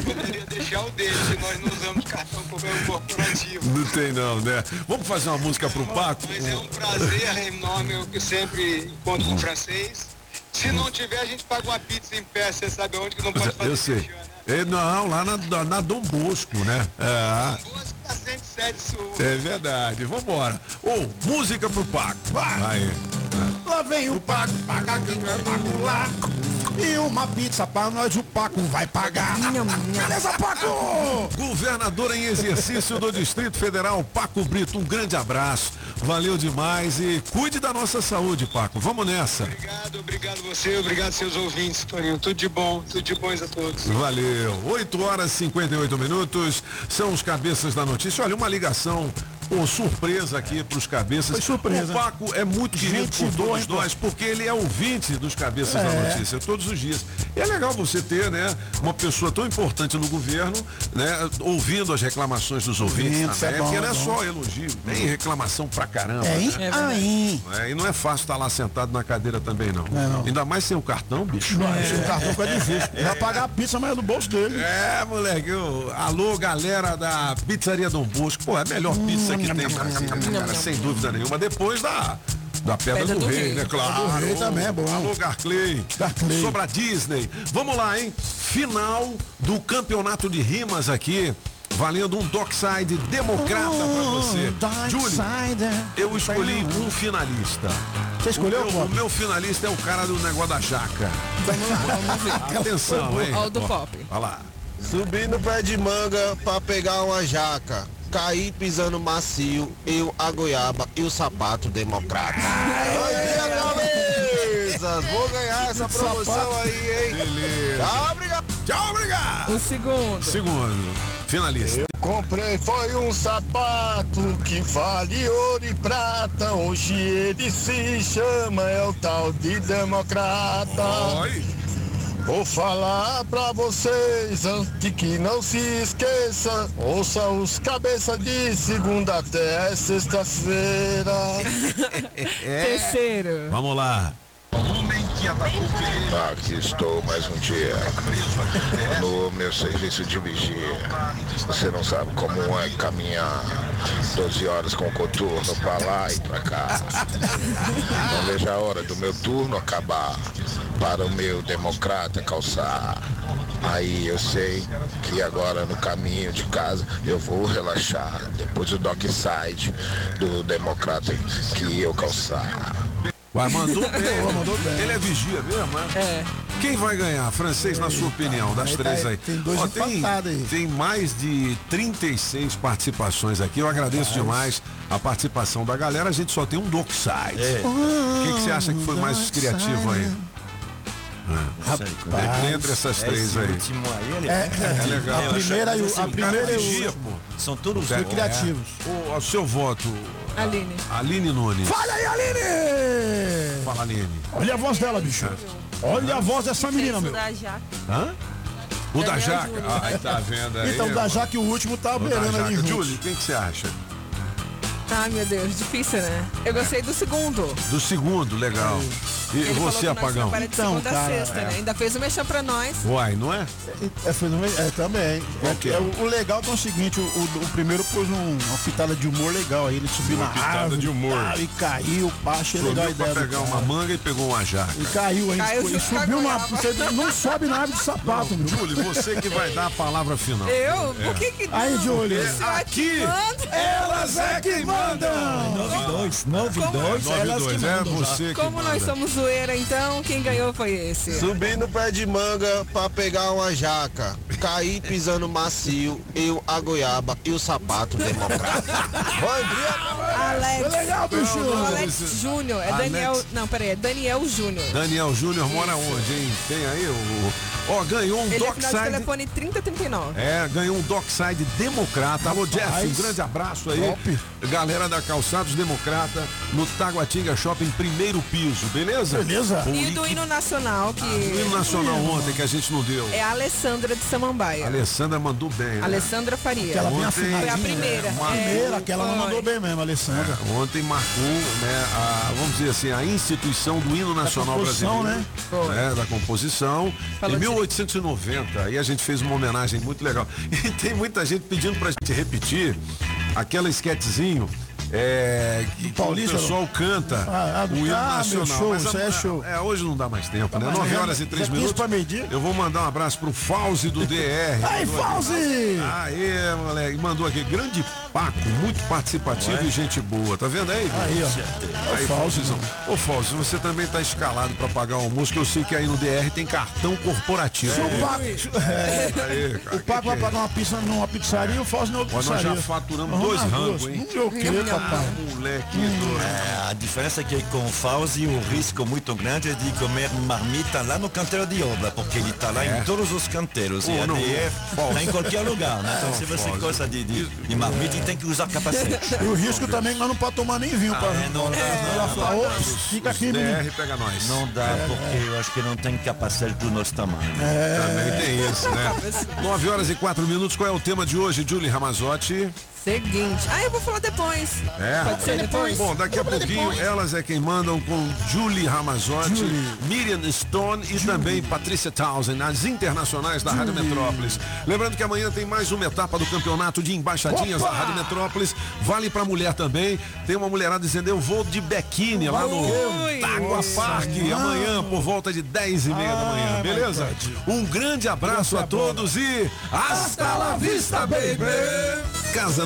Poderia deixar o dele, se nós não usamos cartão corporativo. Não tem não, né? Vamos fazer uma música pro Paco? Mas é um prazer enorme, eu que sempre encontro com o francês. Se não tiver, a gente paga uma pizza em pé, você sabe onde que não pode fazer Eu sei. É, não, lá na, na, Dom Bosco, né? É, Tá sempre sério isso. é verdade. Vambora. Ô, música pro Paco. Vai. Lá vem o Paco, paga aqui, Paco lá. E uma pizza pra nós, o Paco vai pagar. Beleza, Paco? Governador em exercício do Distrito Federal, Paco Brito, um grande abraço. Valeu demais e cuide da nossa saúde, Paco. Vamos nessa. Obrigado, obrigado você, obrigado seus ouvintes, Toninho. Tudo de bom, tudo de bons a todos. Valeu. 8 horas e 58 minutos. São os cabeças da notícia. Olha, uma ligação. Pô, surpresa aqui pros cabeças. Foi surpresa. O Paco é muito querido Gente por boa, todos hein, nós, porque ele é ouvinte dos cabeças da É. notícia todos os dias. E é legal você ter, né, uma pessoa tão importante no governo, né, ouvindo as reclamações dos ouvintes Ouvintes, também, é bom, porque não é é bom. só elogio, tem reclamação pra caramba. É, né? Aí. É, e não é fácil estar lá sentado na cadeira também, não. não. Ainda mais sem o cartão, bicho. Esse cartão fica difícil. Vai pagar a pizza, mas é do bolso dele. É, moleque. eu- alô, galera da Pizzaria Dom Bosco. Pô, é a melhor pizza que tem em Brasília, né, cara? Sem dúvida nenhuma. Depois da. Da Pedra, Pedra do, do Rei, Rei. né? Claro. Do Rei também é bom. Alô, Garclay. Garclay. Sobre a Disney. Vamos lá, hein? Final do campeonato de rimas aqui. Valendo um Dockside democrata pra você. Júlio, eu escolhi um finalista. Você escolheu, o meu, o meu finalista é o cara do negócio da jaca. Vamos lá, vamos ver. [laughs] Atenção, hein? Ó, o do pop. Olha lá. Subi no pé de manga pra pegar uma jaca. Caí pisando macio, eu a goiaba e o sapato democrata. Bom dia, cabeças! Vou ganhar essa promoção aí, hein? Beleza. Tchau, obrigado. Tchau, obrigado. O segundo. Segundo. Finalista. Comprei foi um sapato que vale ouro e prata. Hoje ele se chama, é o tal de democrata. Vou falar pra vocês antes que não se esqueça. Ouça os cabeças de segunda até sexta-feira. [laughs] Terceiro. Vamos lá. Aqui estou mais um dia no meu serviço de vigia. Você não sabe como é caminhar 12 horas com o coturno pra lá e pra cá. Não vejo a hora do meu turno acabar para o meu democrata calçar. Aí eu sei que agora no caminho de casa eu vou relaxar. Depois do dockside do democrata que eu calçar. Mandou [laughs] bem. mandou bem. Ele é vigia mesmo, né? É. Quem vai ganhar? Francês, na sua opinião, das tá três aí, tem dois Ó, tem, aí. tem mais de 36 participações aqui. Eu agradeço demais a participação da galera. A gente só tem um dockside. É. O que, que você acha que foi mais criativo aí? É. Entre essas três aí. último aí, ele É, É legal. A primeira e o- a primeira e o-. São todos É. criativos. O, o seu voto, Aline. Aline Nunes. Fala aí, Aline! Fala, Aline. Olha a voz dela, bicho. Olha a voz dessa menina, meu. Da jaca. Hã? O da Jaca. Ah, aí tá vendo aí. Então, da mano. Jaque, o último tá O da beirando ali Jaca. junto. Julie, quem que você acha? Ai, meu Deus, difícil, né? Eu gostei do segundo. Do segundo, legal. E Ele falou você, Apagão? Então, cara, sexta, é. né? Ainda fez o mexão pra nós. Uai, não é? É, foi no- é, também. Qual É, é? é, o, o legal é o seguinte, o, o- o primeiro pôs um- uma pitada de humor legal aí, ele subiu Uma na pitada árvore, de humor. tal, e caiu, pá, achei legal a ideia do pegar cara. uma manga e pegou uma jaca. E caiu ainda, Caiu e subiu na... goiaba. Você não sobe na árvore de sapato, meu. Júlio, você que vai dar a palavra final. Eu? É. Por que que Aí, não? Júlio. Aqui, elas é que mandam. 92, 92, Nove elas que dois, é mandam. você que Como nós somos zoeira, então, quem ganhou foi esse. Subi no pé de manga pra pegar uma jaca. Caí pisando macio, eu, a goiaba e o sapato democrata. Bom dia, Alex. Foi legal, bicho. O Alex Júnior. É Alex. Daniel. Não, peraí, é Daniel Júnior. Daniel Júnior mora onde, hein? Tem aí o. Ó, ganhou um Ele é final de Dockside. telefone 3039. É, ganhou um Dockside Democrata. Alô, Jeff, um grande abraço aí. Top. Galera da Calçados Democrata, no Taguatinga Shopping, primeiro piso, beleza? Beleza. O E do hino nacional, que do hino nacional ontem que a gente não deu. é a Alessandra de Samambaia. A Alessandra mandou bem. né? Alessandra Faria. Aquela Ontem-. Foi a né? primeira. Uma É, Primeira, aquela ela foi. mandou bem mesmo, Alessandra. É, ontem marcou, né, a, vamos dizer assim, a instituição do hino nacional brasileiro, Foi. né, da composição, Falou em de- 1890. Aí a gente fez uma homenagem muito legal. [laughs] E tem muita gente pedindo pra gente repetir aquela esquetezinho. É, que, Paulista, o pessoal canta Ah, ah, o hino ah, nacional. show, Mas isso a- é show. é, hoje não dá mais tempo, né? mais 9 tempo. horas e 3 Já quis minutos. pra meio-dia? Eu vou mandar um abraço pro Fauzi do DR. [laughs] Aí. Fauzi! Aê, moleque, mandou aqui, grande Paco, muito participativo e gente boa, tá vendo aí? Aí, ó. Aí, É o Fauzi, Fauzizão. Ô, Fauzi, você também tá escalado pra pagar o almoço, que eu sei que aí no DR tem cartão corporativo. Se o Paco, é, [laughs] Aí, cara, o Paco vai pagar uma pizza numa pizzaria e o na outra Mas nós pizzaria. já faturamos dois rangos, hein? Moleque, É, a diferença é que com o Fauzi o risco muito grande é de comer marmita lá no canteiro de obra, porque ele está lá É. em todos os canteiros. Pô, e a não, Fauzi. está em qualquer lugar, né? Então se você Fauzi. gosta de, de, de marmita, tem que usar capacete. E o risco também nós não pode tomar nem vinho. pra... é, não dá, fica aqui. DR pega nós. Não dá, porque eu acho que não tem capacete do nosso tamanho. Também tem isso, né? [laughs] 9 horas e 4 minutos, qual é o tema de hoje, Julie Ramazotti? Seguinte. Ah, eu vou falar depois. É. Pode ser depois? Bom, daqui a pouquinho elas é quem mandam com Julie Ramazotti, Miriam Stone e também Patrícia Townsend, as internacionais da Rádio Metrópolis. Lembrando que amanhã tem mais uma etapa do campeonato de embaixadinhas da Rádio Metrópolis. Vale pra mulher também. Tem uma mulherada dizendo eu vou de Bequine lá no. Tágua Parque amanhã por volta de 10 e meia da manhã, beleza? Um grande abraço a todos e hasta la vista, baby! Casa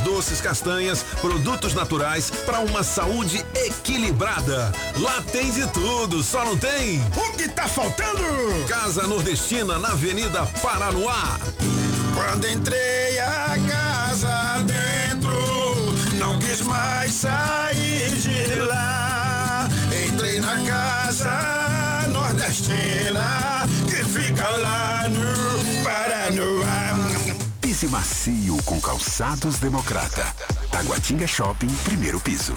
doces, castanhas, produtos naturais para uma saúde equilibrada. Lá tem de tudo, só não tem. O que tá faltando? Casa Nordestina na Avenida Paranoá. Quando entrei a casa dentro, não quis mais sair Pise macio com calçados democrata. Taguatinga Shopping, primeiro piso.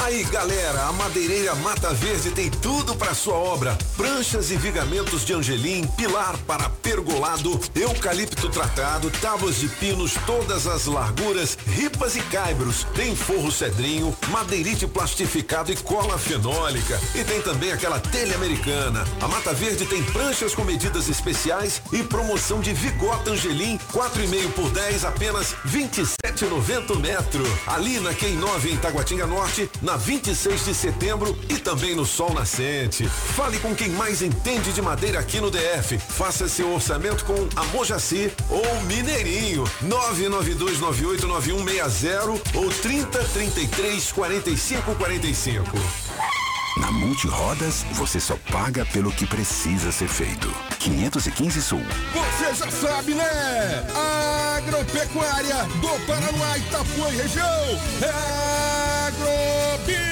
Aí, galera, a Madeireira Mata Verde tem tudo para sua obra: pranchas e vigamentos de angelim, pilar para pergolado, eucalipto tratado, tábuas de pinos, todas as larguras, ripas e caibros. Tem forro cedrinho, madeirite plastificado e cola fenólica. E tem também aquela telha americana. A Mata Verde tem pranchas com medidas especiais e promoção de vigota angelim, 4,5 por 10, apenas 27,90 metro. Ali na Quem 9 em Taguatinga Norte, na 26 de setembro e também no Sol Nascente. Fale com quem mais entende de madeira aqui no DF. Faça seu orçamento com a Mojaci ou Mineirinho. 992989160 ou 3033 4545. Na Multirodas, você só paga pelo que precisa ser feito. 515 Sul. Você já sabe, né? Agropecuária do Paraná, Itapuã e região. É.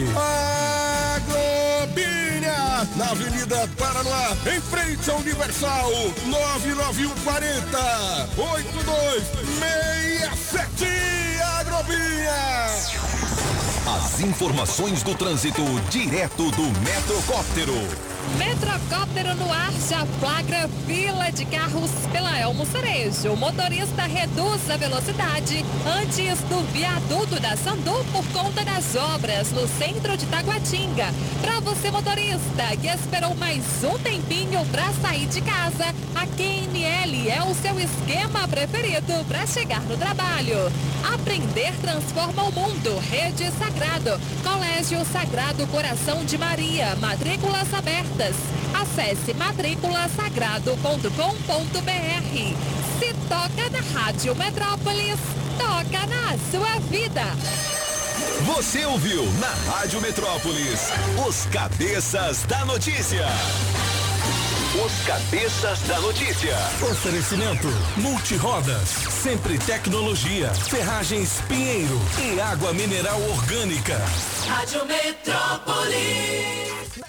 Agrobinha, na Avenida Paraná, em frente ao Universal, 99140 8267 Agrobinha. As informações do trânsito direto do Metrocóptero. Metrocóptero no ar já flagra fila de carros pela Elmo Cerejo. O motorista reduz a velocidade antes do viaduto da Sandu por conta das obras no centro de Taguatinga. Para você motorista que esperou mais um tempinho para sair de casa, a QNL é o seu esquema preferido para chegar no trabalho. Aprender transforma o mundo. Rede Sagrado. Colégio Sagrado Coração de Maria. Matrículas abertas. Acesse matriculasagrado.com.br. Se toca na Rádio Metrópolis, toca na sua vida. Você ouviu na Rádio Metrópolis os cabeças da notícia. Os cabeças da notícia. Oferecimento Multirodas, sempre tecnologia, ferragens Pinheiro e água mineral orgânica. Rádio Metrópolis.